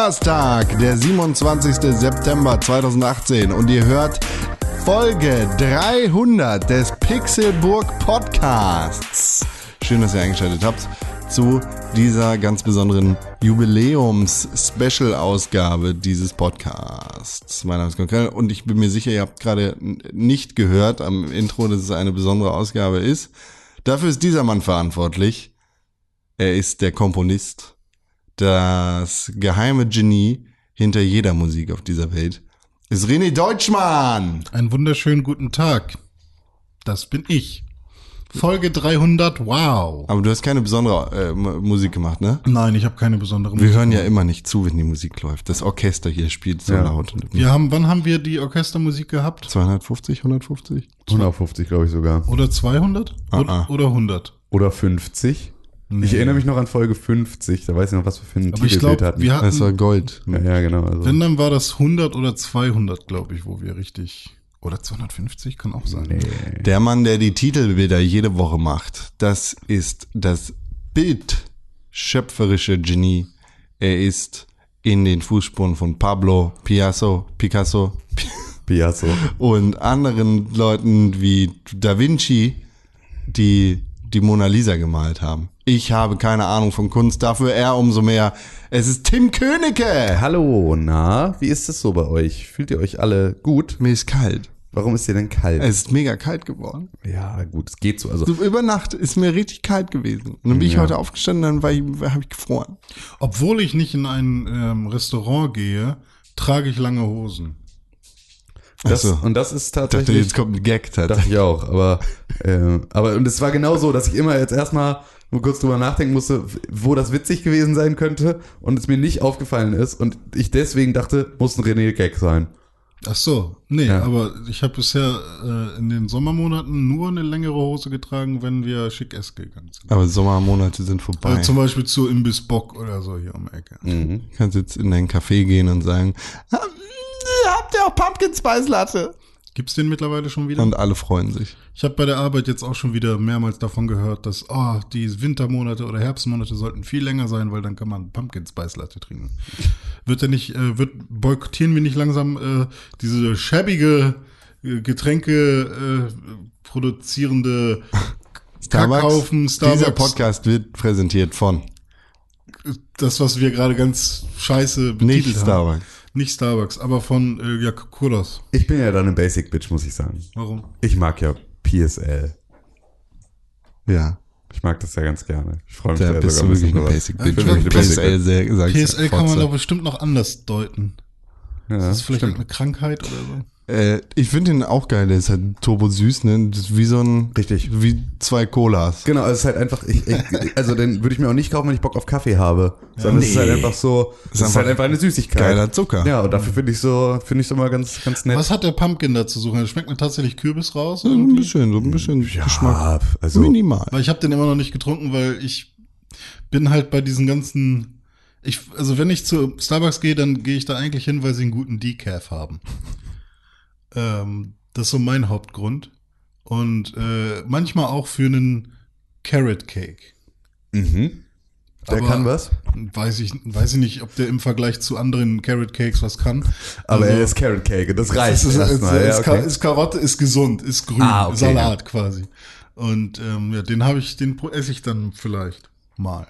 Donnerstag, der 27. September 2018 und ihr hört Folge 300 des Pixelburg Podcasts. Schön, dass ihr eingeschaltet habt zu dieser ganz besonderen Jubiläums-Special-Ausgabe dieses Podcasts. Mein Name ist Konkrell und ich bin mir sicher, ihr habt gerade nicht gehört am Intro, dass es eine besondere Ausgabe ist. Dafür ist dieser Mann verantwortlich. Er ist der Komponist, das geheime Genie hinter jeder Musik auf dieser Welt. Ist René Deutschmann. Einen wunderschönen guten Tag. Das bin ich. Folge 300, wow. Aber du hast keine besondere äh, Musik gemacht, ne? Nein, ich habe keine besondere Wir hören ja immer nicht zu, wenn die Musik läuft. Das Orchester hier spielt so Ja. laut. Wir haben, wann haben wir die Orchestermusik gehabt? 250, 150? 150, glaube ich sogar. Oder 200? Ah, Oder, ah. oder 100? Oder 50. Ich erinnere mich noch an Folge 50, da weiß ich noch, was wir für ein Aber ich Titelbild glaube, hatten. wir Das war hatten, Gold. ja, ja, genau. Also. wenn dann war das 100 oder 200, glaube ich, wo wir richtig, oder 250 kann auch sein. nee. Der Mann, der die Titelbilder jede Woche macht, das ist das bildschöpferische Genie. Er ist in den Fußspuren von Pablo, Picasso, Picasso Piazzo. und anderen Leuten wie Da Vinci, die die Mona Lisa gemalt haben. Ich habe keine Ahnung von Kunst, dafür er umso mehr. Es ist Tim Königke. Hallo, na, wie ist es so bei euch? Fühlt ihr euch alle gut? Mir ist kalt. Warum ist dir denn kalt? Es ist mega kalt geworden. ja, gut, es geht so. Also, So über Nacht ist mir richtig kalt gewesen. Und dann bin ich Ja. heute aufgestanden, dann war ich, habe ich gefroren. Obwohl ich nicht in ein ähm, Restaurant gehe, trage ich lange Hosen. das, Ach so. und das ist Ich dachte, tatsächlich. jetzt kommt ein Gag Dachte tatsächlich. ich auch, aber, äh, aber und es war genau so, dass ich immer jetzt erstmal nur kurz drüber nachdenken musste, wo das witzig gewesen sein könnte und es mir nicht aufgefallen ist und ich deswegen dachte, muss ein René-Gag sein. Ach so, nee, Ja. aber ich habe bisher äh, in den Sommermonaten nur eine längere Hose getragen, wenn wir schick essen gegangen sind. Aber Sommermonate sind vorbei. Also zum Beispiel zu Imbiss Bock oder so hier um die Ecke. Mhm. du kannst jetzt in dein Café gehen und sagen, "Ah, habt ihr auch Pumpkin Spice Latte? Gibt's den mittlerweile schon wieder? Und alle freuen sich. Ich habe bei der Arbeit jetzt auch schon wieder mehrmals davon gehört, dass oh, die Wintermonate oder Herbstmonate sollten viel länger sein, weil dann kann man Pumpkin Spice Latte trinken. Wird er nicht, äh, wird boykottieren wir nicht langsam äh, diese schäbige äh, Getränke äh, produzierende Kackhaufen Starbucks, Dieser Podcast wird präsentiert von das was wir gerade ganz scheiße betitelt nicht haben. Starbucks. Nicht Starbucks, aber von äh, ja Kuros. Ich bin ja dann eine Basic Bitch, muss ich sagen. Warum? Ich mag ja PSL. Ja, Ich mag das ja ganz gerne. Ich freue mich da bist du sogar ein wirklich bisschen eine. Basic Bitch. PSL, sehr, PSL kann man doch bestimmt noch anders deuten. Ja, Das ist vielleicht stimmt. eine Krankheit oder so. Äh, ich finde den auch geil, der ist halt turbo süß, ne? Das ist wie so ein, Richtig. wie zwei Colas. Genau, es ist halt einfach, ich, ich, also den würde ich mir auch nicht kaufen, wenn ich Bock auf Kaffee habe. Sondern es ist halt einfach so, es ist, einfach halt einfach eine Süßigkeit. Geiler Zucker. Ja, und dafür finde ich so, finde ich so mal ganz, ganz nett. Was hat der Pumpkin da zu suchen? Schmeckt mir tatsächlich Kürbis raus? So ein bisschen, so ein bisschen Geschmack. Ja, also, Minimal. Weil ich habe den immer noch nicht getrunken, weil ich bin halt bei diesen ganzen. Ich, also wenn ich zu Starbucks gehe, dann gehe ich da eigentlich hin, weil sie einen guten Decaf haben. Ähm, das ist so mein Hauptgrund. Und äh, manchmal auch für einen Carrot Cake. mhm. Der Aber- kann was. Weiß ich, weiß ich nicht, ob der im Vergleich zu anderen Carrot Cakes was kann. Aber Also- er ist Carrot Cake das reicht ist, erstmal. ist, Ja, Ka- okay. ist Karotte, ist gesund, ist grün, Ah, okay, Salat quasi. Und ähm, ja, den habe ich, den esse ich dann vielleicht mal.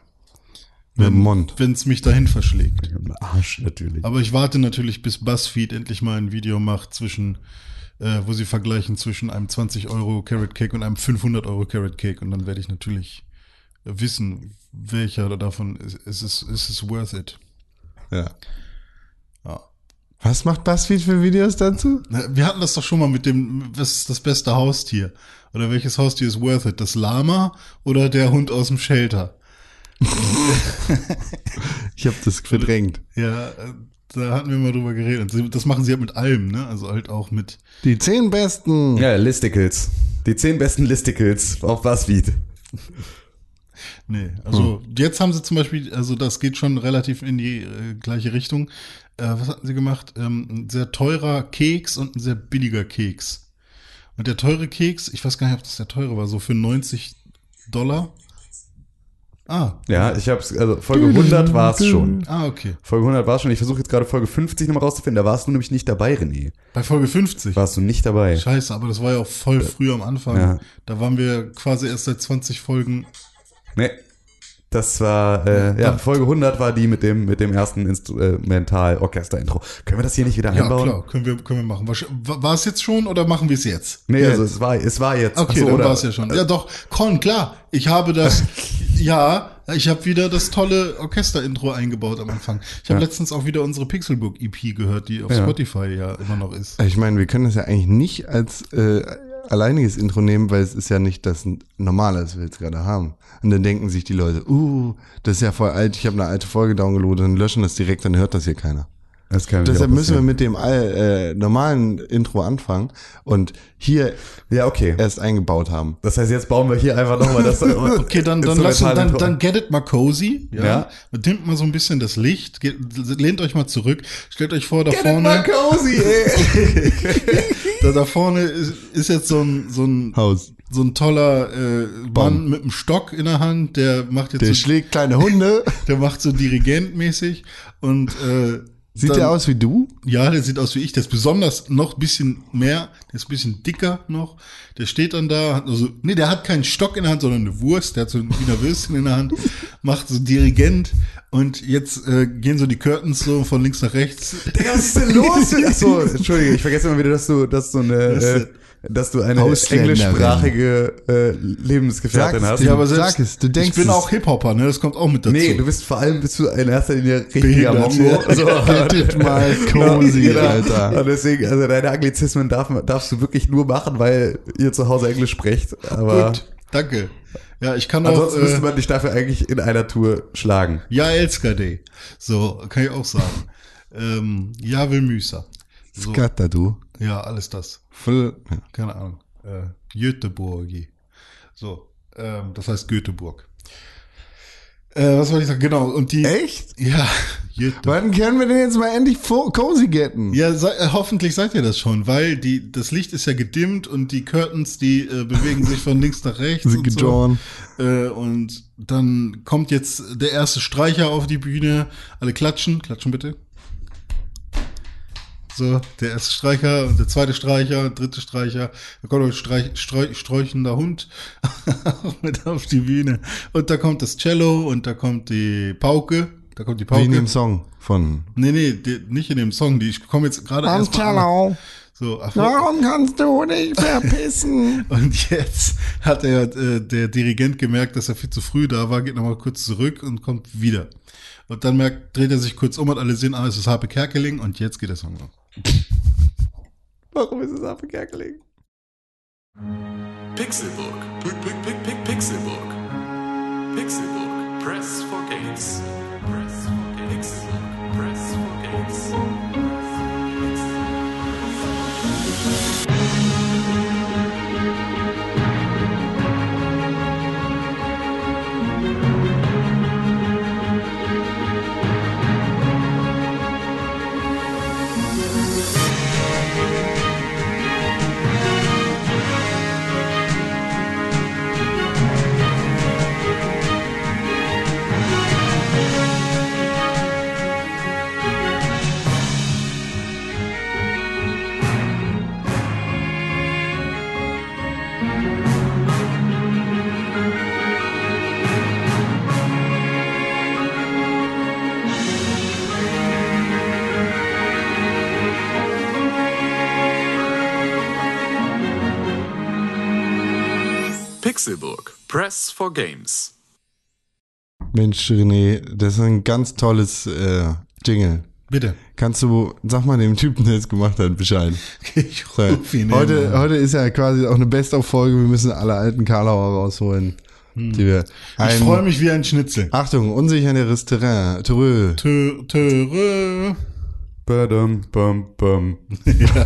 Wenn es mich dahin verschlägt. Arsch natürlich. Aber ich warte natürlich, bis BuzzFeed endlich mal ein Video macht zwischen, äh, wo sie vergleichen zwischen einem 20 Euro Carrot Cake und einem 500 Euro Carrot Cake. Und dann werde ich natürlich wissen, welcher davon ist, ist, es, ist es worth it. Ja. Ja. Was macht BuzzFeed für Videos dazu? Na, Wir hatten das doch schon mal mit dem, was ist das beste Haustier? Oder welches Haustier ist worth it? Das Lama oder der Hund aus dem Shelter? Ich habe das verdrängt. Ja, da hatten wir mal drüber geredet. Das machen sie halt mit allem, ne? Also halt auch mit. Die zehn besten. Ja, Listicles. Die zehn besten Listicles auf BuzzFeed. Nee, also jetzt haben sie zum Beispiel, also das geht schon relativ in die äh, gleiche Richtung. Äh, was hatten sie gemacht? Ähm, ein sehr teurer Keks und ein sehr billiger Keks. Und der teure Keks, ich weiß gar nicht, ob das der teure war, so für 90 Dollar. Ah, Ja, ich hab's, also Folge 100 war es schon. ah, okay. Folge 100 war es schon. Ich versuche jetzt gerade Folge 50 nochmal rauszufinden. Da warst du nämlich nicht dabei, René. Bei Folge 50. Warst du nicht dabei. Scheiße, aber das war ja auch voll früh am Anfang. Ja. Da waren wir quasi erst seit 20 Folgen. Nee. Das war, äh, ja, Folge 100 war die mit dem, mit dem ersten Instrumental-Orchester-Intro. Können wir das hier nicht wieder Ja, einbauen? klar, können wir, können wir machen. War war es jetzt schon oder machen wir es jetzt? Nee, Jetzt. also es war, es war jetzt. Okay, so, dann oder- war es ja schon. Ja, doch, Con, klar. Ich habe das, ja, ich habe wieder das tolle Orchester-Intro eingebaut am Anfang. Ich habe Ja. letztens auch wieder unsere Pixelbook-EP gehört, die auf Ja. Spotify ja immer noch ist. Ich meine, wir können das ja eigentlich nicht als äh, alleiniges Intro nehmen, weil es ist ja nicht das normale, das wir jetzt gerade haben. Und dann denken sich die Leute, uh, das ist ja voll alt, ich habe eine alte Folge downgeloadet und löschen das direkt, dann hört das hier keiner. Das kann Deshalb müssen wir mit dem all, äh, normalen Intro anfangen und hier Ja, okay. erst eingebaut haben. Das heißt, jetzt bauen wir hier einfach nochmal das. Okay, dann, dann, lass, uns- dann, dann get it mal cozy. Ja. Ja. Dimmt mal so ein bisschen das Licht. Geht, lehnt euch mal zurück. Stellt euch vor, da Get it mal vorne, cozy, ey. da, da vorne ist, ist jetzt so ein, so ein, Haus. so ein toller äh. Mann mit einem Stock in der Hand, der macht jetzt Der so, schlägt kleine Hunde. der macht so dirigentmäßig und äh, Sieht dann- der aus wie du? Ja, der sieht aus wie ich. Der ist besonders noch ein bisschen mehr. Der ist ein bisschen dicker noch. Der steht dann da, hat also, nee, der hat keinen Stock in der Hand, sondern eine Wurst. Der hat so ein Wiener Würstchen in der Hand, macht so Dirigent. Und jetzt äh, gehen so die Curtains so von links nach rechts. Digga, was ist denn los? Achso, Entschuldige, ich vergesse immer wieder, dass du, dass du eine, äh, dass du eine englischsprachige äh, Lebensgefährtin Sag's hast. Ja, aber Sag es, du denkst ich bin es. auch Hip-Hopper, ne? Das kommt auch mit dazu. Nee, du bist vor allem bist du in erster Linie richtiger Mongo. So, mal cozy, Genau. Alter. Und deswegen, also deine Anglizismen darf, darfst du wirklich nur machen, weil ihr zu Hause Englisch sprecht. Aber Gut, danke. Ja, ich kann auch. ansonsten müsste Äh, man dich dafür eigentlich in einer Tour schlagen. ja, Elskade. So, kann ich auch sagen. ähm, ja, will Müser. So, Skatter, du. Ja, alles das. Voll, ja. keine Ahnung, äh, Göteborgi. So, ähm, das heißt Göteborg. Äh, was wollte ich sagen? Genau, und die. Echt? Ja, Göteborg. Wann können wir denn jetzt mal endlich cozy getten? Ja, sei, äh, hoffentlich seid ihr das schon, weil die, das Licht ist ja gedimmt und die Curtains, die äh, bewegen sich von links nach rechts. Sind gedrawn. So. Äh, und dann kommt jetzt der erste Streicher auf die Bühne. Alle klatschen, klatschen bitte. So, der erste Streicher und der zweite Streicher, dritte Streicher, da kommt ein Streich, Streu, sträuchender Hund mit auf die Bühne. Und da kommt das Cello und da kommt die Pauke. Da kommt die Wie in dem Pauke. Song von Nee, nee, die, nicht in dem Song. Die, ich komme jetzt gerade erst. Cello. So, Warum kannst du dich verpissen? und jetzt hat er, äh, der Dirigent gemerkt, dass er viel zu früh da war, geht nochmal kurz zurück und kommt wieder. Und dann merkt, dreht er sich kurz um und alle sehen, ah, es ist Harpe Kerkeling und jetzt geht der Song los. Warum ist es abgekerkeling? Pixelbook. Pick, pick, pick, pick, Pixelbook. Pixelbook. Press for games. Press for games. Pixelbook. Pixelbook. Press for games. Mensch, René, das ist ein ganz tolles äh, Jingle. Bitte. Kannst du, sag mal dem Typen, der es gemacht hat, Bescheid. Ich So, ruf ihn heute, hin. heute ist ja quasi auch eine Best-of-Folge. Wir müssen alle alten Karlauer rausholen. Die wir Hm. Ich freue mich wie ein Schnitzel. Achtung, unsicheres Terrain. Terrö. Tö, töre. Badum, bum, bum. Ja.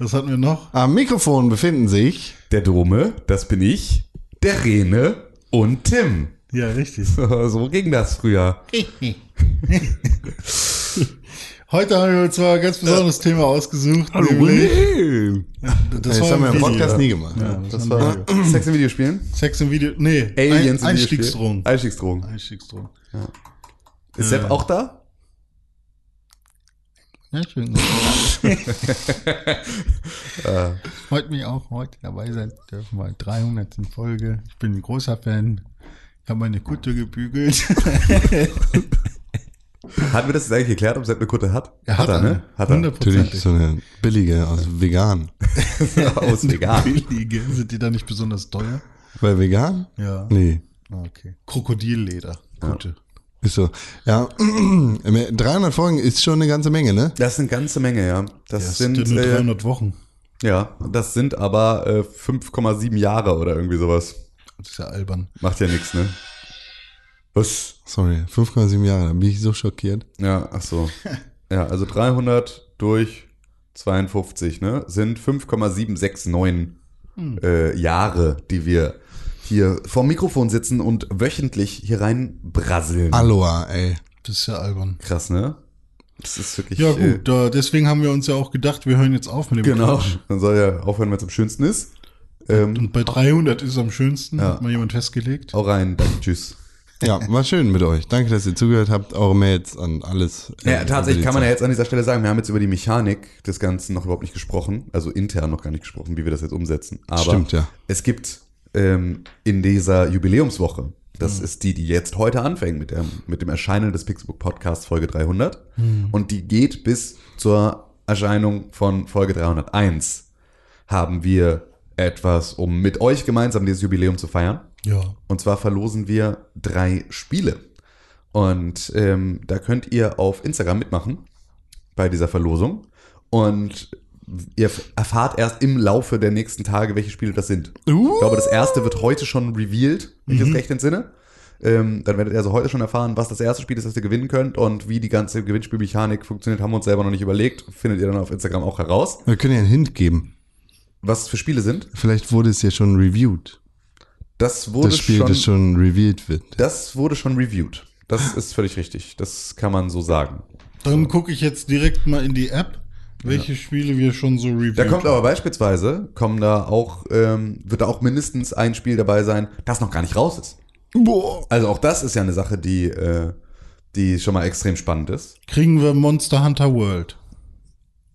Was hatten wir noch? Am Mikrofon befinden sich Der Dome, das bin ich, der Rene und Tim. Ja, richtig. So ging das früher. Heute haben wir uns zwar ein ganz besonderes Thema ausgesucht. Hallo, nämlich- nee. Das, Das haben wir im Podcast Video. nie gemacht. Ja, das, Das war Sex in Videospielen? Sex im Video. Nee, Aliens ein, in Videospielen? Einstiegsdrohung. Einstiegsdrohung. Einstiegsdrohung. Ist Sepp auch da? Ja, schön. Freut mich auch, heute dabei sein dürfen, bei 300. Folge. Ich bin ein großer Fan. Ich habe meine Kutte gebügelt. Hatten wir das jetzt eigentlich geklärt, ob Sepp eine Kutte hat? Er hat er, eine. ne? Hat er. Natürlich so eine billige aus vegan. Aus vegan. Billige. Sind die da nicht besonders teuer? Weil vegan? Ja. Nee. Ah, Okay. Krokodilleder. Kutte. Ist so. Ja, 300 Folgen ist schon eine ganze Menge, ne? Das sind ganze Menge, ja. Das Das sind, sind nur äh, 300 Wochen. ja, das sind aber äh, 5,7 Jahre oder irgendwie sowas. Das ist ja albern. Macht ja nichts, ne? Was? Sorry, 5,7 Jahre, da bin ich so schockiert. Ja, ach so. Ja, also 300 durch 52, ne, sind 5,769 äh, Jahre, die wir hier vorm Mikrofon sitzen und wöchentlich hier rein brasseln. Aloha, ey. Das ist ja albern. Krass, ne? Das ist wirklich. Ja äh, gut, da, deswegen haben wir uns ja auch gedacht, wir hören jetzt auf mit dem Genau. Quatsch. Dann soll ja aufhören, wenn es am schönsten ist. Ähm, Und bei 300 ist es am schönsten, Ja. hat mal jemand festgelegt. auch rein, danke, tschüss. Ja, war schön mit euch. Danke, dass ihr zugehört habt. Eure Mails an alles. Ja, äh, tatsächlich über die kann man ja jetzt an dieser Stelle sagen, wir haben jetzt über die Mechanik des Ganzen noch überhaupt nicht gesprochen, also intern noch gar nicht gesprochen, wie wir das jetzt umsetzen. Aber Stimmt, ja. es gibt ähm, in dieser Jubiläumswoche, das ist die, die jetzt heute anfängt mit, dem mit dem Erscheinen des Pixelbook Podcasts Folge 300 und die geht bis zur Erscheinung von Folge 301, haben wir etwas, um mit euch gemeinsam dieses Jubiläum zu feiern. Ja. Und zwar verlosen wir drei Spiele. Und ähm, da könnt ihr auf Instagram mitmachen bei dieser Verlosung. Und ihr erfahrt erst im Laufe der nächsten Tage, welche Spiele das sind. Ich glaube, das erste wird heute schon revealed, wenn ich das recht entsinne. Ähm, dann werdet ihr also heute schon erfahren, was das erste Spiel ist, das ihr gewinnen könnt. Und wie die ganze Gewinnspielmechanik funktioniert, haben wir uns selber noch nicht überlegt. Findet ihr dann auf Instagram auch heraus. Wir können ja einen Hint geben. Was für Spiele sind. Vielleicht wurde es ja schon reviewed. Das wurde das Spiel, schon, das schon revealed wird. das wurde schon reviewed. Das ist völlig richtig. Das kann man so sagen. Dann gucke ich jetzt direkt mal in die App, welche Spiele wir schon so reviewt Da kommt aber beispielsweise, kommen da auch, ähm, wird da auch mindestens ein Spiel dabei sein, das noch gar nicht raus ist. Boah. Also auch das ist ja eine Sache, die, äh, die schon mal extrem spannend ist. Kriegen wir Monster Hunter World?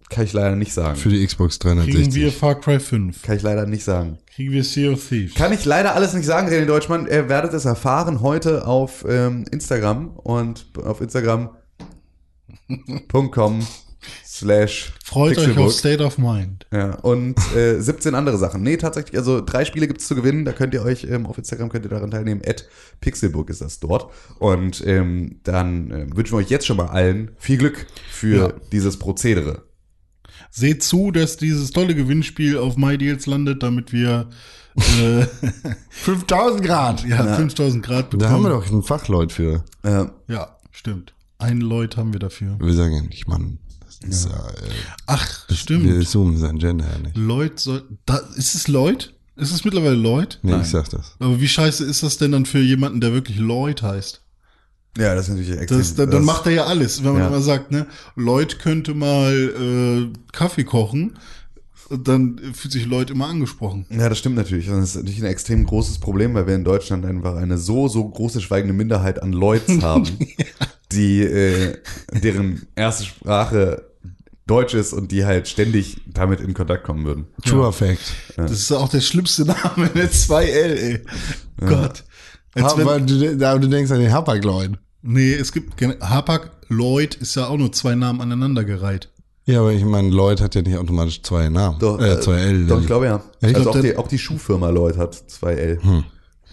Kann ich leider nicht sagen. Für die Xbox Kriegen 360. wir Far Cry 5? Kann ich leider nicht sagen. Kriegen wir Sea of Thieves? Kann ich leider alles nicht sagen, René Deutschmann. Ihr werdet es erfahren heute auf ähm, Instagram und auf Instagram.com slash Freut euch Pixelbook. auf State of Mind. Ja, und äh, 17 andere Sachen. Nee, tatsächlich, also drei Spiele gibt's zu gewinnen. Da könnt ihr euch ähm, auf Instagram könnt ihr daran teilnehmen. At Pixelbook ist das dort. Und ähm, dann äh, wünschen wir euch jetzt schon mal allen viel Glück für Ja. dieses Prozedere. Seht zu, dass dieses tolle Gewinnspiel auf MyDeals landet, damit wir äh, 5000 Grad. ja, 5000 Grad bekommen. Da haben wir doch einen Fachleut für. Ja, stimmt. Ein Leut haben wir dafür. Wir sagen ja nicht Mann. Das ist ja, äh, Ach, wir stimmt. zoomen sein Gender ja nicht. Leut soll. Da, ist es Leut? Ist es mittlerweile Leut? Nee, Nein. ich sag das. Aber wie scheiße ist das denn dann für jemanden, der wirklich Leut heißt? ja, das ist natürlich extrem. Das, dann, dann macht er ja alles. Wenn man Ja. immer sagt, ne, Leut könnte mal äh, Kaffee kochen, dann fühlt sich Leut immer angesprochen. ja, das stimmt natürlich. Das ist natürlich ein extrem großes Problem, weil wir in Deutschland einfach eine so, so große schweigende Minderheit an Leuts haben, die, äh, deren erste Sprache Deutsch ist und die halt ständig damit in Kontakt kommen würden. True Fact. Das ist auch der schlimmste Name, ne? 2L, ey. Gott. Als Ha, wenn, weil du, da, du denkst an den Hapag-Leut. nee, es gibt Hapag, Lloyd ist ja auch nur zwei Namen aneinandergereiht. Ja, aber ich meine, Lloyd hat ja nicht automatisch zwei Namen. Doch, äh, äh, zwei L. Doch, ich glaube ja. Ja, ich also glaub, auch, die, auch die Schuhfirma Lloyd hat 2L.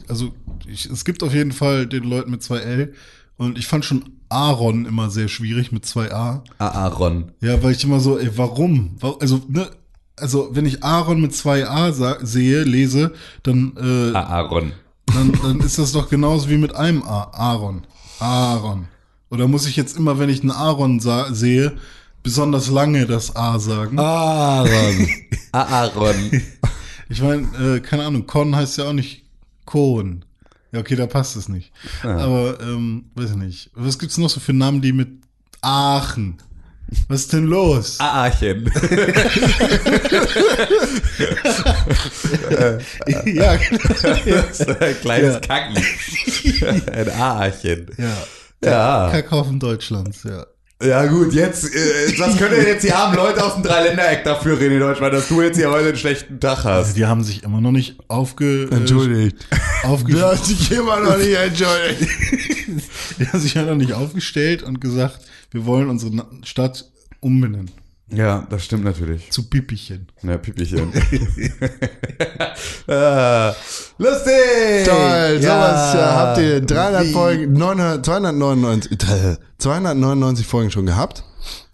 Also ich, es gibt auf jeden Fall den Leuten mit 2L und ich fand schon Aaron immer sehr schwierig mit 2A. Aaron. Ja, weil ich immer so, ey, warum? Wa- Also, ne, also wenn ich Aaron mit 2A sa- sehe, lese, dann, äh, Aaron. dann, dann ist das doch genauso wie mit einem A. Aaron. Aaron. Oder muss ich jetzt immer, wenn ich einen Aaron sehe, besonders lange das A sagen? Ah, Aaron. Aaron. Ich meine, äh, keine Ahnung, Con heißt ja auch nicht Cohen. Ja, okay, da passt es nicht. Aber, ähm, weiß ich nicht. Was gibt's noch so für Namen, die mit Aachen? Was ist denn los? Aachen. ja, genau. Ein kleines Ja. Kacki. Ein Aachen. ja. Ja. Kackhaufen Deutschlands, ja. Ja gut, jetzt, äh, was können denn jetzt die armen Leute aus dem Dreiländereck dafür reden in Deutschland, dass du jetzt hier heute einen schlechten Tag Also hast? die haben sich immer noch nicht aufge... Entschuldigt. Äh, Du aufge hast dich immer noch nicht entschuldigt. die haben sich ja noch nicht aufgestellt und gesagt, wir wollen unsere Stadt umbenennen. Ja, das stimmt natürlich. Zu Pipichen. Ja, Pipichen. ah, lustig! Toll, sowas äh, habt ihr 300 Wie? Folgen, 900, 299, äh, 299 Folgen schon gehabt.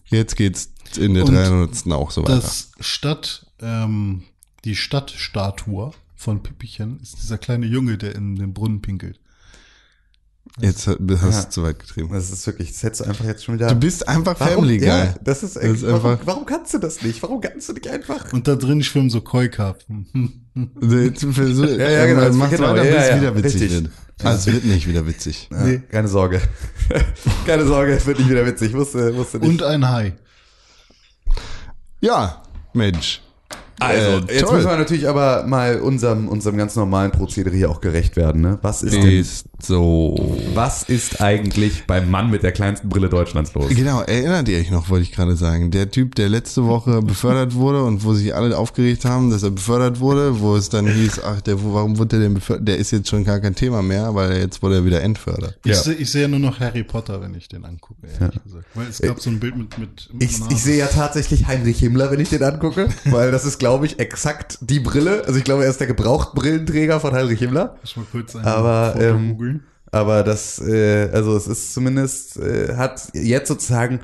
Jetzt geht's in der Und 300. auch so weiter. Das Stadt, ähm, die Stadtstatue von Pippichen ist dieser kleine Junge, der in den Brunnen pinkelt. Jetzt hast du zu weit getrieben. Das ist wirklich, das hättest du einfach jetzt schon wieder. Du bist einfach warum, Family Guy. Ja, das ist, Das ist warum, einfach- warum kannst du das nicht? Warum kannst du nicht einfach? Und da drin schwimmen so Koi-Karpfen. Ja, ja, genau, Mach genau, weiter, ja, ja, wieder witzig richtig. wird. Also es wird nicht wieder witzig. Ja, Keine Sorge. Keine Sorge, es wird nicht wieder witzig. Wusste, wusste nicht. Und ein Hai. Ja, Mensch. Also, Äh, jetzt toll. müssen wir natürlich aber mal unserem, unserem ganz normalen Prozedere hier auch gerecht werden. Ne? Was ist denn, Ist so. was ist eigentlich beim Mann mit der kleinsten Brille Deutschlands los? Genau, erinnert ihr euch noch, wollte ich gerade sagen. Der Typ, der letzte Woche befördert wurde und wo sich alle aufgeregt haben, dass er befördert wurde, wo es dann hieß, ach, der, warum wurde der denn befördert? Der ist jetzt schon gar kein Thema mehr, weil jetzt wurde er wieder entfördert. Ich, Ja. seh- ich sehe ja nur noch Harry Potter, wenn ich den angucke, ehrlich gesagt. Weil es gab so ein Bild mit, mit, mit Ich, ich sehe ja tatsächlich Heinrich Himmler, wenn ich den angucke, weil das ist, glaube ich, exakt die Brille. Also ich glaube, er ist der Gebrauchtbrillenträger von Heinrich Himmler. Muss mal kurz ein Aber, ähm. Aber das, äh, also es ist zumindest, äh, hat jetzt sozusagen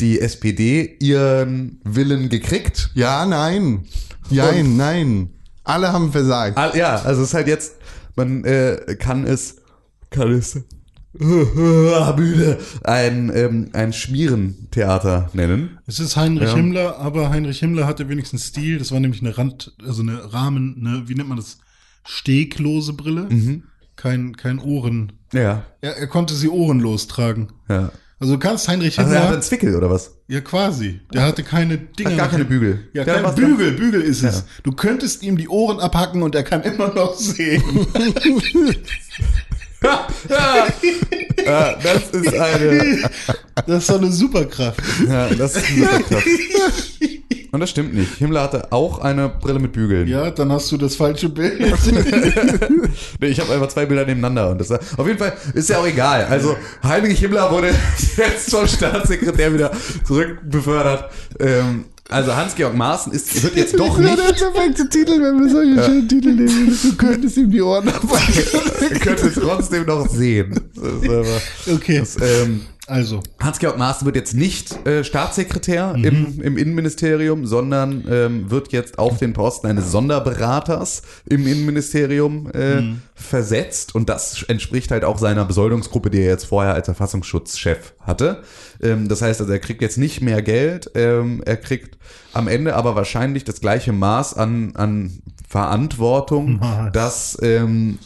die SPD ihren Willen gekriegt. Ja, nein. Nein, nein. Alle haben versagt. Ah, Ja, also es ist halt jetzt, man äh, kann es, kann es, müde, ein, ähm, ein Schmierentheater nennen. Es ist Heinrich Ja. Himmler, aber Heinrich Himmler hatte wenigstens Stil. Das war nämlich eine Rand, also eine Rahmen, eine, wie nennt man das? Steglose Brille. Mhm. Kein, kein Ohren. Ja, Er, er konnte sie ohrenlos tragen. ja. Also du kannst Heinrich Also er Himmler. hat einen Zwickel oder was? ja, quasi. Der hatte keine Dinger. Hat gar keine Bügel. Ja, Der kein Bügel, Bügel ist es. Ja. Du könntest ihm die Ohren abhacken und er kann immer noch sehen. Ja, das ist eine, Das ist so eine Superkraft. ja, das ist eine Superkraft. Und das stimmt nicht. Himmler hatte auch eine Brille mit Bügeln. Ja, dann hast du das falsche Bild. Nee, ich habe einfach zwei Bilder nebeneinander und das auf jeden Fall ist ja auch egal. Also Heinrich Himmler wurde jetzt vom Staatssekretär wieder zurückbefördert. Ähm, also Hans-Georg Maaßen ist, wird jetzt doch nicht, der perfekte Titel, wenn wir solche schönen Titel nehmen. Du könntest ihm die Ohren abhacken. ihr könnt es trotzdem noch sehen. Das ist aber, Okay. das, ähm, Also, Hans-Georg Maaßen wird jetzt nicht äh, Staatssekretär im, im Innenministerium, sondern ähm, wird jetzt auf den Posten eines Sonderberaters im Innenministerium äh, versetzt. Und das entspricht halt auch seiner Besoldungsgruppe, die er jetzt vorher als Verfassungsschutzchef hatte. Ähm, das heißt also, er kriegt jetzt nicht mehr Geld, ähm, er kriegt am Ende aber wahrscheinlich das gleiche Maß an, an Verantwortung, Maß. dass ähm,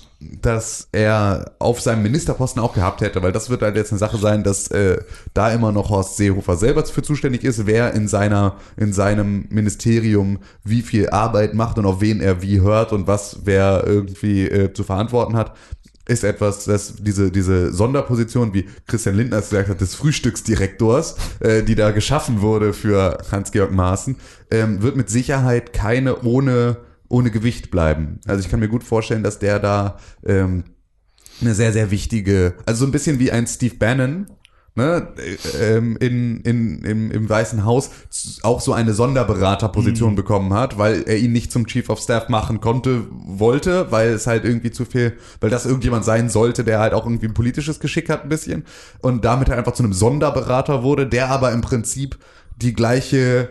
dass er auf seinem Ministerposten auch gehabt hätte, weil das wird halt jetzt eine Sache sein, dass äh, da immer noch Horst Seehofer selber für zuständig ist, wer in seiner in seinem Ministerium wie viel Arbeit macht und auf wen er wie hört und was wer irgendwie äh, zu verantworten hat ist etwas, dass diese, diese Sonderposition, wie Christian Lindner es gesagt hat, des Frühstücksdirektors, äh, die da geschaffen wurde für Hans-Georg Maaßen, ähm, wird mit Sicherheit keine ohne, ohne Gewicht bleiben. Also ich kann mir gut vorstellen, dass der da ähm, eine sehr, sehr wichtige, also so ein bisschen wie ein Steve Bannon, ne, äh, ähm, in, in, im, im Weißen Haus auch so eine Sonderberaterposition bekommen hat, weil er ihn nicht zum Chief of Staff machen konnte, wollte, weil es halt irgendwie zu viel, weil das irgendjemand sein sollte, der halt auch irgendwie ein politisches Geschick hat ein bisschen und damit halt einfach zu einem Sonderberater wurde, der aber im Prinzip die gleiche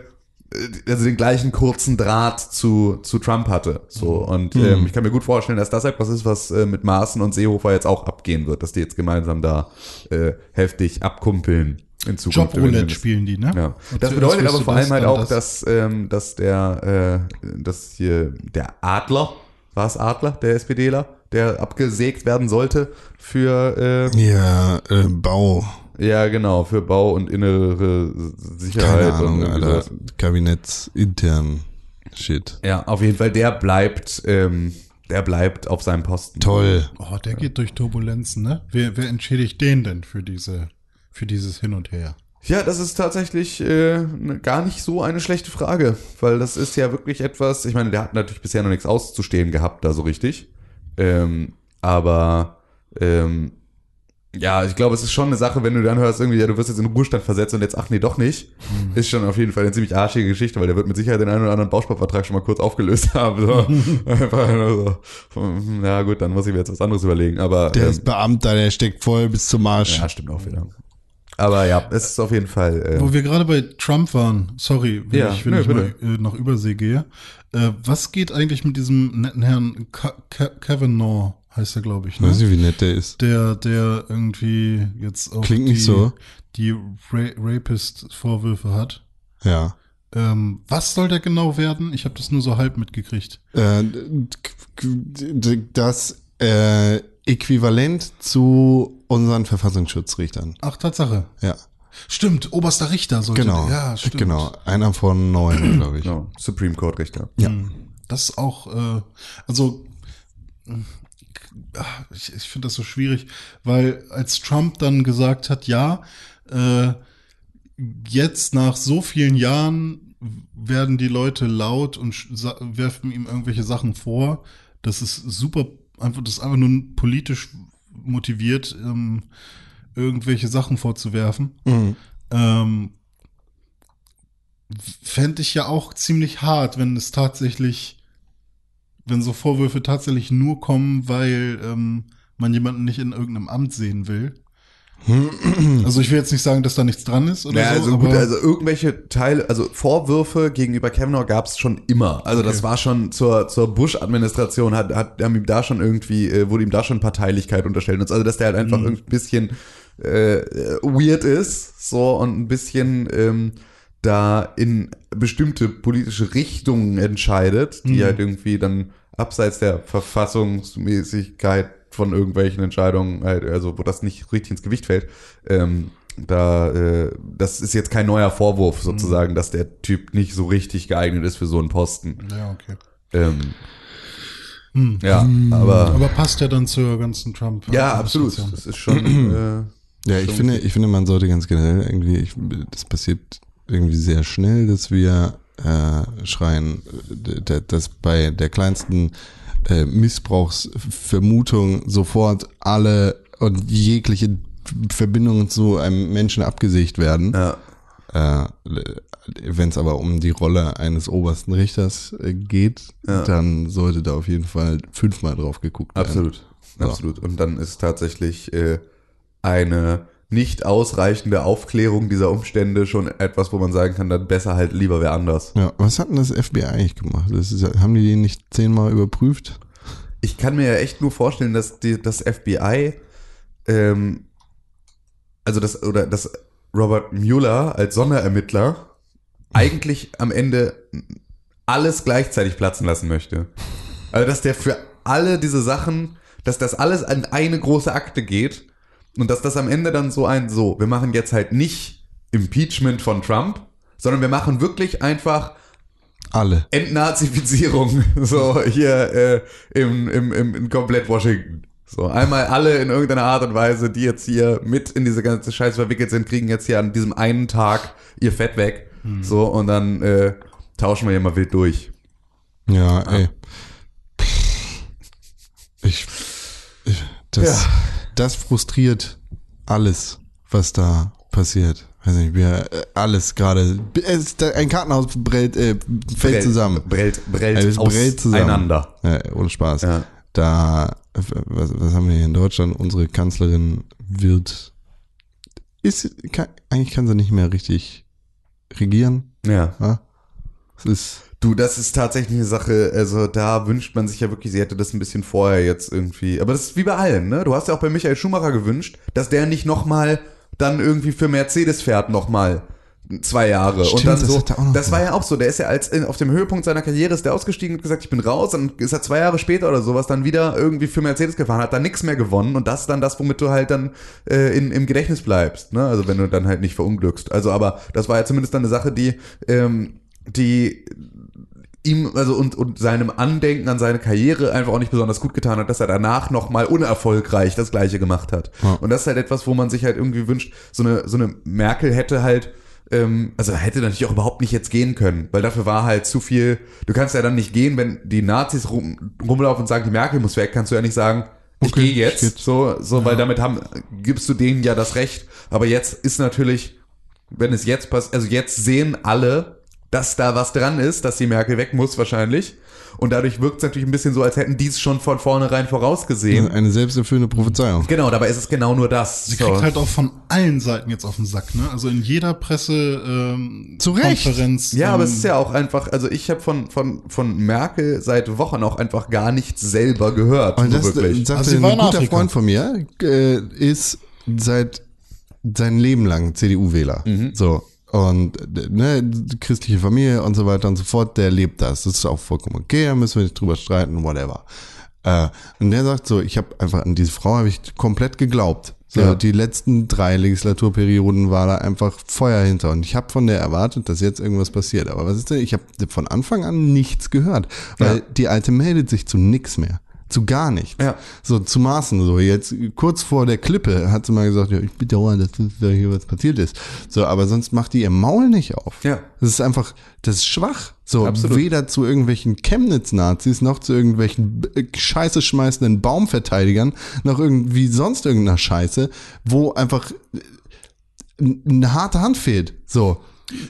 also den gleichen kurzen Draht zu, zu Trump hatte. So und ähm, ich kann mir gut vorstellen, dass das etwas ist, was äh, mit Maaßen und Seehofer jetzt auch abgehen wird, dass die jetzt gemeinsam da äh, heftig abkumpeln in Zukunft. Jobroulette spielen die, ne? Ja. Das bedeutet aber vor allem halt auch, das. dass, ähm, dass der, äh, dass hier der Adler, war es Adler, der SPDler, der abgesägt werden sollte für äh, Ja, äh, Bau. Ja, genau, für Bau und innere Sicherheit. Keine Ahnung, und Alter. sowas. Kabinettsintern Shit. Ja, auf jeden Fall, der bleibt, ähm, der bleibt auf seinem Posten. Toll. Oh, der geht durch Turbulenzen, ne? Wer, wer entschädigt den denn für diese, für dieses Hin und Her? Ja, das ist tatsächlich äh, ne- gar nicht so eine schlechte Frage, weil das ist ja wirklich etwas, ich meine, der hat natürlich bisher noch nichts auszustehen gehabt, da so richtig. Ähm, aber ähm, ja, ich glaube, es ist schon eine Sache, wenn du dann hörst, irgendwie, ja, du wirst jetzt in den Ruhestand versetzt und jetzt, ach nee, doch nicht, ist schon auf jeden Fall eine ziemlich arschige Geschichte, weil der wird mit Sicherheit den einen oder anderen Bausparvertrag schon mal kurz aufgelöst haben. So. Einfach nur so, hm, ja gut, dann muss ich mir jetzt was anderes überlegen. Aber Der ähm, ist Beamter, der steckt voll bis zum Arsch. ja, stimmt auch wieder. Aber ja, es ist auf jeden Fall. Äh, Wo wir gerade bei Trump waren, sorry, wenn Ja, ich, wenn nö, ich mal äh, nach Übersee gehe. Äh, was geht eigentlich mit diesem netten Herrn Ka Ka Kavanaugh, heißt er, glaube ich, ne? Weiß nicht, wie nett der ist. Der, der irgendwie jetzt auch Klingt die, nicht so. die Ra Rapist-Vorwürfe hat. Ja. Ähm, was soll der genau werden? Ich habe das nur so halb mitgekriegt. Äh, das äh, Äquivalent zu unseren Verfassungsschutzrichtern. Ach, Tatsache. Ja, Stimmt, oberster Richter sollte genau. der. Ja, stimmt. Genau, einer von neun, glaube ich. genau, Supreme Court Richter. Ja. Hm. Das ist auch, äh, also ich, ich finde das so schwierig, weil als Trump dann gesagt hat, ja, äh, jetzt nach so vielen Jahren werden die Leute laut und werfen ihm irgendwelche Sachen vor. Das ist super, einfach, das ist einfach nur politisch motiviert, ähm, irgendwelche Sachen vorzuwerfen. Mhm. Ähm, Fände ich ja auch ziemlich hart, wenn es tatsächlich, wenn so Vorwürfe tatsächlich nur kommen, weil ähm, man jemanden nicht in irgendeinem Amt sehen will. Also ich will jetzt nicht sagen, dass da nichts dran ist oder Ja, so, also gut, also irgendwelche Teile, also Vorwürfe gegenüber Kavanaugh gab es schon immer. Also das Okay. war schon zur, zur Bush-Administration, hat, hat, haben ihm da schon irgendwie, äh, wurde ihm da schon Parteilichkeit unterstellt. Also dass der halt einfach Mhm. ein bisschen äh, weird ist, so und ein bisschen ähm, da in bestimmte politische Richtungen entscheidet, die Mhm. halt irgendwie dann abseits der Verfassungsmäßigkeit von irgendwelchen Entscheidungen, halt, also wo das nicht richtig ins Gewicht fällt, ähm, da, äh, das ist jetzt kein neuer Vorwurf sozusagen, dass der Typ nicht so richtig geeignet ist für so einen Posten. ja, okay. Ähm, Hm. ja, aber, Aber passt ja dann zur ganzen Trump. ja, absolut. Das ist schon, äh, Ja, ich finde, ich finde, man sollte ganz generell irgendwie, ich, das passiert irgendwie sehr schnell, dass wir äh, schreien, dass bei der kleinsten äh, Missbrauchsvermutung sofort alle und jegliche Verbindungen zu einem Menschen abgesicht werden. ja, Äh, Wenn es aber um die Rolle eines obersten Richters äh, geht, Ja. dann sollte da auf jeden Fall fünfmal drauf geguckt werden. absolut. So. Absolut. Und dann ist tatsächlich äh, eine nicht ausreichende Aufklärung dieser Umstände schon etwas, wo man sagen kann, dann besser halt lieber wer anders. Ja, was hat denn das FBI eigentlich gemacht? Das ist, haben die den nicht zehnmal überprüft? Ich kann mir ja echt nur vorstellen, dass die, das FBI, ähm, also das, oder das Robert Mueller als Sonderermittler eigentlich am Ende alles gleichzeitig platzen lassen möchte. Also, dass der für alle diese Sachen, dass das alles an eine große Akte geht und dass das am Ende dann so ein, so, wir machen jetzt halt nicht Impeachment von Trump, sondern wir machen wirklich einfach Alle. Entnazifizierung, so hier äh, im, im, im, in komplett Washington. So, einmal alle in irgendeiner Art und Weise, die jetzt hier mit in diese ganze Scheiße verwickelt sind, kriegen jetzt hier an diesem einen Tag ihr Fett weg. So, und dann äh, tauschen wir hier mal wild durch. Ja, ey. Ich, ich das, das frustriert alles, was da passiert. Weiß nicht, wir äh, alles gerade. Ein Kartenhaus brellt, äh, fällt zusammen. Brellt, brellt, Also brellt zusammen. auseinander. Ja, ohne Spaß. Ja. Da, was, was haben wir hier in Deutschland? Unsere Kanzlerin wird, ist, kann, eigentlich kann sie nicht mehr richtig regieren. Ja. Ja? Es ist, Du, das ist tatsächlich eine Sache, also da wünscht man sich ja wirklich, sie hätte das ein bisschen vorher jetzt irgendwie. Aber das ist wie bei allen, ne? Du hast ja auch bei Michael Schumacher gewünscht, dass der nicht nochmal dann irgendwie für Mercedes fährt nochmal. zwei Jahre. Stimmt, und dann das so, das war ja auch so, der ist ja als in, auf dem Höhepunkt seiner Karriere ist der ausgestiegen und gesagt, ich bin raus, dann ist er zwei Jahre später oder sowas dann wieder irgendwie für Mercedes gefahren, hat dann nichts mehr gewonnen und das ist dann das, womit du halt dann äh, in, im Gedächtnis bleibst, ne? Also wenn du dann halt nicht verunglückst. Also aber das war ja zumindest dann eine Sache, die, ähm, die ihm, also und, und seinem Andenken an seine Karriere einfach auch nicht besonders gut getan hat, dass er danach nochmal unerfolgreich das Gleiche gemacht hat. Ja. Und das ist halt etwas, wo man sich halt irgendwie wünscht, so eine, so eine Merkel hätte halt, ähm, also hätte natürlich auch überhaupt nicht jetzt gehen können, weil dafür war halt zu viel, du kannst ja dann nicht gehen, wenn die Nazis rum, rumlaufen und sagen, die Merkel muss weg, kannst du ja nicht sagen, ich Okay, gehe jetzt, geh. so, so, weil damit haben, gibst du denen ja das Recht. Aber jetzt ist natürlich, wenn es jetzt passiert, also jetzt sehen alle, dass da was dran ist, dass die Merkel weg muss wahrscheinlich. Und dadurch wirkt es natürlich ein bisschen so, als hätten die es schon von vornherein vorausgesehen. Eine selbsterfüllende Prophezeiung. Genau, dabei ist es genau nur das. Sie So. kriegt halt auch von allen Seiten jetzt auf den Sack, ne? Also in jeder Presse ähm, Zu Recht. Konferenz. ja, ähm, aber es ist ja auch einfach, also ich habe von, von, von Merkel seit Wochen auch einfach gar nichts selber gehört. Und so das wirklich. sagte Also sie ein war in guter Afrika. Freund von mir, äh, ist seit sein Leben lang CDU-Wähler. So. Und ne, christliche Familie und so weiter und so fort, der lebt das. Das ist auch vollkommen okay, da müssen wir nicht drüber streiten, whatever. Äh, und der sagt so, ich habe einfach an diese Frau habe ich komplett geglaubt. So, Ja. Die letzten drei Legislaturperioden war da einfach Feuer hinter. Und ich habe von der erwartet, dass jetzt irgendwas passiert. Aber was ist denn? Ich habe von Anfang an nichts gehört. Weil Ja. die Alte meldet sich zu nix mehr. Zu gar nichts. Ja. So zu Maßen. So jetzt kurz vor der Klippe hat sie mal gesagt, ja, ich bedauere, dass da hier was passiert ist. So, aber sonst macht die ihr Maul nicht auf. Ja. Das ist einfach, das ist schwach. So, Absolut. weder zu irgendwelchen Chemnitz-Nazis noch zu irgendwelchen äh, scheiße schmeißenden Baumverteidigern noch irgendwie sonst irgendeiner Scheiße, wo einfach äh, eine harte Hand fehlt. So.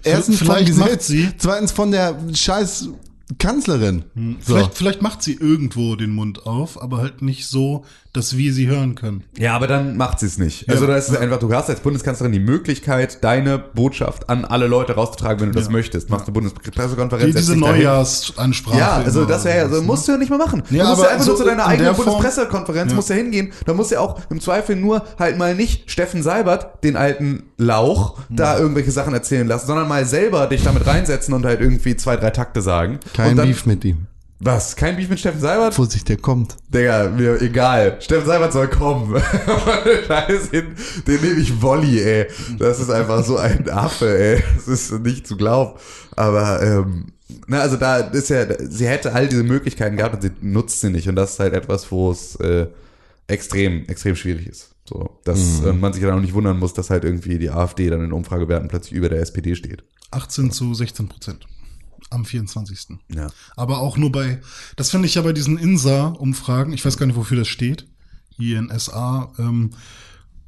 Erstens vielleicht macht Gesetz, zweitens von der scheiß Kanzlerin. So. Vielleicht, vielleicht macht sie irgendwo den Mund auf, aber halt nicht so, dass wir sie hören können. Ja, aber dann macht sie es nicht. Also Ja. da ist es einfach, du hast als Bundeskanzlerin die Möglichkeit, deine Botschaft an alle Leute rauszutragen, wenn du das möchtest. Machst eine Bundespressekonferenz. Die, diese. Neujahrsansprache. Ja, also das wäre ja, also musst du ja nicht mal machen. Du Ja, musst aber ja einfach nur so zu deiner in eigenen Bundespressekonferenz, Ja. musst ja hingehen. Da musst du ja auch im Zweifel nur halt mal nicht Steffen Seibert, den alten Lauch, da irgendwelche Sachen erzählen lassen, sondern mal selber dich damit reinsetzen und halt irgendwie zwei, drei Takte sagen. Kein dann, Beef mit ihm. Was? Kein Beef mit Steffen Seibert? Vorsicht, der kommt. Digga, mir egal. Steffen Seibert soll kommen. Scheiß hin, den nehme ich Wolli, ey. Das ist einfach so ein Affe, ey. Das ist nicht zu glauben. Aber, ähm, na, also da ist ja, sie hätte all diese Möglichkeiten gehabt und sie nutzt sie nicht. Und das ist halt etwas, wo es äh, extrem, extrem schwierig ist. So, dass äh, man sich dann auch nicht wundern muss, dass halt irgendwie die AfD dann in Umfragewerten plötzlich über der SPD steht. 18 zu 16 Prozent. Am 24. Ja. Aber auch nur bei, das finde ich ja bei diesen INSA-Umfragen, ich weiß gar nicht, wofür das steht, INSA, ähm,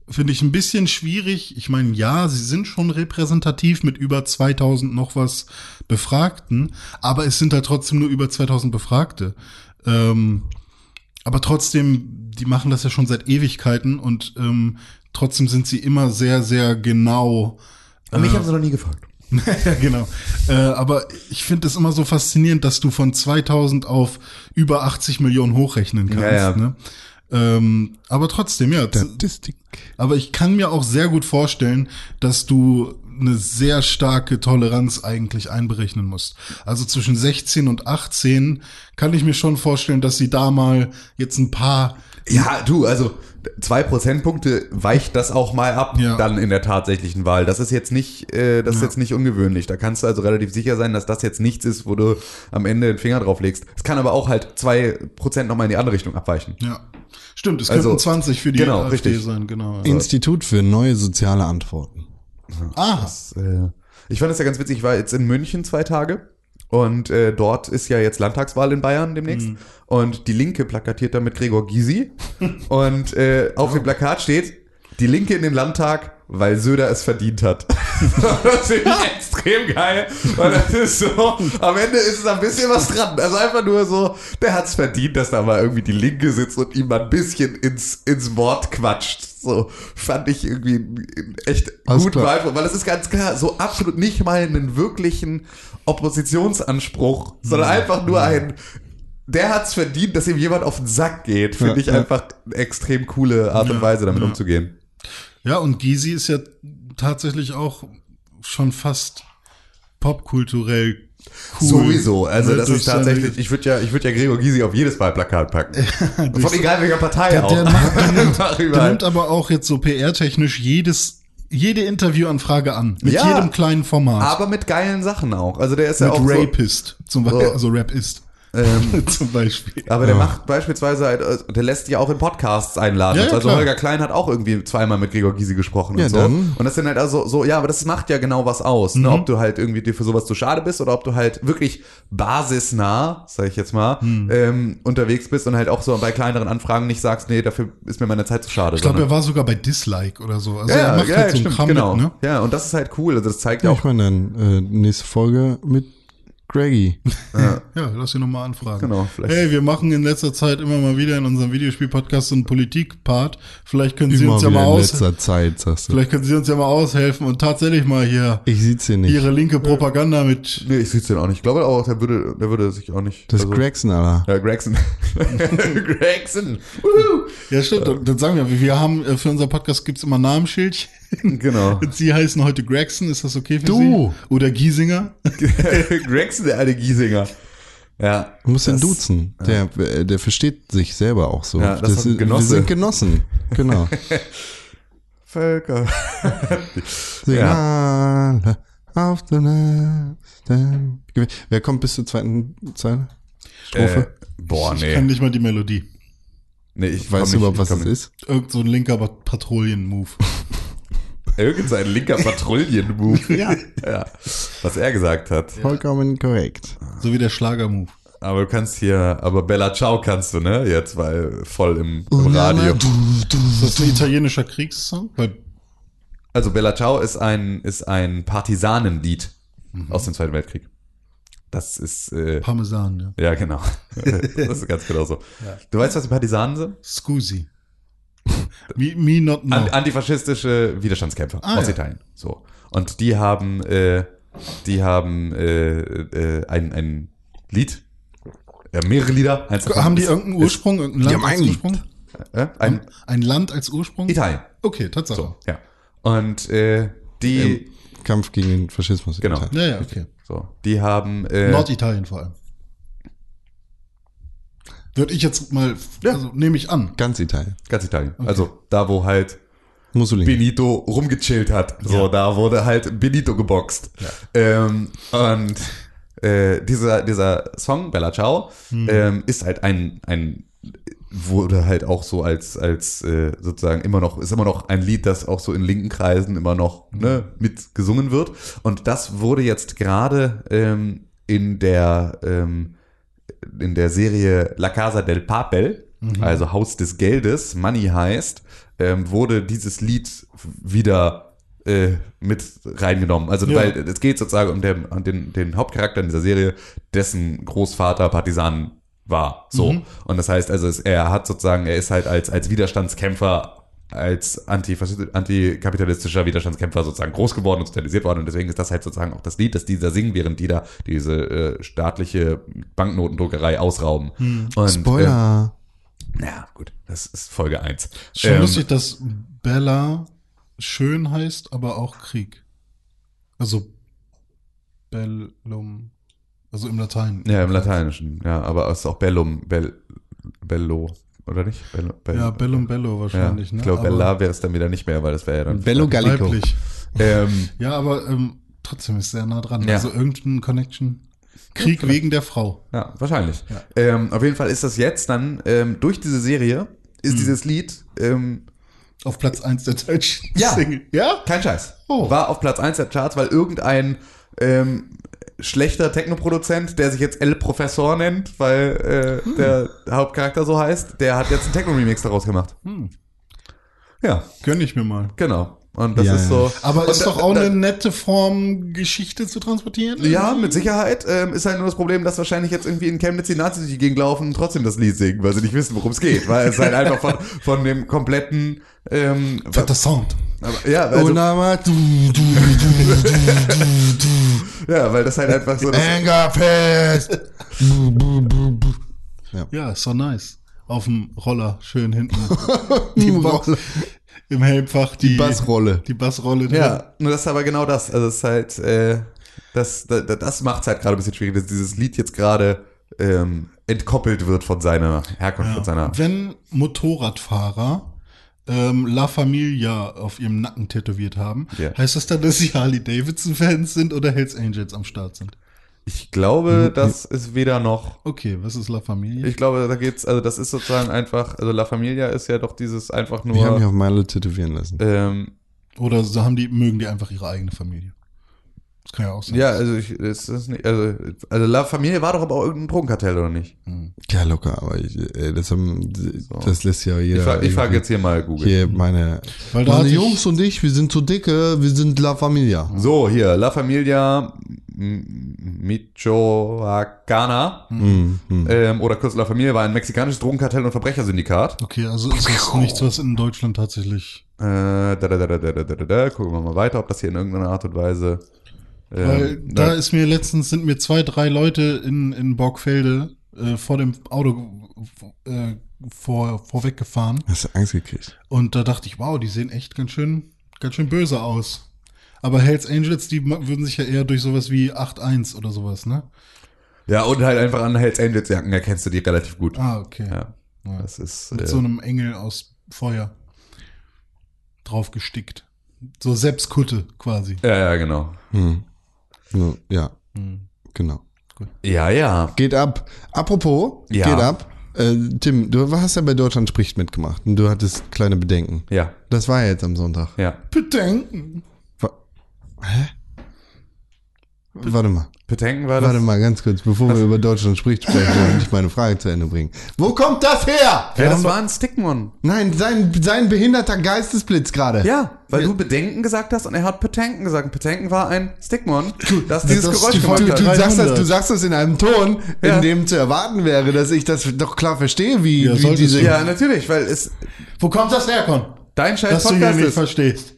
finde ich ein bisschen schwierig. Ich meine, ja, sie sind schon repräsentativ mit über 2000 noch was Befragten, aber es sind halt trotzdem nur über 2000 Befragte. Ähm, aber trotzdem, die machen das ja schon seit Ewigkeiten und ähm, trotzdem sind sie immer sehr, sehr genau. Aber mich haben sie noch nie gefragt. Ja, genau. Äh, aber ich finde es immer so faszinierend, dass du von 2000 auf über 80 Millionen hochrechnen kannst. Ja, ja. Ne? Ähm, aber trotzdem, ja. Statistik. Aber ich kann mir auch sehr gut vorstellen, dass du eine sehr starke Toleranz eigentlich einberechnen musst. Also zwischen 16 und 18 kann ich mir schon vorstellen, dass sie da mal jetzt ein paar Ja, du, also zwei Prozentpunkte weicht das auch mal ab, Ja. dann in der tatsächlichen Wahl. Das ist jetzt nicht, äh, das ist jetzt nicht ungewöhnlich. Da kannst du also relativ sicher sein, dass das jetzt nichts ist, wo du am Ende den Finger drauf legst. Es kann aber auch halt zwei Prozent nochmal in die andere Richtung abweichen. Ja. Stimmt, es Also, könnten 20 für die genau, AfD richtig. sein, genau. Institut für neue soziale Antworten. Ah, Das, äh, ich fand es ja ganz witzig, ich war jetzt in München zwei Tage und äh, dort ist ja jetzt Landtagswahl in Bayern demnächst und die Linke plakatiert da mit Gregor Gysi und äh, auf dem Plakat steht, die Linke in den Landtag, weil Söder es verdient hat. das finde ich extrem geil, weil das ist so, am Ende ist es ein bisschen was dran. Also einfach nur so, der hat es verdient, dass da mal irgendwie die Linke sitzt und ihm mal ein bisschen ins, ins Wort quatscht. So fand ich irgendwie echt Alles gut klar. Weil es ist ganz klar, so absolut nicht mal einen wirklichen Oppositionsanspruch, sondern einfach nur ein, der hat's verdient, dass ihm jemand auf den Sack geht, finde Ja, ich ja. einfach eine extrem coole Art und Ja, Weise, damit ja. umzugehen. Ja, und Gysi ist ja tatsächlich auch schon fast popkulturell cool. Sowieso. Also Ne, das ist tatsächlich, ich würde ja, ich würde ja Gregor Gysi auf jedes Wahlplakat packen. Von egal welcher Partei Der, auch. der, macht, der, nimmt, der nimmt aber auch jetzt so PR-technisch jedes, jede Interviewanfrage an. Mit Ja, jedem kleinen Format. aber mit geilen Sachen auch. Also der ist ja mit auch so, Rapist. Zum Beispiel, So. also Rapist. Ähm, zum Beispiel. Aber der macht beispielsweise halt, äh, der lässt die auch in Podcasts einladen. Ja, ja, also klar. Holger Klein hat auch irgendwie zweimal mit Gregor Gysi gesprochen Ja, und so. dann. Und das sind halt also so, ja, aber das macht ja genau was aus, Mhm. ne? Ob du halt irgendwie dir für sowas zu schade bist oder ob du halt wirklich basisnah, sag ich jetzt mal, Mhm. ähm, unterwegs bist und halt auch so bei kleineren Anfragen nicht sagst, nee, dafür ist mir meine Zeit zu schade. Ich glaube, er war sogar bei Dislike oder so. Also ja, er macht ja, halt so einen stimmt, Kram genau. mit, ne? Ja, und das ist halt cool. Also das zeigt ja Ja, auch, ich meine dann, äh, nächste Folge mit Greggy. Ja, lass ihn nochmal anfragen. Genau, vielleicht- Hey, wir machen in letzter Zeit immer mal wieder in unserem Videospiel-Podcast so einen Politik-Part. Vielleicht können Sie Immer uns ja mal in aus, letzter Zeit, sagst du. vielleicht können Sie uns ja mal aushelfen und tatsächlich mal hier Ich sieht's hier nicht. Ihre linke Propaganda mit nee, ich seh's den auch nicht. Ich glaube auch, der würde, der würde sich auch nicht. das ist also- Gregson, Alter. Ja, Gregson. Gregson. Woohoo. Ja, stimmt. Dann, dann sagen wir, wir haben äh, für unser Podcast gibt's immer Namensschildchen. Genau. Sie heißen heute Gregson. Ist das okay für Du. Sie? Oder Giesinger? Gregson, der alte Giesinger. Ja. Du musst ihn das- duzen. Der, äh, der versteht sich selber auch so. Ja, das ist ein ist- Genosse. Wir sind Genossen. Genau. Völker. Signale auf der Wer kommt bis zur zweiten Zeile? Strophe? Äh, boah, Ich nee. kann nicht mal die Melodie. nee ich weißt du überhaupt, was das ist? Irgend so ein linker Patrouillen-Move. Irgend so ein linker Patrouillen-Move. Ja. ja. Was er gesagt hat. Vollkommen korrekt. So wie der Schlager-Move. Aber du kannst hier, aber Bella Ciao kannst du, ne? Jetzt, weil voll im, im Radio. Ist das ein italienischer Kriegssong? Weil Also Bella Ciao ist ein, ist ein Partisanenlied Mhm. aus dem Zweiten Weltkrieg. Das ist, äh, Parmesan, ja. ja genau. das ist ganz genau so. Du weißt, was die Partisanen sind? Scusi. Me, me not know. An- Antifaschistische Widerstandskämpfer Ah, aus ja. Italien. So. Und die haben, äh, die haben äh, äh, ein, ein Lied, ja, mehrere Lieder. Eins davon haben die ist- irgendeinen Ursprung? Irgendein Land haben als einen- Ursprung? Äh, ein Ein Land als Ursprung? Italien. Okay, Tatsache. So, ja. Und äh, die, Kampf gegen den Faschismus. genau. Italien. Ja, ja, okay. So, die haben äh, Norditalien vor allem. Würde ich jetzt mal, also nehme ich an. Ganz Italien. ganz Italien. Also da, wo halt Mussolini. Benito rumgechillt hat. So, da wurde halt Benito geboxt. Ähm, und äh, dieser, dieser Song, Bella Ciao, ähm, ist halt ein, ein wurde halt auch so als, als äh, sozusagen immer noch, ist immer noch ein Lied, das auch so in linken Kreisen immer noch ne, mit gesungen wird. Und das wurde jetzt gerade ähm, in der ähm, in der Serie La Casa del Papel, also Haus des Geldes, Money heißt, ähm, wurde dieses Lied wieder äh, mit reingenommen. Also Ja. weil es geht sozusagen um, den, um den, den Hauptcharakter in dieser Serie, dessen Großvater Partisan war. So. Und das heißt also, es, er hat sozusagen, er ist halt als, als Widerstandskämpfer als antikapitalistischer Widerstandskämpfer sozusagen groß geworden und sozialisiert worden und deswegen ist das halt sozusagen auch das Lied, das die da singen, während die da diese äh, staatliche Banknotendruckerei ausrauben. Und, Spoiler. Ähm, ja, gut, das ist Folge 1. Schon Ähm, lustig, dass Bella schön heißt, aber auch Krieg. Also Bellum, also im Latein. Ja, im Lateinischen, ja, aber es ist auch Bellum, Bell, Bello, oder nicht? Bello, Bell, Ja, Bellum Bello ja, wahrscheinlich, ne? Ich glaube, Aber Bella wäre es dann wieder nicht mehr, weil das wäre ja dann. Bello Gallico. Weiblich. Ähm, Ja, aber ähm, trotzdem ist sehr nah dran. Ja. Also irgendein Connection. Krieg wegen der Frau. Ja, wahrscheinlich. Ja. Ähm, auf jeden Fall ist das jetzt dann, ähm, durch diese Serie, ist Hm. dieses Lied, ähm, Auf Platz 1 der deutschen Ja. Single. Ja? kein Scheiß, Oh. war auf Platz 1 der Charts, weil irgendein ähm, schlechter Technoproduzent, der sich jetzt El Professor nennt, weil äh, Hm. der Hauptcharakter so heißt, der hat jetzt einen Techno-Remix daraus gemacht. Hm. Ja, Gönn ich mir mal. genau. Und das Ja, ist ja. so. Aber ist doch auch da- eine nette Form, Geschichte zu transportieren. Ja, mit Sicherheit. Ähm, ist halt nur das Problem, dass wahrscheinlich jetzt irgendwie in Chemnitz die Nazis durch die Gegend laufen und trotzdem das Lied singen, weil sie nicht wissen, worum es geht. Weil es halt einfach von, von dem kompletten ähm, Fetter Sound. aber, ja, also, na, ma, du, du, du, du, ja, weil das halt einfach so Angerfest. Ja, ist so nice. Auf dem Roller, schön hinten. Die Box. Im Helmfach die, Die Bassrolle. Die Bassrolle drin. Ja, nur das ist aber genau das. Also es ist halt, äh, das, das, das macht es halt gerade ein bisschen schwierig, dass dieses Lied jetzt gerade ähm, entkoppelt wird von seiner Herkunft, von seiner. Wenn Motorradfahrer ähm, La Familia auf ihrem Nacken tätowiert haben, Ja. heißt das dann, dass sie Harley Davidson Fans sind oder Hells Angels am Start sind? Ich glaube, das ist weder noch. Okay, was ist La Familia? Ich glaube, da geht's, also das ist sozusagen einfach, also La Familia ist ja doch dieses einfach Ich habe mich nur. auf Milo tätowieren lassen. Ähm, Oder so haben die, mögen die einfach ihre eigene Familie? Das kann ja auch sein. ja, also ich, es ist nicht, also, also La Familia war doch aber auch irgendein Drogenkartell, oder nicht? Ja, locker, aber ich, äh, das, haben, das lässt ja jeder. Ich frage frag jetzt hier mal Google. Hier meine, Weil da meine hatte ich- Jungs und ich, wir sind zu dicke, wir sind La Familia. So, hier, La Familia M- Michoacana Mhm. Mhm. ähm, oder kurz La Familia war ein mexikanisches Drogenkartell und Verbrechersyndikat. Okay, also ist das nichts, was in Deutschland tatsächlich. Äh, da, da, da, da, da, da, da, da. Gucken wir mal weiter, ob das hier in irgendeiner Art und Weise. Ähm, Weil da ist mir letztens sind mir zwei, drei Leute in, in Borgfelde äh, vor dem Auto äh, vor, vorweggefahren. Hast du Angst gekriegt? Und da dachte ich, wow, die sehen echt ganz schön, ganz schön böse aus. Aber Hells Angels, die würden sich ja eher durch sowas wie 8-1 oder sowas, ne? ja, und halt einfach an Hells Angels Jacken erkennst du die relativ gut. Ah, okay. Ja, Ja. das ist. Mit äh, so einem Engel aus Feuer drauf gestickt. So Selbstkutte quasi. ja, ja, genau. Hm. So, ja, Hm. genau. Ja, ja. Geht ab. Apropos, Ja. geht ab. Äh, Tim, du hast ja bei Deutschland spricht mitgemacht und du hattest kleine Bedenken. Ja, Das war ja jetzt am Sonntag. ja. Bedenken. Wa- Hä? Warte mal. Bedenken war das. Warte mal ganz kurz, bevor wir über Deutschland spricht sprechen, will ich meine Frage zu Ende bringen. Wo kommt das her? Ja, das war ein Stickmon. Nein, sein, sein behinderter Geistesblitz gerade. Ja, weil du Bedenken gesagt hast und er hat Petanken gesagt. Petanken war ein Stickmon, das das dieses ist Geräusch gemacht Du, du, hat. sagst das, 300. du sagst das in einem Ton, Ja. in dem zu erwarten wäre, dass ich das doch klar verstehe, wie, Ja, wie diese. du. Ja, natürlich, weil es Wo kommt das her, Con? dein scheiß Dass du hier Podcast nicht ist. verstehst.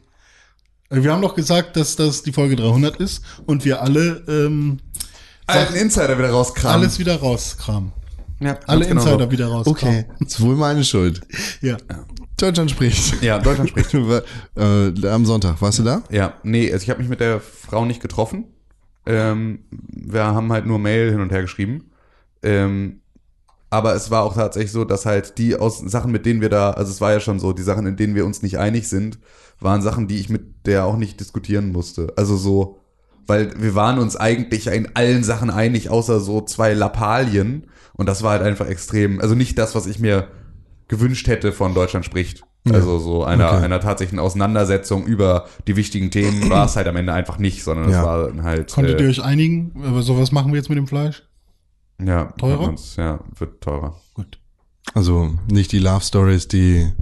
Äh, Wir haben doch gesagt, dass das die Folge 300 ist und wir alle ähm, Alten Insider wieder rauskramen. alles wieder rauskramen. ja, Alle genau Insider so. wieder rauskramen. Okay, ist wohl meine Schuld. Ja. Deutschland spricht. Ja, Deutschland spricht. äh, am Sonntag, warst du da? Ja, nee, also ich habe mich mit der Frau nicht getroffen. Ähm, wir haben halt nur Mail hin und her geschrieben. Ähm, aber es war auch tatsächlich so, dass halt die aus Sachen, mit denen wir da, also es war ja schon so, die Sachen, in denen wir uns nicht einig sind, waren Sachen, die ich mit der auch nicht diskutieren musste. Also so, weil wir waren uns eigentlich in allen Sachen einig, außer so zwei Lappalien. Und das war halt einfach extrem, also nicht das, was ich mir gewünscht hätte von Deutschland spricht. Also so einer, Okay. einer tatsächlichen Auseinandersetzung über die wichtigen Themen war es halt am Ende einfach nicht, sondern Ja. es war dann halt. Konntet äh, ihr euch einigen? Aber so was machen wir jetzt mit dem Fleisch? ja, Teurer? Uns, ja, wird teurer. Gut. Also nicht die Love Stories, die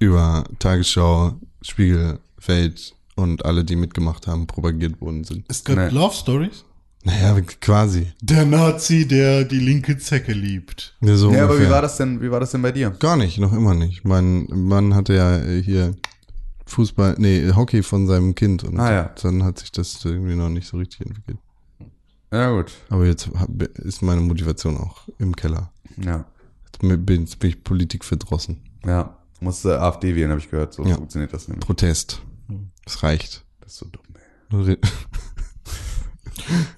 über Tagesschau, Spiegel, Welt und alle, die mitgemacht haben, propagiert worden sind. Es gibt Nee. Love Stories. Naja, quasi. Der Nazi, der die linke Zecke liebt. Ja, so ja, aber wie war das denn, wie war das denn bei dir? Gar nicht, noch immer nicht. Mein Mann hatte ja hier Fußball, nee, Hockey von seinem Kind und Ah, ja. dann hat sich das irgendwie noch nicht so richtig entwickelt. Ja, gut. Aber jetzt hab, ist meine Motivation auch im Keller. Ja. Jetzt bin, jetzt bin ich Politik verdrossen. Ja. Musste AfD wählen, habe ich gehört. So Ja. funktioniert das nämlich. Protest. Es reicht. Das ist so dumm, ey.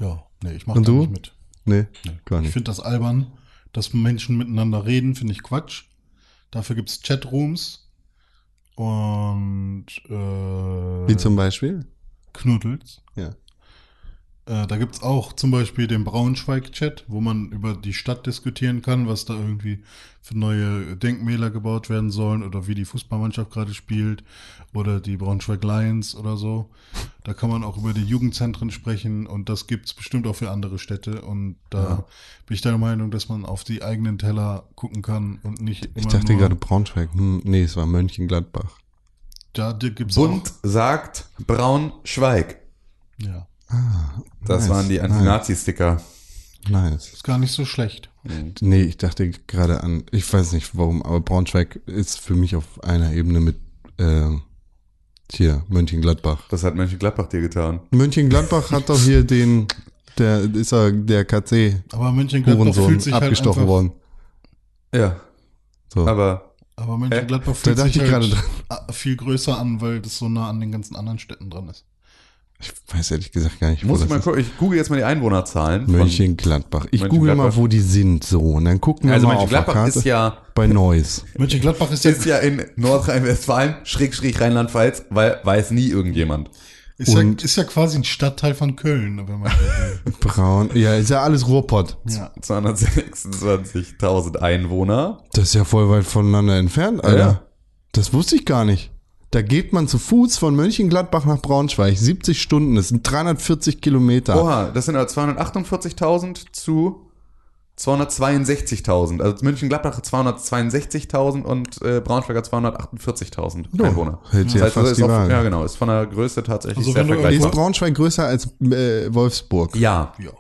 Ja, nee, ich mache da du? nicht mit. Nee, gar Ich nicht. finde das albern, dass Menschen miteinander reden, finde ich Quatsch. Dafür gibt's Chatrooms und äh, Wie zum Beispiel? Knuddels. Ja. Äh, da gibt's auch zum Beispiel den Braunschweig-Chat, wo man über die Stadt diskutieren kann, was da irgendwie für neue Denkmäler gebaut werden sollen oder wie die Fußballmannschaft gerade spielt oder die Braunschweig Lions oder so. Da kann man auch über die Jugendzentren sprechen und das gibt's bestimmt auch für andere Städte und da Ja. bin ich der Meinung, dass man auf die eigenen Teller gucken kann und nicht Ich dachte gerade Braunschweig. Hm, nee, es war Mönchengladbach. da gibt's Bund sagt Braunschweig. auch, ja, Das Nice, waren die Anti-Nazi-Sticker. Nice. ist gar nicht so schlecht. Nee, ich dachte gerade an, ich weiß nicht warum, aber Braunschweig ist für mich auf einer Ebene mit äh, hier, Mönchengladbach. Das hat Mönchengladbach dir getan. Mönchengladbach hat doch hier den, der ist ja der KC Aber Mönchengladbach Hurensohn fühlt sich halt abgestochen einfach, worden. Ja. So. Aber Aber Mönchengladbach Da fühlt sich ich halt gerade dran. a- viel größer an, weil das so nah an den ganzen anderen Städten dran ist. Ich weiß ehrlich gesagt gar nicht, wo Muss ich das mal gucken, ich google jetzt mal die Einwohnerzahlen. Mönchengladbach. Ich google mal, Mönchengladbach. wo die sind, so. Und dann gucken wir Also mal auf der Mönchengladbach Karte ist ja, bei Neuss. Mönchengladbach ist ja, ist ja in Nordrhein-Westfalen, Schrägstrich Rheinland-Pfalz, weil weiß nie irgendjemand. ist, ja, ist ja quasi ein Stadtteil von Köln, wenn man. Braun. Ja, ist ja alles Ruhrpott. ja. 226.000 Einwohner. Das ist ja voll weit voneinander entfernt, Alter. Ja. Das wusste ich gar nicht. Da geht man zu Fuß von Mönchengladbach nach Braunschweig. 70 Stunden. Das sind 340 Kilometer. Oha, das sind aber 248.000 zu 262.000. Also München-Gladbach hat 262.000 und äh, Braunschweig hat 248.000 Ja, Einwohner. hält ja fast ist die auf, Waage. ja genau, ist von der Größe tatsächlich Also sehr du Ist vergleichbar. Braunschweig größer als äh, Wolfsburg? Ja, ja.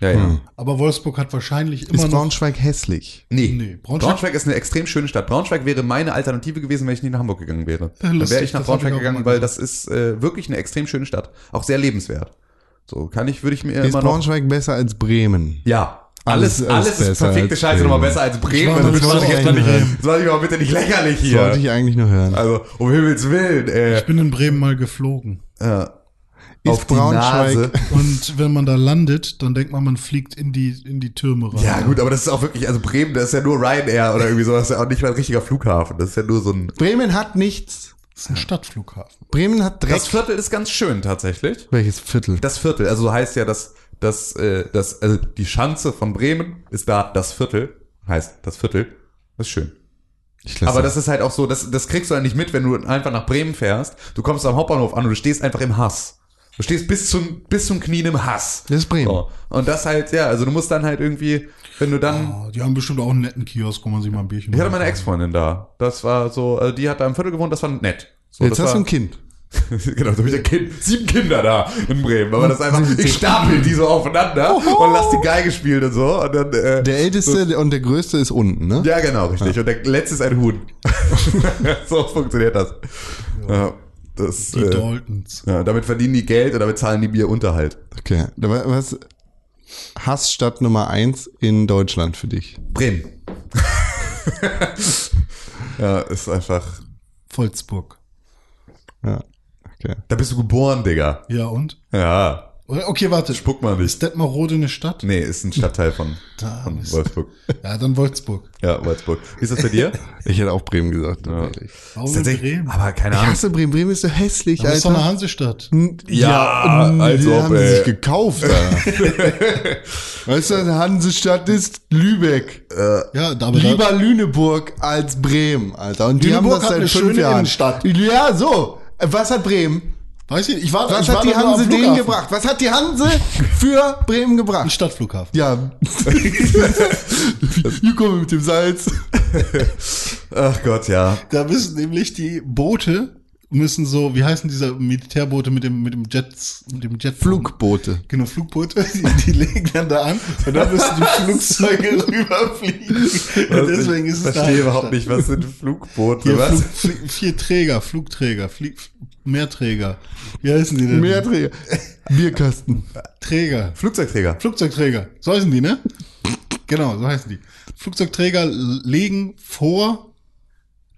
Ja, ja. Hm. Aber Wolfsburg hat wahrscheinlich immer Ist noch. Braunschweig hässlich? Nee. Nee, Braunschweig- Braunschweig, ist eine extrem schöne Stadt. Braunschweig wäre meine Alternative gewesen, wenn ich nicht nach Hamburg gegangen wäre. Dann lustig, wäre ich nach das Braunschweig ich gegangen, weil das ist äh, wirklich eine extrem schöne Stadt. Auch sehr lebenswert. So, kann ich, würde ich mir Ist immer noch. Braunschweig besser als Bremen? Ja. Alles- Alles, alles alles, ist perfekte Scheiße nochmal besser als Bremen. Das mit war Wolfsburg jetzt mal nicht, das war nicht mal bitte nicht lächerlich Sollte hier. ich eigentlich nur hören. Also, um Himmels Willen, äh, Ich bin in Bremen mal geflogen. äh, Ist auf die Braunschweig- Nase. Und wenn man da landet, dann denkt man, man fliegt in die, in die Türme rein. Ja, gut, aber das ist auch wirklich, also Bremen, das ist ja nur Ryanair oder irgendwie so, das ist ja auch nicht mal ein richtiger Flughafen. Das ist ja nur so ein. Bremen hat nichts. Das ist ein Stadtflughafen. Bremen hat Dreck. Das Viertel ist ganz schön tatsächlich. Welches Viertel? Das Viertel, also heißt ja, dass das, äh, das, also die Schanze von Bremen ist da das Viertel, heißt das Viertel. Das ist schön. Ich Aber das ist halt auch so, das, das kriegst du halt nicht mit, wenn du einfach nach Bremen fährst. Du kommst am Hauptbahnhof an und du stehst einfach im Hass. Du stehst bis zum, bis zum Knien im Hass. Das ist Bremen. So. Und das halt, ja, also du musst dann halt irgendwie, wenn du dann, Oh, die haben bestimmt auch einen netten Kiosk, wo man sich mal ein Bierchen ich hatte meine Ex-Freundin da. Das war so, also die hat da im Viertel gewohnt, das war nett. So, Jetzt hast du war, ein Kind. genau, da habe ich ein Kind, sieben Kinder da in Bremen. Aber das ist einfach, ich stapel die so aufeinander und lass die Geige spielen und so. Und dann, äh, Der älteste und der größte ist unten, ne? Ja, genau, richtig. Und der letzte ist ein Huhn. so funktioniert das. Ja, das Die äh, Daltons. ja, damit verdienen die Geld und damit zahlen die mir Unterhalt. Okay. Was? Hassstadt Nummer eins in Deutschland für dich. Bremen. ja, ist einfach. Wolfsburg. Ja. Okay. Da bist du geboren, Digga. Ja, und? Ja. Oder- Okay, warte. Spuck mal nicht. Ist Detmarode eine Stadt? Nee, ist ein Stadtteil von, von Wolfsburg. Ja, dann Wolfsburg. Ja, Wolfsburg. Wie ist das bei dir? Ich hätte auch Bremen gesagt. tatsächlich. Warum Bremen? aber keine Ich Ahnung. hasse Bremen. Bremen ist so hässlich, Das ist doch eine Alter. Hansestadt. Ja, und als die ob, haben sie sich gekauft, Alter. weißt du, eine Hansestadt ist Lübeck. Ja, aber Lieber Lüneburg als Bremen, Alter. Und die Lüneburg haben das hat seit eine fünf schöne Jahren. Innenstadt. Ja, so. Was hat Bremen? Weiß ich, ich war, Was ich war hat die da nur am Hanse denen gebracht? Was hat die Hanse für Bremen Ein gebracht? Stadtflughafen. Ja. Hier kommen wir mit dem Salz. Ach Gott, ja. Da müssen nämlich die Boote müssen so, wie heißen diese Militärboote mit dem mit dem Jets, mit dem Jet Flugboote. Genau, Flugboote, die, die legen dann da an und dann müssen die Flugzeuge rüberfliegen. Und deswegen ist es ich verstehe überhaupt nicht, was sind Flugboote? Hier, was? Flug, vier Träger, Flugträger, Flieg, Mehrträger. Wie heißen die denn? Mehrträger. Bierkasten. Träger. Flugzeugträger. Flugzeugträger. So heißen die, ne? Genau, so heißen die. Flugzeugträger legen vor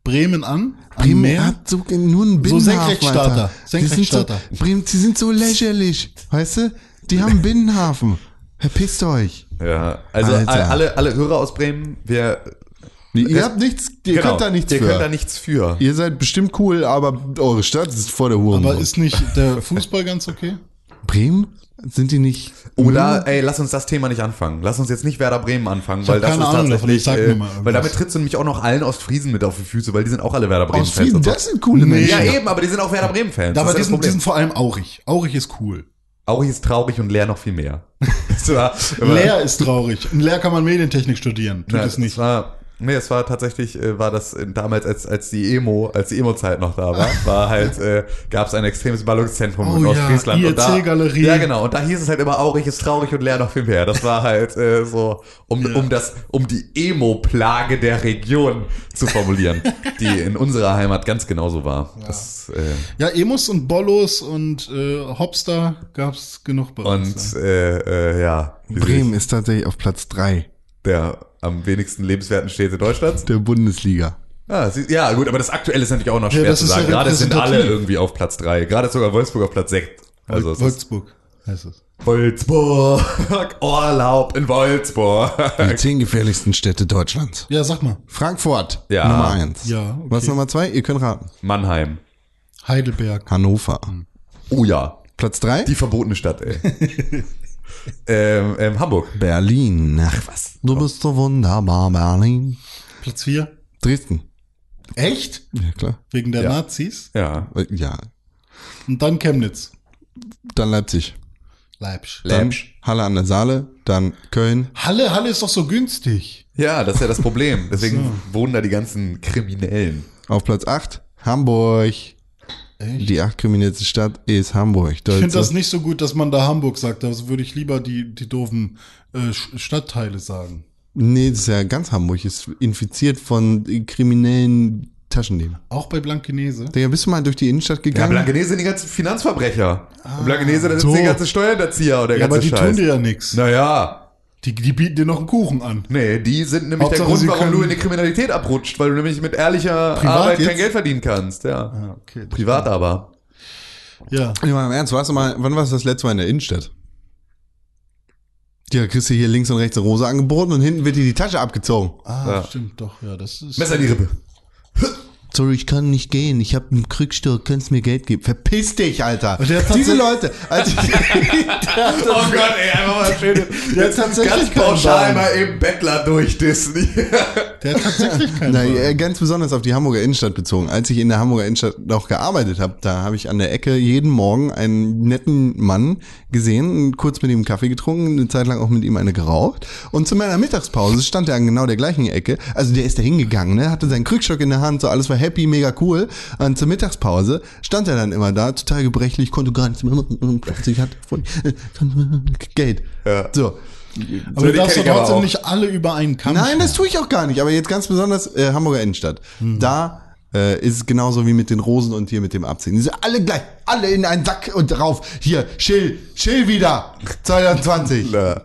Bremen an. Bremen Meer. hat so nur einen Binnenhafen, Senkrechtstarter. Alter. Die sind Senkrechtstarter. So, Bremen, die sind so lächerlich. Weißt du? Die haben einen Binnenhafen. Verpisst euch. Ja, also Alter. alle, alle Hörer aus Bremen, wir Ihr habt nichts, ihr genau, könnt da nichts ihr für. könnt da nichts für. ihr seid bestimmt cool, aber eure Stadt ist vor der Hurensohn. Aber ist nicht der Fußball ganz okay? Bremen? Sind die nicht? Oder, ey, lass uns das Thema nicht anfangen. Lass uns jetzt nicht Werder Bremen anfangen, weil hab das keine ist Ahnung davon, tatsächlich, ich sag äh, mal weil damit trittst du nämlich auch noch allen Ostfriesen mit auf die Füße, weil die sind auch alle Werder Bremen Fans. So. das sind coole Nee. Menschen. ja, eben, aber die sind auch Werder Bremen Fans. aber das die sind, das die sind vor allem aurig. Aurig ist cool. Aurich ist traurig und leer noch viel mehr. Das war, Leer ist traurig. In Leer kann man Medientechnik studieren. Tut Ja, es nicht. Es war, nee, es war tatsächlich, äh, war das äh, damals, als, als die Emo, als die Emo-Zeit noch da war, war halt, äh, gab es ein extremes Ballungszentrum Oh in ja, Ostfriesland. und da- IRC-Galerie. Ja, genau. Und da hieß es halt immer, Aurich ist traurig und leer noch viel mehr. Das war halt äh, so, um, um das, um die Emo-Plage der Region zu formulieren, die in unserer Heimat ganz genauso war. Das, äh, Ja, Emos und Bollos und äh, Hopster gab's genug bei uns. und äh, äh, ja, wie Bremen ist tatsächlich auf Platz drei. Der, am wenigsten lebenswerten Städte Deutschlands. Der Bundesliga. Ja, sie, ja, gut, aber das Aktuelle ist natürlich auch noch schwer das zu ist ja sagen. Gerade sind alle irgendwie auf Platz drei. Gerade ist sogar Wolfsburg auf Platz sechs. Also ist Wolfsburg heißt es. Wolfsburg. Urlaub in Wolfsburg. Die zehn gefährlichsten Städte Deutschlands. Ja, sag mal. Frankfurt, Ja. Nummer eins. Ja, okay. Was Nummer zwei? Ihr könnt raten. Mannheim. Heidelberg. Hannover. Oh ja. Platz drei? Die verbotene Stadt, ey. ähm, ähm, Hamburg. Berlin. Ach was. Du bist so wunderbar, Berlin. Platz 4. Dresden. Echt? Ja, klar. Wegen der Ja. Nazis. Ja. Ja. Und dann Chemnitz. Dann Leipzig. Leipzig. Dann Lämpsch. Halle an der Saale. Dann Köln. Halle, Halle ist doch so günstig. Ja, das ist ja das Problem. Deswegen wohnen da die ganzen Kriminellen. Auf Platz acht Hamburg. Echt? Die acht kriminellste Stadt ist Hamburg. Ich finde Deutsche- das nicht so gut, dass man da Hamburg sagt. Da würde ich lieber die, die doofen äh, Stadtteile sagen. Nee, das ist ja ganz Hamburg. Ist infiziert von kriminellen Taschendieben. Auch bei Blankenese. Digga, bist du mal durch die Innenstadt Ja, gegangen? Blankenese sind die ganzen Finanzverbrecher. Und Blankenese, da so. die ganzen Steuerhinterzieher und der Ja, aber ganze die Scheiß. tun dir ja nichts. naja. Die, die bieten dir noch einen Kuchen an. Nee, die sind nämlich Hauptsache, der Grund, warum du in die Kriminalität abrutscht, weil du nämlich mit ehrlicher Privat Arbeit jetzt? kein Geld verdienen kannst. Ja. Ah, okay. Privat aber. Ja. Ich mal im Ernst, warst du mal, wann warst du das letzte Mal in der Innenstadt? Ja, kriegst du hier links und rechts eine Rose angeboten und hinten wird dir die Tasche abgezogen. Ah, Ja. stimmt doch. Ja, das ist. Messer in die Rippe. Sorry, ich kann nicht gehen. Ich habe einen Krückstock. Kannst mir Geld geben? Verpiss dich, Alter. Diese Leute. Also, Oh Gott, ey, einfach mal schön. Der hat tatsächlich ganz pauschal mal eben Bettler durchdissen. Der hat tatsächlich keinen Na, äh, ganz besonders auf die Hamburger Innenstadt bezogen. Als ich in der Hamburger Innenstadt noch gearbeitet habe, da habe ich an der Ecke jeden Morgen einen netten Mann gesehen, kurz mit ihm einen Kaffee getrunken, eine Zeit lang auch mit ihm eine geraucht. Und zu meiner Mittagspause stand er an genau der gleichen Ecke. Also der ist da hingegangen, ne? hatte seinen Krückstock in der Hand, so alles war happy, mega cool. Und zur Mittagspause stand er dann immer da, total gebrechlich, konnte gar nichts mehr machen. Plötzlich hat Geld. Ja. So. aber du die darfst doch trotzdem nicht alle über einen Kamm. Nein, das tue ich auch gar nicht. Aber jetzt ganz besonders äh, Hamburger Innenstadt. Da äh, ist es genauso wie mit den Rosen und hier mit dem Abziehen. Die sind alle gleich, alle in einen Sack und drauf. Hier, chill, chill wieder. 2020. Na,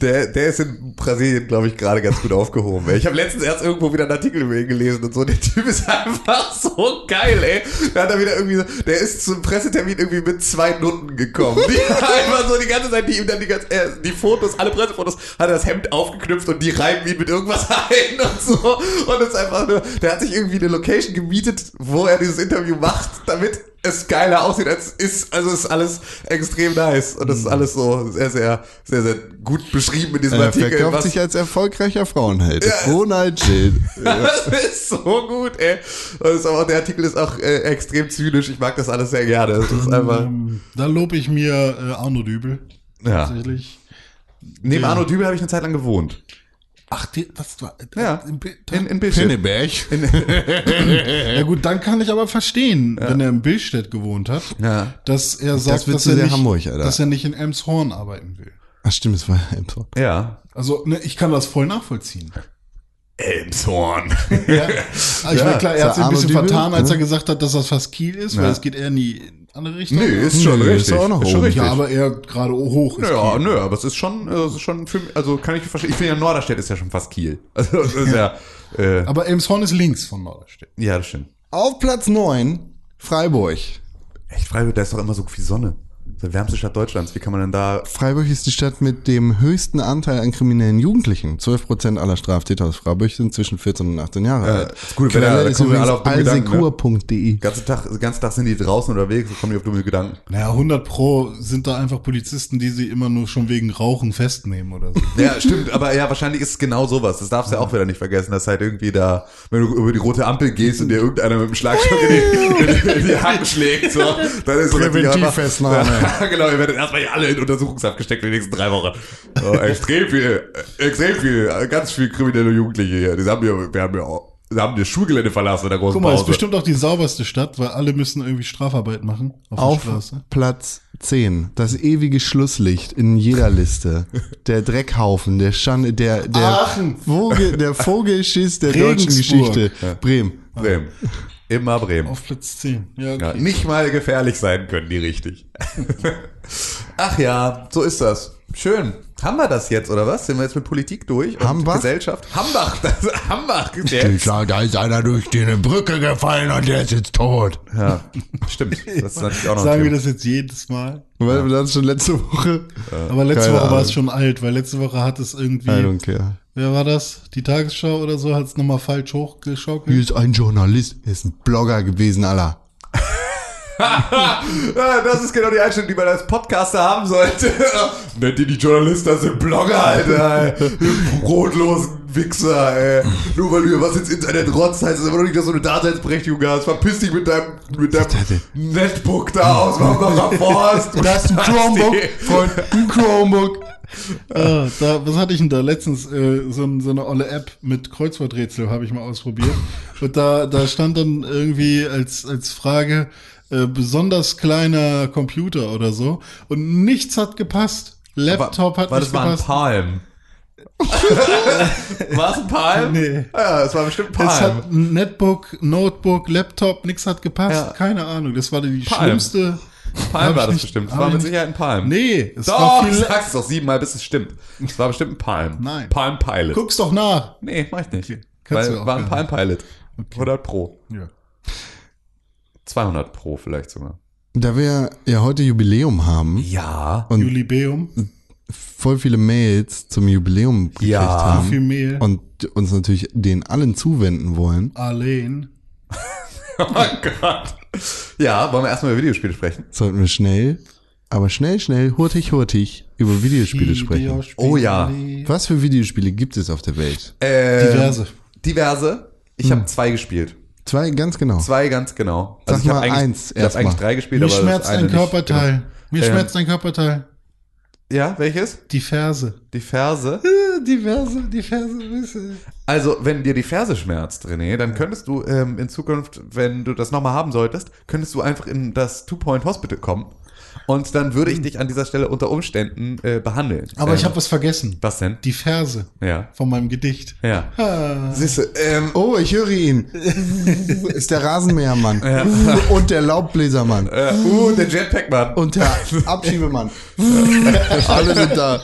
der, der ist in Brasilien, glaube ich, gerade ganz gut aufgehoben. Ey. Ich habe letztens erst irgendwo wieder einen Artikel über ihn gelesen und so. Der Typ ist einfach so geil, ey. Da hat er wieder irgendwie so, der ist zum Pressetermin irgendwie mit zwei Nutten gekommen. Die einfach so die ganze Zeit, die ihm dann die, ganze, äh, die Fotos, alle Pressefotos, hat er das Hemd aufgeknüpft und die reiben ihn mit irgendwas ein und so. Und es ist einfach nur, der hat sich irgendwie eine Location gemietet, wo er dieses Interview macht, damit es geiler aussieht, als es ist. Also es ist alles extrem nice. Und das ist alles so sehr, sehr, sehr, sehr gut beschrieben in diesem Er Artikel. verkauft was- sich als erfolgreicher Frauenheld. Ja. Ronald Schild. das ist so gut, ey. Und aber, der Artikel ist auch äh, extrem zynisch. Ich mag das alles sehr gerne. Es ist einfach. Ähm, da lobe ich mir äh, Arno Dübel. Ja. Tatsächlich. Neben Arno Dübel habe ich eine Zeit lang gewohnt. Ach, die, das war. Ja. im Bild- In, in Bildschirm. Pinneberg. Ja gut, dann kann ich aber verstehen, wenn er in Billstedt gewohnt hat, Ja. dass er sagt, wird dass, er nicht, Hamburg, dass er nicht in Elmshorn arbeiten will. Ach stimmt, es war Emsor. Ja. Also ne, ich kann das voll nachvollziehen. Elmshorn. Ja. Aber ich Ja, meine, klar, er hat sich ein bisschen vertan, als ne? er gesagt hat, dass das fast Kiel ist, weil Ja. es geht eher in die andere Richtung. Nö, ist schon Nö, ist richtig. auch noch ist schon oben. richtig. ja, aber eher gerade hoch ist Ja, Kiel. nö, aber es ist schon, ist schon für mich, also kann ich verstehen. Ich finde ja Norderstedt ist ja schon fast Kiel. Also das ist ja, äh, Aber Elmshorn ist links von Norderstedt. ja, das stimmt. Auf Platz 9 Freiburg. Echt, Freiburg, da ist doch immer so viel Sonne. Die wärmste Stadt Deutschlands. Wie kann man denn da Freiburg ist die Stadt mit dem höchsten Anteil an kriminellen Jugendlichen. 12% aller Straftäter aus Freiburg sind zwischen 14 und 18 Jahre Ja, alt. das gute Wetter, da ist kommen wir alle auf dumme Gedanken, ne? ganzen Tag, den ganzen Tag sind die draußen unterwegs und kommen die auf dumme Gedanken? Naja, 100 pro sind da einfach Polizisten, die sie immer nur schon wegen Rauchen festnehmen oder so. Ja, stimmt, aber ja, wahrscheinlich ist es genau sowas. Das darfst du ja auch wieder nicht vergessen, dass halt irgendwie da, wenn du über die rote Ampel gehst und dir irgendeiner mit dem Schlagstock in die, in die, in die Hand schlägt, so, dann ist so natürlich einfach- Präventivfestnahme. Ja, genau, ihr werdet erstmal hier alle in Untersuchungshaft gesteckt für die nächsten drei Wochen. So, extrem viel, extrem viel, ganz viel kriminelle Jugendliche hier. Die haben hier, wir haben ja auch, die haben das Schulgelände verlassen in der großen Guck mal, ist Pause. bestimmt auch die sauberste Stadt, weil alle müssen irgendwie Strafarbeit machen auf, Auf. Platz 10. Das ewige Schlusslicht in jeder Liste. Der Dreckhaufen, der Schande, der, der Aachen. Vogel, der Vogelschiss der deutschen Regensburg. Geschichte. Bremen. Bremen. Immer Bremen. Auf Platz 10. Ja, okay. Ja, nicht mal gefährlich sein können die richtig. Ach ja, so ist das. Schön. Haben wir das jetzt, oder was? Sind wir jetzt mit Politik durch? Und Hambach? Gesellschaft? Hambach, das, Hambach. Der, Ich sag, da ist einer durch die eine Brücke gefallen und der ist jetzt tot. ja, stimmt. Das ist natürlich auch noch Sagen wir das jetzt jedes Mal. Weil wir das schon letzte Woche. Aber letzte Woche war es schon alt, weil letzte Woche hat es irgendwie, I don't care. wer war das? Die Tagesschau oder so, hat es nochmal falsch hochgeschaukelt. Hier ist ein Journalist, er ist ein Blogger gewesen, Allah. Ja, das ist genau die Einstellung, die man als Podcaster haben sollte. Nennt ihr die Journalisten, das sind Blogger, Alter. Brotlosen Wichser, ey. Nur weil du hier was ins Internet rotzt, heißt das aber noch nicht, dass du eine Daseinsberechtigung hast. Verpiss dich mit deinem, mit deinem Netbook da aus, Wambacher Forst. Da ist ein Chromebook. Freund, ein Chromebook. Ah, da, was hatte ich denn da letztens? Äh, so, so eine olle App mit Kreuzworträtsel habe ich mal ausprobiert. Und da, da stand dann irgendwie als, als Frage äh, besonders kleiner Computer oder so. Und nichts hat gepasst. Laptop hat war nicht das war ein gepasst. Palm? war es ein Palm? Nee. Ja, es war bestimmt ein Es Palm. hat ein Netbook, Notebook, Laptop, nichts hat gepasst. Ja. Keine Ahnung. Das war die Palm. schlimmste. Palm war das nicht- bestimmt. Es war mit Sicherheit ein Palm. Nee, es war Doch, viel. sag's doch siebenmal, bis es stimmt. Es war bestimmt ein Palm. Nein. Palm Pilot. Guck's doch nach. Nee, mach ich nicht. Kannst Weil war ein Palm Pilot. 100 Pro. Ja. 200 Pro vielleicht sogar. Da wir ja heute Jubiläum haben Ja. und Julibeum. voll viele Mails zum Jubiläum gekriegt Ja. haben Viel Mehl. und uns natürlich den allen zuwenden wollen, Alleen. Oh Gott. Ja, wollen wir erstmal über Videospiele sprechen? sollten wir schnell, aber schnell, schnell, hurtig, hurtig über Videospiele sprechen. Videospiele. Oh ja. Was für Videospiele gibt es auf der Welt? Ähm, Diverse. Diverse. Ich habe zwei gespielt. Zwei, ganz genau. Zwei ganz genau. Sag ich hab mal eigentlich- eins Ich habe eigentlich drei gespielt, Mir aber schmerzt eine ein nicht. Körperteil. Mir Ähm, schmerzt ein Körperteil. Genau. Ja, welches? Die Ferse. Die Ferse. Diverse, die Ferse. Also, wenn dir die Ferse schmerzt, René, dann könntest du ähm, in Zukunft, wenn du das nochmal haben solltest, könntest du einfach in das Two-Point Hospital kommen. Und dann würde ich dich an dieser Stelle unter Umständen äh, behandeln. Aber ähm, ich habe was vergessen. Was denn? Die Verse Ja. von meinem Gedicht. Ja. Ah. Siehste, ähm, Oh, ich höre ihn. Ist der Rasenmähermann. Und der Laubbläsermann. äh, uh, der Jetpack-Mann. Und der Abschiebemann. Alle sind da.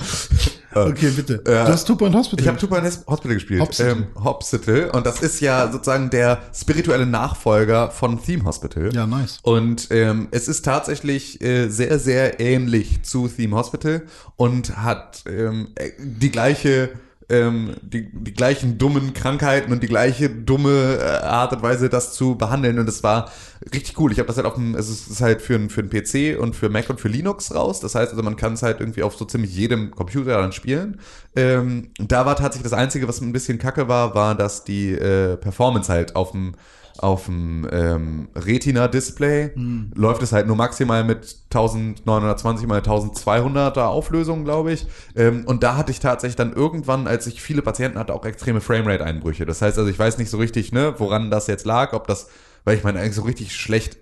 Okay, bitte. Du hast Point Hospital. Ich habe Point Hospital gespielt. Hopsital. Ähm. Und das ist ja sozusagen der spirituelle Nachfolger von Theme Hospital. Ja, nice. Und ähm, es ist tatsächlich äh, sehr, sehr ähnlich zu Theme Hospital und hat ähm, äh, die gleiche ähm, die, die gleichen dummen Krankheiten und die gleiche dumme äh, Art und Weise, das zu behandeln. Und es war richtig cool. Ich habe das halt auf dem, es ist, es ist halt für, ein- für einen PC und für Mac und für Linux raus. Das heißt also, man kann es halt irgendwie auf so ziemlich jedem Computer dann spielen. Ähm, da war tatsächlich das Einzige, was ein bisschen kacke war, war, dass die äh, Performance halt auf dem auf dem ähm, Retina-Display läuft es halt nur maximal mit 1920 mal 1200er Auflösung, glaube ich. Ähm, und da hatte ich tatsächlich dann irgendwann, als ich viele Patienten hatte, auch extreme Framerate-Einbrüche. Das heißt also, ich weiß nicht so richtig, ne, woran das jetzt lag, ob das, weil ich meine, eigentlich so richtig schlecht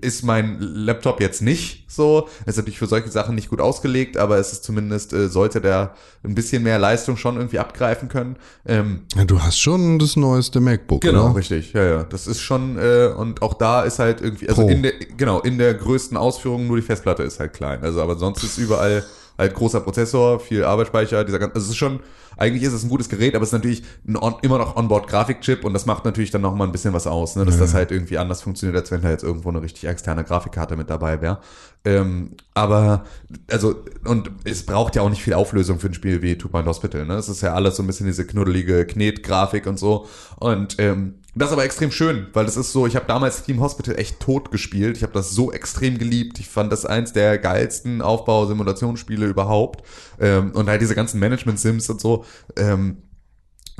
ist mein Laptop jetzt nicht so. Ist natürlich für solche Sachen nicht gut ausgelegt, aber es ist zumindest, äh, sollte der ein bisschen mehr Leistung schon irgendwie abgreifen können. Ähm, Ja, du hast schon das neueste MacBook, Genau, oder? richtig. Ja, ja. Das ist schon, äh, und auch da ist halt irgendwie, also Pro. in der, genau, in der größten Ausführung nur die Festplatte ist halt klein. Also, aber sonst ist überall halt großer Prozessor, viel Arbeitsspeicher, dieser ganze, also es ist schon, eigentlich ist es ein gutes Gerät, aber es ist natürlich ein on, immer noch Onboard-Grafikchip und das macht natürlich dann nochmal ein bisschen was aus, ne, dass das halt irgendwie anders funktioniert, als wenn da jetzt irgendwo eine richtig externe Grafikkarte mit dabei wäre. Ähm, aber, also, und es braucht ja auch nicht viel Auflösung für ein Spiel wie Two Point Hospital, ne? Es ist ja alles so ein bisschen diese knuddelige Knet-Grafik und so. Und ähm, das ist aber extrem schön, weil das ist so, ich habe damals Team Hospital echt tot gespielt. Ich habe das so extrem geliebt. Ich fand das eins der geilsten Aufbau-Simulationsspiele überhaupt. Ähm, und halt diese ganzen Management-Sims und so. Ähm,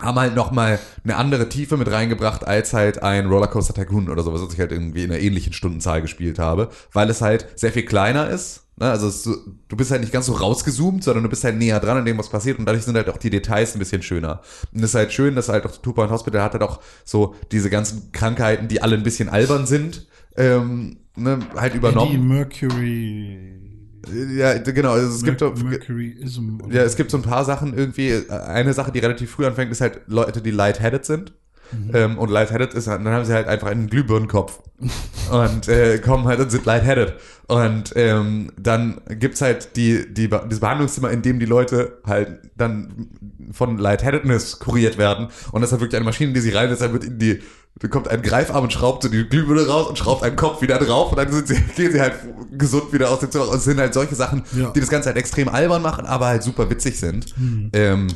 haben halt noch mal eine andere Tiefe mit reingebracht als halt ein Rollercoaster Tycoon oder sowas, was ich halt irgendwie in einer ähnlichen Stundenzahl gespielt habe, weil es halt sehr viel kleiner ist. Ne? Also so- du bist halt nicht ganz so rausgezoomt, sondern du bist halt näher dran an dem, was passiert und dadurch sind halt auch die Details ein bisschen schöner. Und es ist halt schön, dass halt auch Two Point Hospital hat halt auch so diese ganzen Krankheiten, die alle ein bisschen albern sind, ähm, ne, halt übernommen. Mercury. Ja, genau. Also es gibt Mer Mercuryism. ja, es gibt so ein paar Sachen irgendwie. Eine Sache, die relativ früh anfängt, ist halt Leute, die lightheaded sind. Ähm, und lightheaded ist, halt- dann haben sie halt einfach einen Glühbirnenkopf. und äh, kommen halt und sind lightheaded. Und ähm, dann gibt's halt die, die, dieses Behandlungszimmer, in dem die Leute halt dann von Lightheadedness kuriert werden. Und das ist halt wirklich eine Maschine, die sie reinsetzt, dann wird in die, da kommt ein Greifarm und schraubt so die Glühbirne raus und schraubt einen Kopf wieder drauf und dann sind sie, gehen sie halt gesund wieder aus dem Zimmer. Und es sind halt solche Sachen, Ja. die das Ganze halt extrem albern machen, aber halt super witzig sind. Ähm,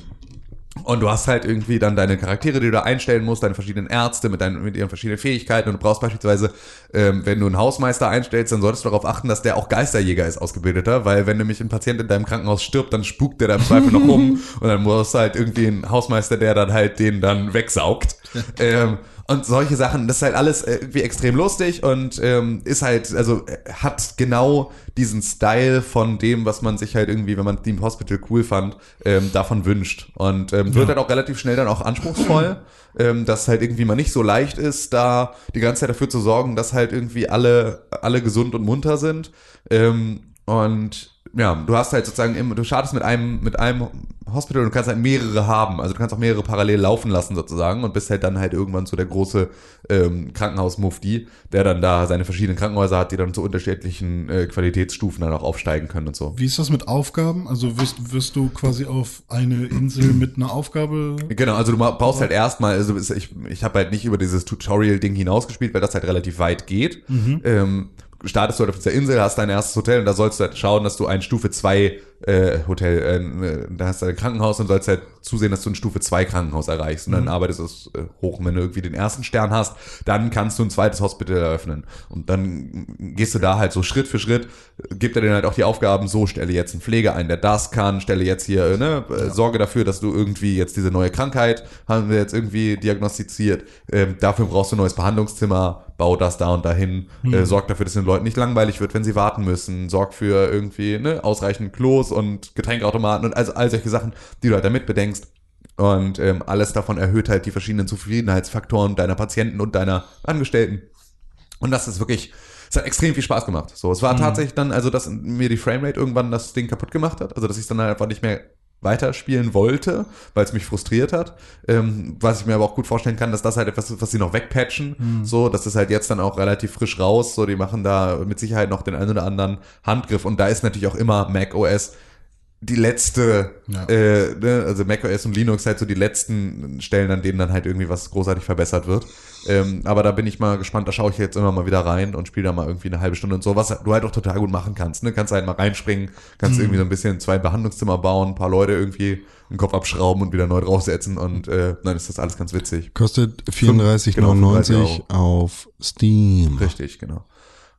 und du hast halt irgendwie dann deine Charaktere, die du da einstellen musst, deine verschiedenen Ärzte mit, deinen, mit ihren verschiedenen Fähigkeiten. Und du brauchst beispielsweise, ähm, wenn du einen Hausmeister einstellst, dann solltest du darauf achten, dass der auch Geisterjäger ist, ausgebildeter. Weil wenn nämlich ein Patient in deinem Krankenhaus stirbt, dann spukt der da im Zweifel noch rum. Und dann brauchst du halt irgendwie einen Hausmeister, der dann halt den dann wegsaugt. ähm, und solche Sachen, das ist halt alles äh, irgendwie extrem lustig und ähm, ist halt, also äh, hat genau diesen Style von dem, was man sich halt irgendwie, wenn man Team Hospital cool fand, ähm, davon wünscht. Und ähm, wird halt auch relativ schnell dann auch anspruchsvoll, ähm, dass halt irgendwie mal nicht so leicht ist, da die ganze Zeit dafür zu sorgen, dass halt irgendwie alle, alle gesund und munter sind. Ähm, und ja, du hast halt sozusagen, im, du startest mit einem, mit einem Hospital und du kannst halt mehrere haben. Also du kannst auch mehrere parallel laufen lassen sozusagen und bist halt dann halt irgendwann so der große ähm, Krankenhaus-Mufti, der dann da seine verschiedenen Krankenhäuser hat, die dann zu unterschiedlichen äh, Qualitätsstufen dann auch aufsteigen können und so. Wie ist das mit Aufgaben? Also wirst, wirst du quasi auf eine Insel mit einer Aufgabe? Genau, also du baust halt erstmal, also ich, ich habe halt nicht über dieses Tutorial-Ding hinausgespielt, weil das halt relativ weit geht. Ähm, startest du halt auf dieser Insel, hast dein erstes Hotel und da sollst du halt schauen, dass du ein Stufe 2 äh, Hotel, äh, da hast du ein Krankenhaus und sollst halt zusehen, dass du ein Stufe 2 Krankenhaus erreichst und dann arbeitest du es äh, hoch. Und wenn du irgendwie den ersten Stern hast, dann kannst du ein zweites Hospital eröffnen. Und dann gehst du da halt so Schritt für Schritt, gibt er dir halt auch die Aufgaben, so stelle jetzt einen Pfleger ein, der das kann, stelle jetzt hier, äh, ne, äh, sorge dafür, dass du irgendwie jetzt diese neue Krankheit haben wir jetzt irgendwie diagnostiziert. Ähm, dafür brauchst du ein neues Behandlungszimmer, bau das da und dahin, äh, sorg dafür, dass den Leuten nicht langweilig wird, wenn sie warten müssen, sorg für irgendwie ne, ausreichend Klos und Getränkeautomaten und also all solche Sachen, die du halt damit bedenkst. Und ähm, alles davon erhöht halt die verschiedenen Zufriedenheitsfaktoren deiner Patienten und deiner Angestellten. Und das ist wirklich, es hat extrem viel Spaß gemacht. So, es war tatsächlich dann, also dass mir die Framerate irgendwann das Ding kaputt gemacht hat. Also dass ich dann einfach nicht mehr weiterspielen wollte, weil es mich frustriert hat. Ähm, was ich mir aber auch gut vorstellen kann, dass das halt etwas ist, was sie noch wegpatchen. So, das ist halt jetzt dann auch relativ frisch raus. So, die machen da mit Sicherheit noch den einen oder anderen Handgriff. Und da ist natürlich auch immer Mac OS die letzte, Ja. äh, ne, also macOS und Linux halt so die letzten Stellen, an denen dann halt irgendwie was großartig verbessert wird. Ähm, aber da bin ich mal gespannt, da schaue ich jetzt immer mal wieder rein und spiele da mal irgendwie eine halbe Stunde und so, was du halt auch total gut machen kannst. Ne? Kannst halt mal reinspringen, kannst irgendwie so ein bisschen zwei Behandlungszimmer bauen, ein paar Leute irgendwie den Kopf abschrauben und wieder neu draufsetzen und äh, dann ist das alles ganz witzig. Kostet Genau, 34,99 35 auf Steam. Richtig, genau.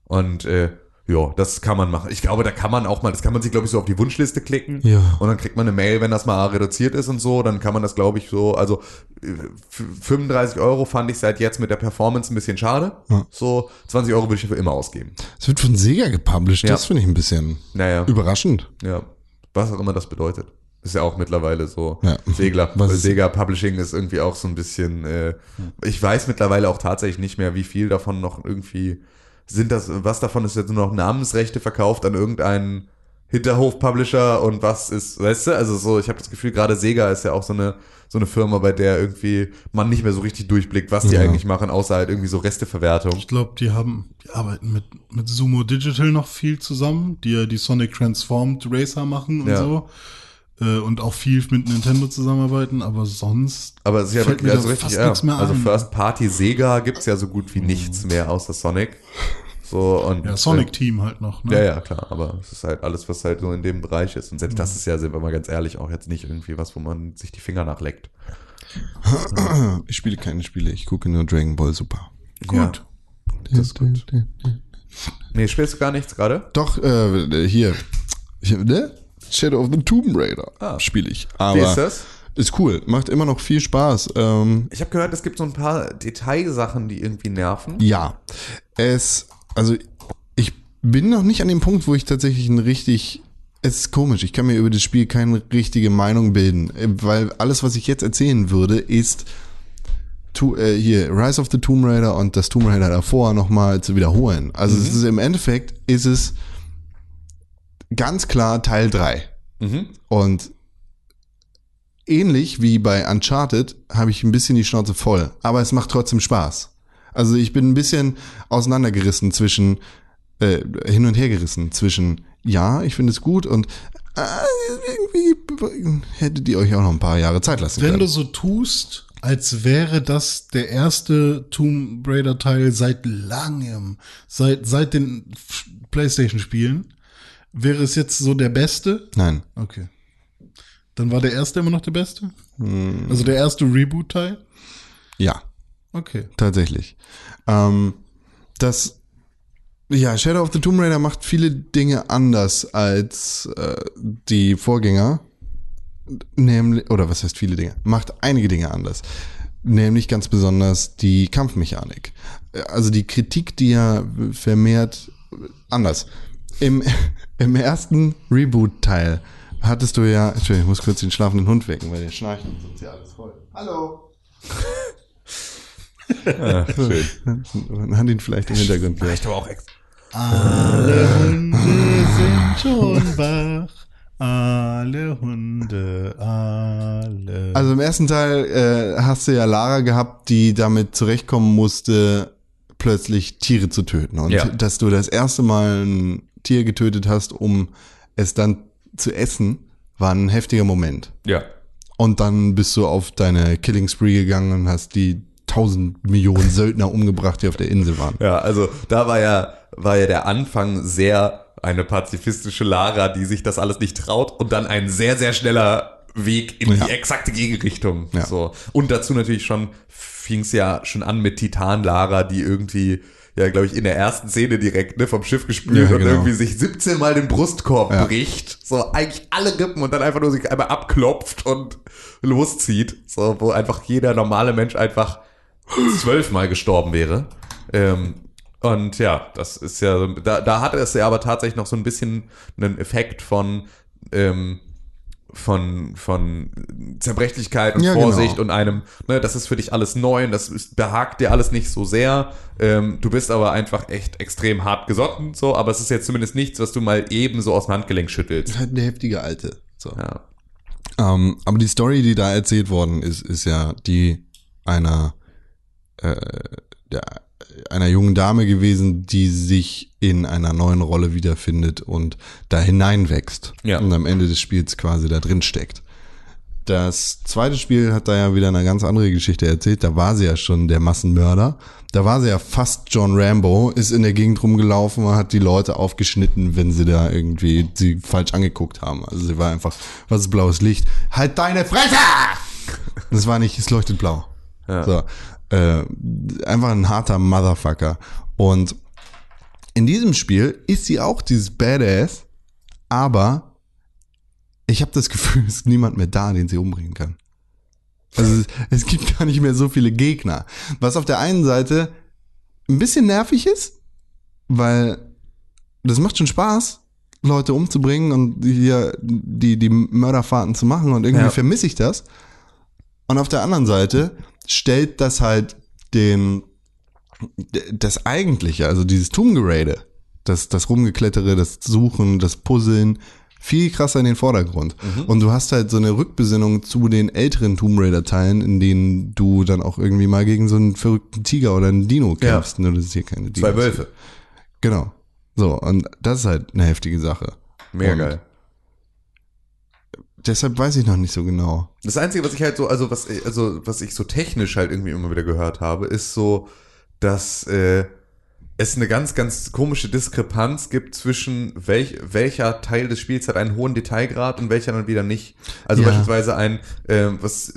Und äh, ja, das kann man machen. Ich glaube, da kann man auch mal, das kann man sich, glaube ich, so auf die Wunschliste klicken. Ja. Und dann kriegt man eine Mail, wenn das mal reduziert ist und so, dann kann man das, glaube ich, so, also äh, f- 35 Euro fand ich seit jetzt mit der Performance ein bisschen schade. Ja. So 20 Euro würde ich dafür immer ausgeben. Es wird von Sega gepublished, Ja. das finde ich ein bisschen Naja, überraschend. ja. Was auch immer das bedeutet. Ist ja auch mittlerweile so Ja. Segler. Sega Publishing ist irgendwie auch so ein bisschen, äh, ich weiß mittlerweile auch tatsächlich nicht mehr, wie viel davon noch irgendwie sind das, was davon ist jetzt nur noch Namensrechte verkauft an irgendeinen Hinterhof-Publisher und was ist, weißt du, also so, ich habe das Gefühl, gerade Sega ist ja auch so eine, so eine Firma, bei der irgendwie man nicht mehr so richtig durchblickt, was die Ja. eigentlich machen, außer halt irgendwie so Resteverwertung. Ich glaube, die haben, die arbeiten mit, mit Sumo Digital noch viel zusammen, die ja die Sonic Transformed Racer machen und Ja. so. Äh, und auch viel mit Nintendo zusammenarbeiten, aber sonst. Aber es ist ja wirklich also richtig, fast ja. nichts mehr Also. Mhm. First Party Sega gibt's ja so gut wie nichts mehr außer Sonic. So und Ja, Sonic Team halt noch, Äh, ne? ja, ja, klar, aber es ist halt alles, was halt so in dem Bereich ist. Und selbst Mhm. das ist ja, sind wir mal ganz ehrlich, auch jetzt nicht irgendwie was, wo man sich die Finger nachleckt. Ich spiele keine Spiele, ich gucke nur Dragon Ball Super. Gut. Das ist gut. Nee, spielst du gar nichts gerade? Doch, äh, hier. Ich, ne? Shadow of the Tomb Raider Ah. spiele ich. Wie Aber ist das? ist cool, macht immer noch viel Spaß. Ähm, Ich habe gehört, es gibt so ein paar Detailsachen, die irgendwie nerven. ja, es, also ich bin noch nicht an dem Punkt, wo ich tatsächlich ein richtig, es ist komisch, ich kann mir über das Spiel keine richtige Meinung bilden, äh, weil alles, was ich jetzt erzählen würde, ist to, äh, hier Rise of the Tomb Raider und das Tomb Raider davor nochmal zu wiederholen. Also es ist im Endeffekt ist es ganz klar Teil 3. Mhm. Und ähnlich wie bei Uncharted habe ich ein bisschen die Schnauze voll, aber es macht trotzdem Spaß. Also ich bin ein bisschen auseinandergerissen zwischen, äh, hin und her gerissen zwischen, ja, ich finde es gut und äh, irgendwie hättet ihr euch auch noch ein paar Jahre Zeit lassen Wenn können. du so tust, als wäre das der erste Tomb Raider Teil seit langem, seit, seit den Playstation Spielen, wäre es jetzt so der beste? Nein. Okay. Dann war der erste immer noch der beste? Also der erste Reboot Teil? Ja. Okay. tatsächlich. Ähm, das, ja, Shadow of the Tomb Raider macht viele Dinge anders als äh, die Vorgänger. Nämlich, oder was heißt viele Dinge? Macht einige Dinge anders. Nämlich ganz besonders die Kampfmechanik. Äh, Also die Kritik, die ja vermehrt anders. Im, im ersten Reboot-Teil hattest du ja, Entschuldigung, ich muss kurz den schlafenden Hund wecken, weil der schnarcht und sonst ja alles voll. Hallo! Man hat ihn vielleicht im Hintergrund gehört. aber auch ex Alle Hunde sind schon wach. Alle Hunde, alle. Also im ersten Teil äh, hast du ja Lara gehabt, die damit zurechtkommen musste, plötzlich Tiere zu töten. Und Ja. dass du das erste Mal ein Tier getötet hast, um es dann zu essen, war ein heftiger Moment. Ja. Und dann bist du auf deine Killing Spree gegangen und hast die tausend Millionen Söldner umgebracht, die auf der Insel waren. Ja, also da war ja, war ja der Anfang sehr eine pazifistische Lara, die sich das alles nicht traut und dann ein sehr, sehr schneller Weg in Ja. die exakte Gegenrichtung. Ja. So. Und dazu natürlich schon fing es ja schon an mit Titan Lara, die irgendwie ja, glaube ich, in der ersten Szene direkt ne, vom Schiff gespült Ja, und genau. irgendwie sich 17 Mal den Brustkorb Ja. bricht. So eigentlich alle Rippen und dann einfach nur sich einmal abklopft und loszieht. So, wo einfach jeder normale Mensch einfach zwölfmal gestorben wäre. Ähm, und ja, das ist ja, da, da hatte es ja aber tatsächlich noch so ein bisschen einen Effekt von, ähm, von, von Zerbrechlichkeit und Ja, Vorsicht genau. und einem, ne, das ist für dich alles neu und das ist, behagt dir alles nicht so sehr. Ähm, du bist aber einfach echt extrem hart gesotten, so, aber es ist jetzt zumindest nichts, was du mal eben so aus dem Handgelenk schüttelst. Halt eine heftige Alte. So. Ja. Ähm, aber die Story, die da erzählt worden ist, ist ja die einer, äh, der, einer jungen Dame gewesen, die sich in einer neuen Rolle wiederfindet und da hineinwächst. Ja. Und am Ende des Spiels quasi da drin steckt. Das zweite Spiel hat da ja wieder eine ganz andere Geschichte erzählt. Da war sie ja schon der Massenmörder. Da war sie ja fast John Rambo, ist in der Gegend rumgelaufen und hat die Leute aufgeschnitten, wenn sie da irgendwie sie falsch angeguckt haben. Also sie war einfach, was ist blaues Licht? Halt deine Fresse! Das war nicht, es leuchtet blau. Ja. So, äh, einfach ein harter Motherfucker. Und in diesem Spiel ist sie auch dieses Badass, aber ich habe das Gefühl, es ist niemand mehr da, den sie umbringen kann. Also es, es gibt gar nicht mehr so viele Gegner. Was auf der einen Seite ein bisschen nervig ist, weil das macht schon Spaß, Leute umzubringen und hier die, die Mörderfahrten zu machen und irgendwie Ja. vermisse ich das. Und auf der anderen Seite stellt das halt den, das Eigentliche, also dieses Tomb-Gerade, das, das Rumgeklettere, das Suchen, das Puzzeln, viel krasser in den Vordergrund. Und du hast halt so eine Rückbesinnung zu den älteren Tomb Raider-Teilen, in denen du dann auch irgendwie mal gegen so einen verrückten Tiger oder einen Dino Ja. kämpfst. Nur das ist hier keine Dinos. Zwei Wölfe. Genau. So, und das ist halt eine heftige Sache. Mega Und geil. Deshalb weiß ich noch nicht so genau. Das Einzige, was ich halt so, also was, also was ich so technisch halt irgendwie immer wieder gehört habe, ist so, dass äh, es eine ganz, ganz komische Diskrepanz gibt zwischen welch, welcher Teil des Spiels hat einen hohen Detailgrad und welcher dann wieder nicht. Also Ja. beispielsweise ein, äh, was,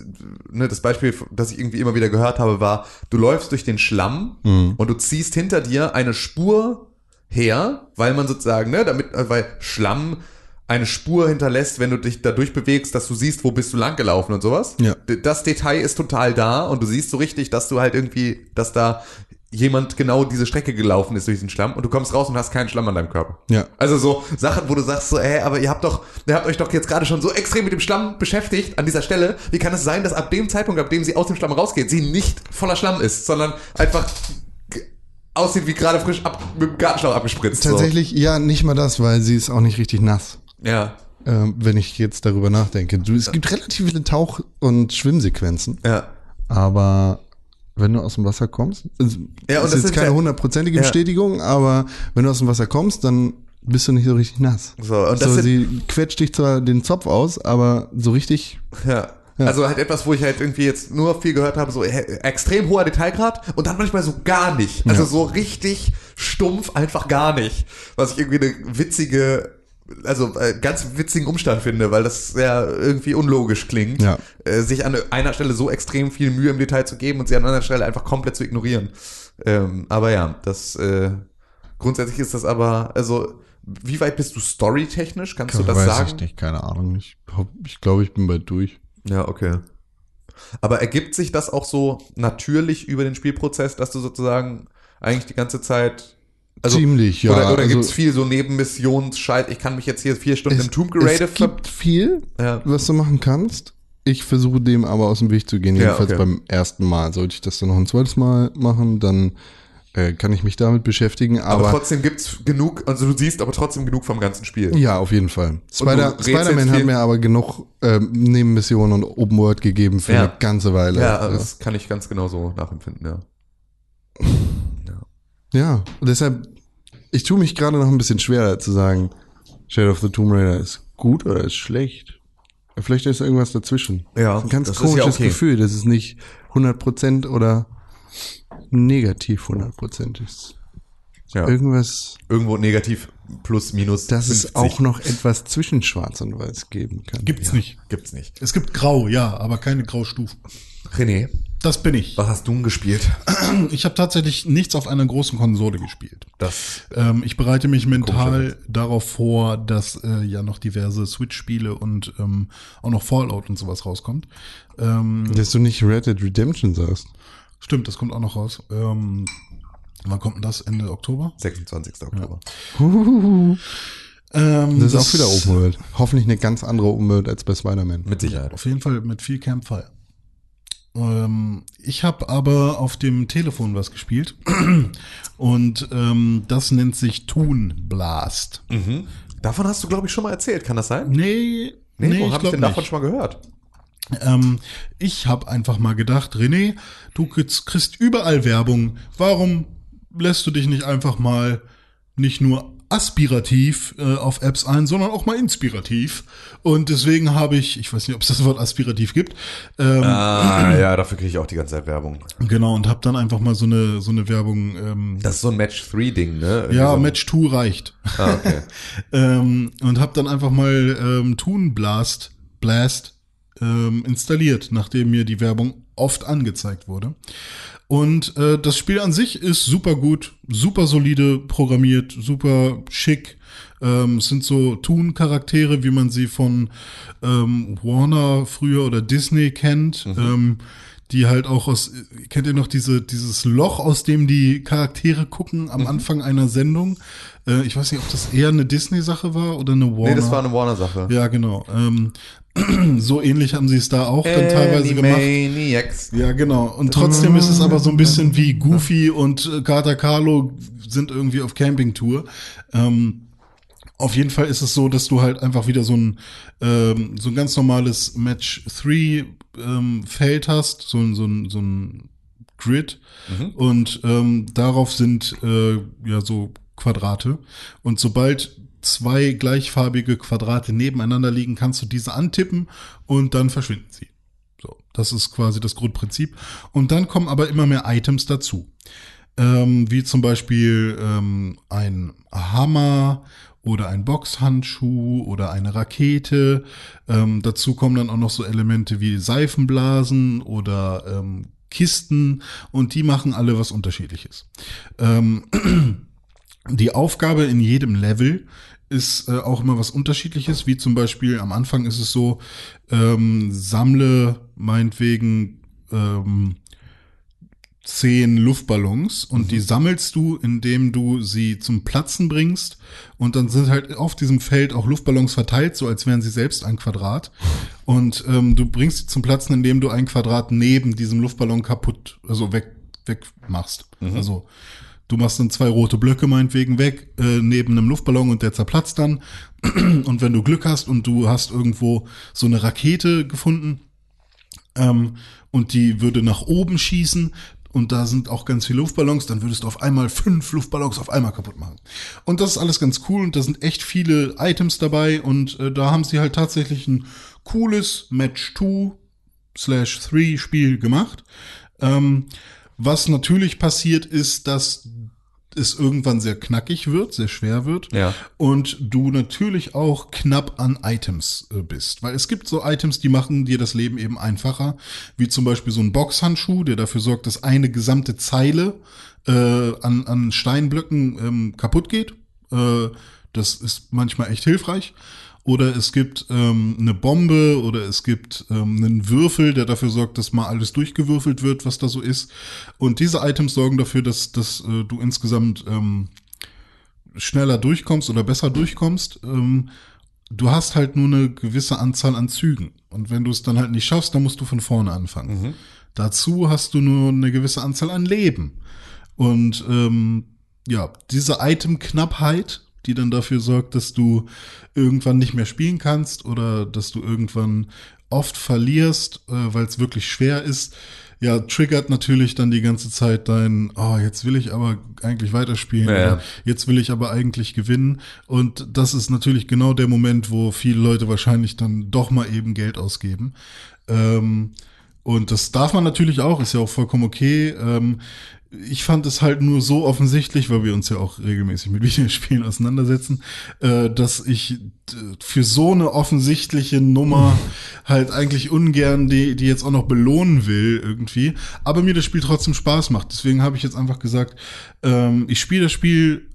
ne, das Beispiel, das ich irgendwie immer wieder gehört habe, war, du läufst durch den Schlamm und du ziehst hinter dir eine Spur her, weil man sozusagen, ne, damit, weil Schlamm eine Spur hinterlässt, wenn du dich da durchbewegst, dass du siehst, wo bist du lang gelaufen und sowas. Ja. Das Detail ist total da und du siehst so richtig, dass du halt irgendwie, dass da jemand genau diese Strecke gelaufen ist durch diesen Schlamm und du kommst raus und hast keinen Schlamm an deinem Körper. Ja. Also so Sachen, wo du sagst so, ey, aber ihr habt doch, ihr habt euch doch jetzt gerade schon so extrem mit dem Schlamm beschäftigt an dieser Stelle. Wie kann es sein, dass ab dem Zeitpunkt, ab dem sie aus dem Schlamm rausgeht, sie nicht voller Schlamm ist, sondern einfach aussieht wie gerade frisch ab, mit dem Gartenschlauch abgespritzt. Tatsächlich, ja, nicht mal das, weil sie ist auch nicht richtig nass. Ja. Ähm, wenn ich jetzt darüber nachdenke. Du, es gibt relativ viele Tauch- und Schwimmsequenzen, Ja. aber wenn du aus dem Wasser kommst. Also, Ja, und das das ist jetzt keine ja- hundertprozentige Ja. Bestätigung, aber wenn du aus dem Wasser kommst, dann bist du nicht so richtig nass. So, und das so, sind- sie quetscht dich zwar den Zopf aus, aber so richtig. Ja. Also halt etwas, wo ich halt irgendwie jetzt nur viel gehört habe, so extrem hoher Detailgrad und dann manchmal so gar nicht. Also Ja. so richtig stumpf einfach gar nicht. Was ich irgendwie eine witzige, also äh, ganz witzigen Umstand finde, weil das ja irgendwie unlogisch klingt, Ja. äh, sich an einer Stelle so extrem viel Mühe im Detail zu geben und sie an einer Stelle einfach komplett zu ignorieren. Ähm, aber ja, das äh, grundsätzlich ist das aber, also wie weit bist du storytechnisch? Kannst du das weiß sagen? ich nicht, keine Ahnung. Ich glaube, ich, glaub, ich bin bald durch. Ja, okay. Aber ergibt sich das auch so natürlich über den Spielprozess, dass du sozusagen eigentlich die ganze Zeit. Also, Ziemlich, ja. Oder, oder also, gibt's viel so Nebenmissionsschalt? Ich kann mich jetzt hier vier Stunden im Tomb Raider es gibt viel, Ja. was du machen kannst. Ich versuche dem aber aus dem Weg zu gehen, Ja, jedenfalls okay. beim ersten Mal. Sollte ich das dann noch ein zweites Mal machen, dann äh, kann ich mich damit beschäftigen. aber, Aber, trotzdem gibt's genug, also du siehst aber trotzdem genug vom ganzen Spiel. ja, auf jeden Fall. Spider- Spider-Man hat mir aber genug ähm, Nebenmissionen und Open World gegeben für Ja. eine ganze Weile. Ja, das kann ich ganz genau so nachempfinden, ja. Ja, deshalb, ich tue mich gerade noch ein bisschen schwerer zu sagen, Shadow of the Tomb Raider ist gut oder ist schlecht. Vielleicht ist irgendwas dazwischen. Ja, ein ganz das ist ja komisches okay. Gefühl, dass es nicht 100% oder negativ 100% ist. ja. Irgendwas, Irgendwo negativ plus minus. dass es 50. auch noch etwas zwischen Schwarz und Weiß geben kann. Gibt's nicht. Gibt's nicht. Es gibt Grau, ja, aber keine Graustufen. René, Das bin ich. was hast du denn gespielt? Ich habe tatsächlich nichts auf einer großen Konsole gespielt. Das. Ähm, ich bereite mich mental darauf vor, dass äh, ja noch diverse Switch-Spiele und ähm, auch noch Fallout und sowas rauskommt. Ähm, Dass du nicht Red Dead Redemption sagst. stimmt, das kommt auch noch raus. Ähm, wann kommt denn das? Ende Oktober? 26. Oktober. Ähm, Das ist auch wieder Open World. Hoffentlich eine ganz andere Open World als bei Spider-Man. Mit Sicherheit. Auf jeden Fall mit viel Campfire. Ähm, ich habe aber auf dem Telefon was gespielt und ähm, das nennt sich Toon Blast. Mhm. Davon hast du, glaube ich, schon mal erzählt. Kann das sein? Nee, Nee, nee, wo ich hab ich denn davon nicht. schon mal gehört? Ähm, ich habe einfach mal gedacht, René, du kriegst kriegst überall Werbung. Warum lässt du dich nicht einfach mal nicht nur aspirativ äh, auf Apps ein, sondern auch mal inspirativ? Und deswegen habe ich, ich weiß nicht, ob es das Wort aspirativ gibt, ähm, Ah, ja, dafür kriege ich auch die ganze Zeit Werbung. genau, und habe dann einfach mal so eine so eine Werbung. Ähm, Das ist so ein Match-3-Ding, ne? Irgendwie ja, so. Match 2 reicht. Ah, okay. ähm, und habe dann einfach mal ähm, Toon Blast, Blast ähm, installiert, nachdem mir die Werbung oft angezeigt wurde. Und äh, das Spiel an sich ist super gut, super solide programmiert, super schick. Ähm, es sind so Toon-Charaktere, wie man sie von ähm, Warner früher oder Disney kennt. Ähm, die halt auch aus, kennt ihr noch diese, dieses Loch, aus dem die Charaktere gucken am Anfang einer Sendung? Äh, ich weiß nicht, ob das eher eine Disney-Sache war oder eine Warner. Nee, das war eine Warner-Sache. ja, genau. Ähm, so ähnlich haben sie es da auch dann teilweise gemacht. Ja, genau. Und trotzdem ist es aber so ein bisschen wie Goofy und äh, Carter Carlo sind irgendwie auf Campingtour. Ähm, auf jeden Fall ist es so, dass du halt einfach wieder so ein, ähm, so ein ganz normales Match 3 ähm, Feld hast, so, ein so, ein so ein Grid. Und ähm, darauf sind äh, ja so Quadrate. Und sobald zwei gleichfarbige Quadrate nebeneinander liegen, kannst du diese antippen und dann verschwinden sie. So, das ist quasi das Grundprinzip. Und dann kommen aber immer mehr Items dazu. Ähm, wie zum Beispiel ähm, ein Hammer oder ein Boxhandschuh oder eine Rakete. Ähm, dazu kommen dann auch noch so Elemente wie Seifenblasen oder ähm, Kisten und die machen alle was unterschiedliches. Ähm, die Aufgabe in jedem Level ist äh, auch immer was unterschiedliches, wie zum Beispiel am Anfang ist es so, ähm, sammle meinetwegen ähm, zehn Luftballons und die sammelst du, indem du sie zum Platzen bringst. Und dann sind halt auf diesem Feld auch Luftballons verteilt, so als wären sie selbst ein Quadrat. Und ähm, du bringst sie zum Platzen, indem du ein Quadrat neben diesem Luftballon kaputt, also weg, weg machst. Also du machst dann zwei rote Blöcke meinetwegen weg äh, neben einem Luftballon und der zerplatzt dann und wenn du Glück hast und du hast irgendwo so eine Rakete gefunden ähm, und die würde nach oben schießen und da sind auch ganz viele Luftballons, dann würdest du auf einmal fünf Luftballons auf einmal kaputt machen. Und das ist alles ganz cool und da sind echt viele Items dabei und äh, da haben sie halt tatsächlich ein cooles Match 2 slash 3 Spiel gemacht. Ähm, was natürlich passiert ist, dass es irgendwann sehr knackig wird, sehr schwer wird. Ja. Und du natürlich auch knapp an Items äh, bist. Weil es gibt so Items, die machen dir das Leben eben einfacher. Wie zum Beispiel so ein Boxhandschuh, der dafür sorgt, dass eine gesamte Zeile äh, an, an Steinblöcken ähm, kaputt geht. Äh, das ist manchmal echt hilfreich. Oder es gibt ähm, eine Bombe oder es gibt ähm, einen Würfel, der dafür sorgt, dass mal alles durchgewürfelt wird, was da so ist. Und diese Items sorgen dafür, dass, dass äh, du insgesamt ähm, schneller durchkommst oder besser durchkommst. Ähm, du hast halt nur eine gewisse Anzahl an Zügen. Und wenn du es dann halt nicht schaffst, dann musst du von vorne anfangen. Dazu hast du nur eine gewisse Anzahl an Leben. Und ähm, ja, diese Item-Knappheit, die dann dafür sorgt, dass du irgendwann nicht mehr spielen kannst oder dass du irgendwann oft verlierst, äh, weil es wirklich schwer ist, ja, triggert natürlich dann die ganze Zeit dein, oh, jetzt will ich aber eigentlich weiterspielen, Ja, jetzt will ich aber eigentlich gewinnen. Und das ist natürlich genau der Moment, wo viele Leute wahrscheinlich dann doch mal eben Geld ausgeben. Ähm, und das darf man natürlich auch, ist ja auch vollkommen okay. Ähm, ich fand es halt nur so offensichtlich, weil wir uns ja auch regelmäßig mit Videospielen auseinandersetzen, äh, dass ich äh, für so eine offensichtliche Nummer halt eigentlich ungern die, die jetzt auch noch belohnen will irgendwie, aber mir das Spiel trotzdem Spaß macht. Deswegen habe ich jetzt einfach gesagt, ähm, ich spiele das Spiel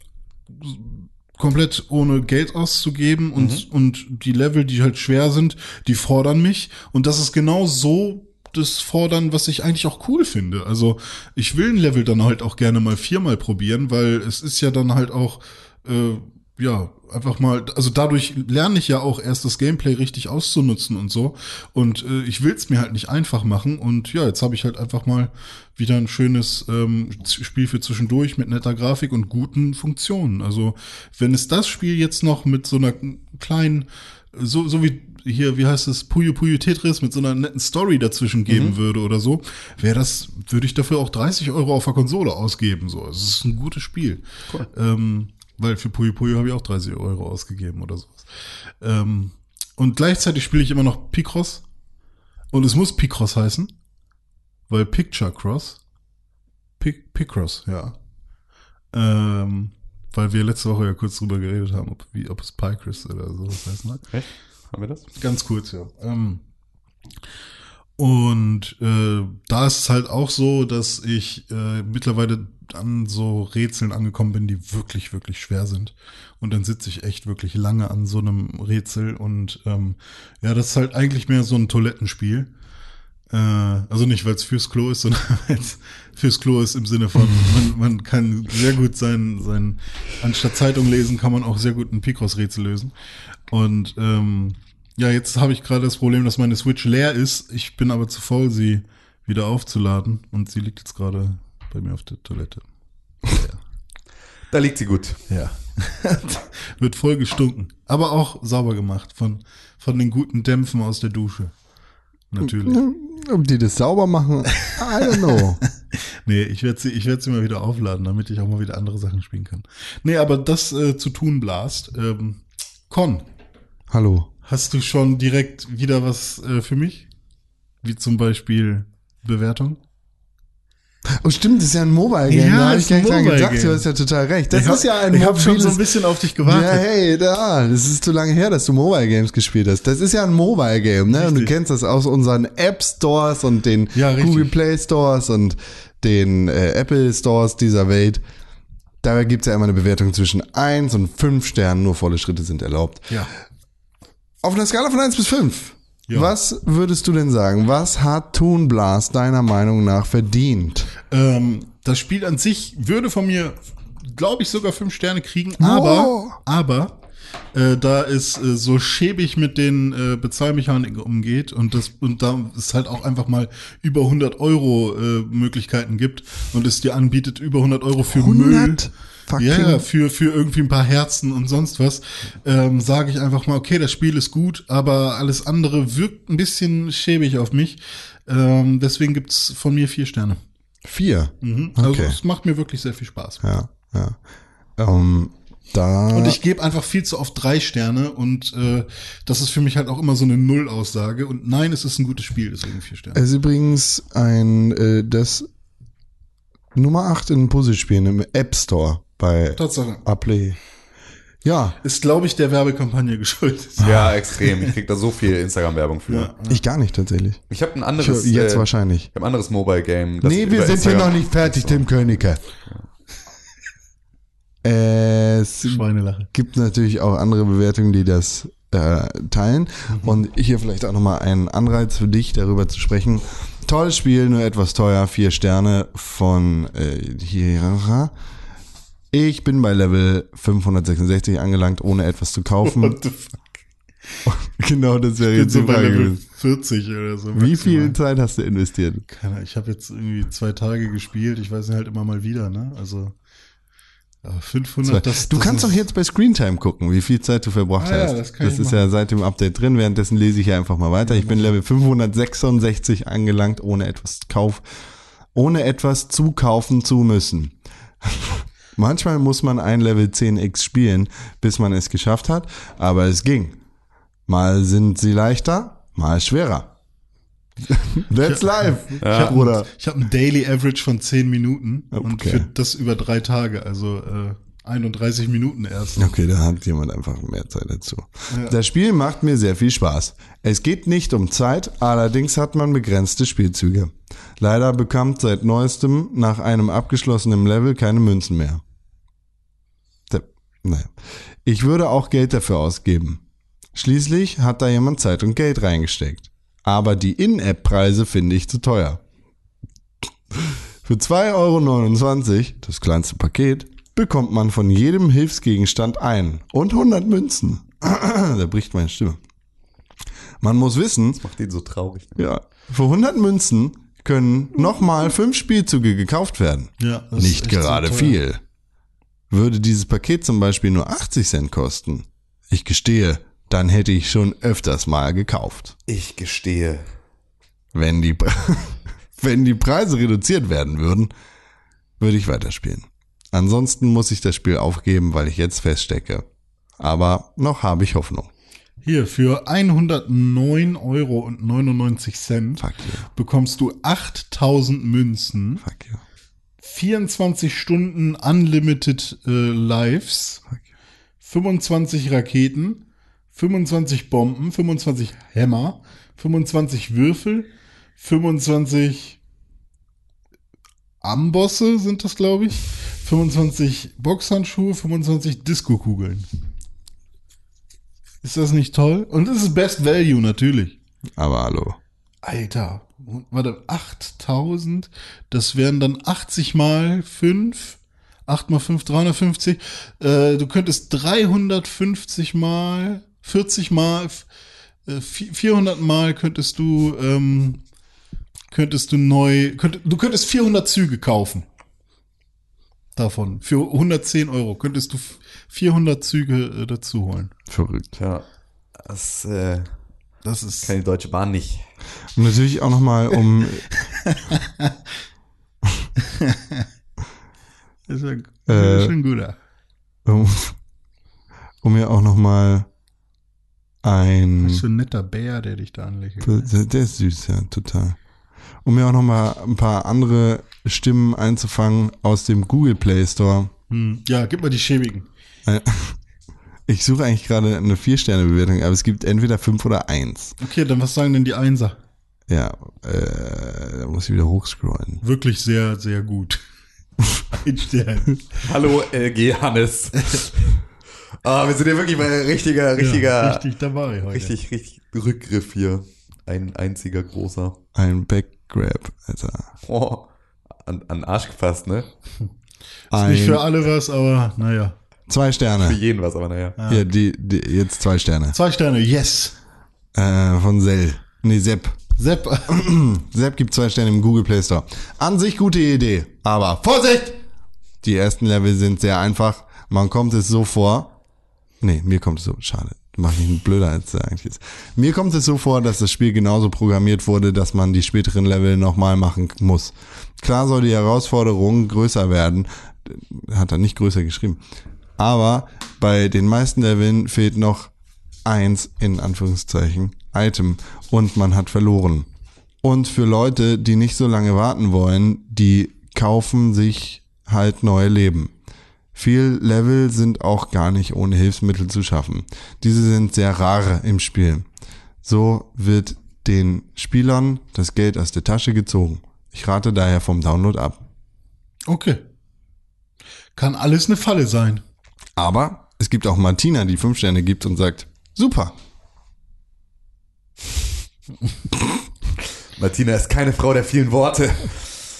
komplett ohne Geld auszugeben und, und die Level, die halt schwer sind, die fordern mich. Und das ist genau so das Fordern, was ich eigentlich auch cool finde. Also ich will ein Level dann halt auch gerne mal viermal probieren, weil es ist ja dann halt auch, äh, ja, einfach mal, also dadurch lerne ich ja auch erst das Gameplay richtig auszunutzen und so. Und äh, ich will es mir halt nicht einfach machen. Und ja, jetzt habe ich halt einfach mal wieder ein schönes ähm, Spiel für zwischendurch mit netter Grafik und guten Funktionen. Also wenn es das Spiel jetzt noch mit so einer kleinen, so, so wie hier, wie heißt es, Puyo Puyo Tetris mit so einer netten Story dazwischen geben würde oder so, wäre das, würde ich dafür auch 30 Euro auf der Konsole ausgeben. So, es ist ein gutes Spiel. Ähm, weil für Puyo Puyo habe ich auch 30 Euro ausgegeben oder sowas. Ähm, und gleichzeitig spiele ich immer noch Picross. Und es muss Picross heißen. Weil Picture Cross. Pic Picross, ja. Ähm, weil wir letzte Woche ja kurz drüber geredet haben, ob, wie, ob es Picross oder heißen mag. Echt? Haben wir das? Ganz kurz, ja. Ähm, und äh, da ist es halt auch so, dass ich äh, mittlerweile an so Rätseln angekommen bin, die wirklich, wirklich schwer sind. Und dann sitze ich echt wirklich lange an so einem Rätsel. Und ähm, ja, das ist halt eigentlich mehr so ein Toilettenspiel. Äh, also nicht, weil es fürs Klo ist, sondern weil es fürs Klo ist im Sinne von, man, man kann sehr gut sein, sein, anstatt Zeitung lesen, kann man auch sehr gut ein Picross-Rätsel lösen. Und ähm, ja, jetzt habe ich gerade das Problem, dass meine Switch leer ist. Ich bin aber zu faul, sie wieder aufzuladen. Und sie liegt jetzt gerade bei mir auf der Toilette. Da liegt sie gut. Ja. Wird voll gestunken. Aber auch sauber gemacht von, von den guten Dämpfen aus der Dusche. Natürlich. Ob die das sauber machen, I don't know. Nee, ich werde sie, ich werde sie mal wieder aufladen, damit ich auch mal wieder andere Sachen spielen kann. Nee, aber das äh, zu tun blast. Ähm, Con, Hallo. hast du schon direkt wieder was äh, für mich? Wie zum Beispiel Bewertung? Oh, stimmt, das ist ja ein Mobile Game. Ja, da habe ich gar nicht dran gedacht. Game. Du hast ja total recht. Das ich hab- ist ja ein Ich habe schon so ein bisschen auf dich Ja, gewartet. hey, da, das ist zu lange her, dass du Mobile Games gespielt hast. Das ist ja ein Mobile Game, ne? Und du Richtig. kennst das aus unseren App Stores und den Ja, richtig. Google Play Stores und den äh, Apple Stores dieser Welt. Da gibt's ja immer eine Bewertung zwischen 1 und 5 Sternen, nur volle Schritte sind erlaubt. Ja. Auf einer Skala von 1 bis 5. Ja. Was würdest du denn sagen? Was hat Toon Blast deiner Meinung nach verdient? Ähm, das Spiel an sich würde von mir, glaube ich, sogar fünf Sterne kriegen, aber, Oh. aber, äh, da es äh, so schäbig mit den äh, Bezahlmechaniken umgeht und das und da es halt auch einfach mal über 100 Euro äh, Möglichkeiten gibt und es dir anbietet über 100 Euro für 100 Müll. Fucking- Ja, für, für irgendwie ein paar Herzen und sonst was, ähm, sage ich einfach mal, okay, das Spiel ist gut, aber alles andere wirkt ein bisschen schäbig auf mich. Ähm, deswegen gibt's von mir vier Sterne. Vier. Mhm. Also Okay. es macht mir wirklich sehr viel Spaß. Ja, ja. Ähm, da. Und ich gebe einfach viel zu oft drei Sterne und äh, das ist für mich halt auch immer so eine Nullaussage. Und nein, es ist ein gutes Spiel, deswegen vier Sterne. Es ist übrigens ein, äh, das Nummer 8 in Puzzlespielen im App Store bei Tatsache. Appley. Ja, Ist, glaube ich, der Werbekampagne geschuldet. Ja, extrem. Ich krieg da so viel Instagram-Werbung für. Ja. ich gar nicht tatsächlich. Ich habe ein Ich, anderes. jetzt äh, wahrscheinlich. Ich habe ein anderes Mobile-Game. Nee, wir sind hier Instagram- noch nicht fertig, Tim Königke. Es Schweinelache. gibt natürlich auch andere Bewertungen, die das äh, teilen. Und hier vielleicht auch nochmal einen Anreiz für dich, darüber zu sprechen. Tolles Spiel, nur etwas teuer. Vier Sterne von äh, hier. Ich bin bei Level 566 angelangt, ohne etwas zu kaufen. What the fuck? genau, das wäre jetzt so bei Level gewesen. 40 oder so. Wie maximal. viel Zeit hast du investiert? Keine Ahnung, ich habe jetzt irgendwie zwei Tage gespielt. Ich weiß nicht, halt immer mal wieder, ne? Also ja, 500. Das, du das kannst doch jetzt bei Screentime gucken, wie viel Zeit du verbracht Ah ja, hast. das kann ich ist machen. ja seit dem Update drin. Währenddessen lese ich ja einfach mal weiter. Ich bin Level 566 angelangt, ohne etwas Kauf, ohne etwas zukaufen zu müssen. Manchmal muss man ein Level 10x spielen, bis man es geschafft hat, aber es ging. Mal sind sie leichter, mal schwerer. That's life, Ich habe Bruder. ich hab ein Daily Average von 10 Minuten und Okay. für das über drei Tage, also äh, 31 Minuten erst. Okay, da hat jemand einfach mehr Zeit dazu. Das Spiel macht mir sehr viel Spaß. Es geht nicht um Zeit, allerdings hat man begrenzte Spielzüge. Leider bekommt seit neuestem nach einem abgeschlossenen Level keine Münzen mehr. Naja. Ich würde auch Geld dafür ausgeben. Schließlich hat da jemand Zeit und Geld reingesteckt. Aber die In-App-Preise finde ich zu teuer. Für 2,29 Euro, das kleinste Paket, bekommt man von jedem Hilfsgegenstand ein und 100 Münzen. da bricht meine Stimme. Man muss wissen, Macht den so traurig. ja, für 100 Münzen können nochmal fünf Spielzüge gekauft werden. Ja, das ist Nicht so gerade teuer. viel. Würde dieses Paket zum Beispiel nur 80 Cent kosten, ich gestehe, dann hätte ich schon öfters mal gekauft. Ich gestehe. Wenn die, wenn die Preise reduziert werden würden, würde ich weiterspielen. Ansonsten muss ich das Spiel aufgeben, weil ich jetzt feststecke. Aber noch habe ich Hoffnung. Hier, für 109 Euro und 99 Cent Fuck you. bekommst du 8000 Münzen, Fuck you. 24 Stunden Unlimited äh, Lives, Fuck you. 25 Raketen, 25 Bomben, 25 Hämmer, 25 Würfel, 25 Ambosse sind das, glaube ich, 25 Boxhandschuhe, 25 Disco-Kugeln. Ist das nicht toll? Und es ist Best Value natürlich. Aber hallo. Alter, warte, 8000, das wären dann 80 mal 5, 8 mal 5, 350. Äh, du könntest 350 mal, 40 mal, äh, 400 mal könntest du, ähm, könntest du neu, könnt, du könntest 400 Züge kaufen. Davon. Für 110 Euro könntest du 400 Züge äh, dazu holen. Verrückt. Tja, das äh, Das ist. die Deutsche Bahn nicht. Und natürlich auch nochmal um, Das ist ein, Äh, ein guter. um, um mir auch nochmal ein, Das ist so ein netter Bär, der dich da anlächelt. der, der ist süß, ja, total. Um mir auch nochmal ein paar andere Stimmen einzufangen aus dem Google Play Store. Hm. Ja, gib mal die schäbigen. Ich suche eigentlich gerade eine Vier-Sterne-Bewertung, aber es gibt entweder fünf oder eins. Okay, dann was sagen denn die Einser? Ja, äh, da muss ich wieder hochscrollen. Wirklich sehr, sehr gut. Ein Stern. Hallo LG Hannes. Ah, wir sind ja wirklich bei richtiger, richtiger, Ja, richtig dabei heute. richtig, richtig Rückgriff hier. Ein einziger großer. Ein Backgrab, Alter. Oh, an, an den Arsch gefasst, ne? Ist nicht für alle was, aber naja. Zwei Für Sterne. jeden was, aber naja. Hier, die, die, jetzt zwei Sterne. Zwei Sterne, yes. Äh, von Sell. Nee, Sepp. Sepp. Sepp gibt zwei Sterne im Google Play Store. An sich gute Idee, aber Vorsicht! Die ersten Level sind sehr einfach. Man kommt es so vor. Nee, mir kommt es so. Schade. Mach ich ihn blöder, als er eigentlich ist. Mir kommt es so vor, dass das Spiel genauso programmiert wurde, dass man die späteren Level nochmal machen muss. Klar soll die Herausforderung größer werden. Hat er nicht größer geschrieben. Aber bei den meisten Leveln fehlt noch eins, in Anführungszeichen, Item. Und man hat verloren. Und für Leute, die nicht so lange warten wollen, die kaufen sich halt neue Leben. Viel Level sind auch gar nicht ohne Hilfsmittel zu schaffen. Diese sind sehr rar im Spiel. So wird den Spielern das Geld aus der Tasche gezogen. Ich rate daher vom Download ab. Okay. Kann alles eine Falle sein. Aber es gibt auch Martina, die fünf Sterne gibt und sagt, super. Martina ist keine Frau der vielen Worte.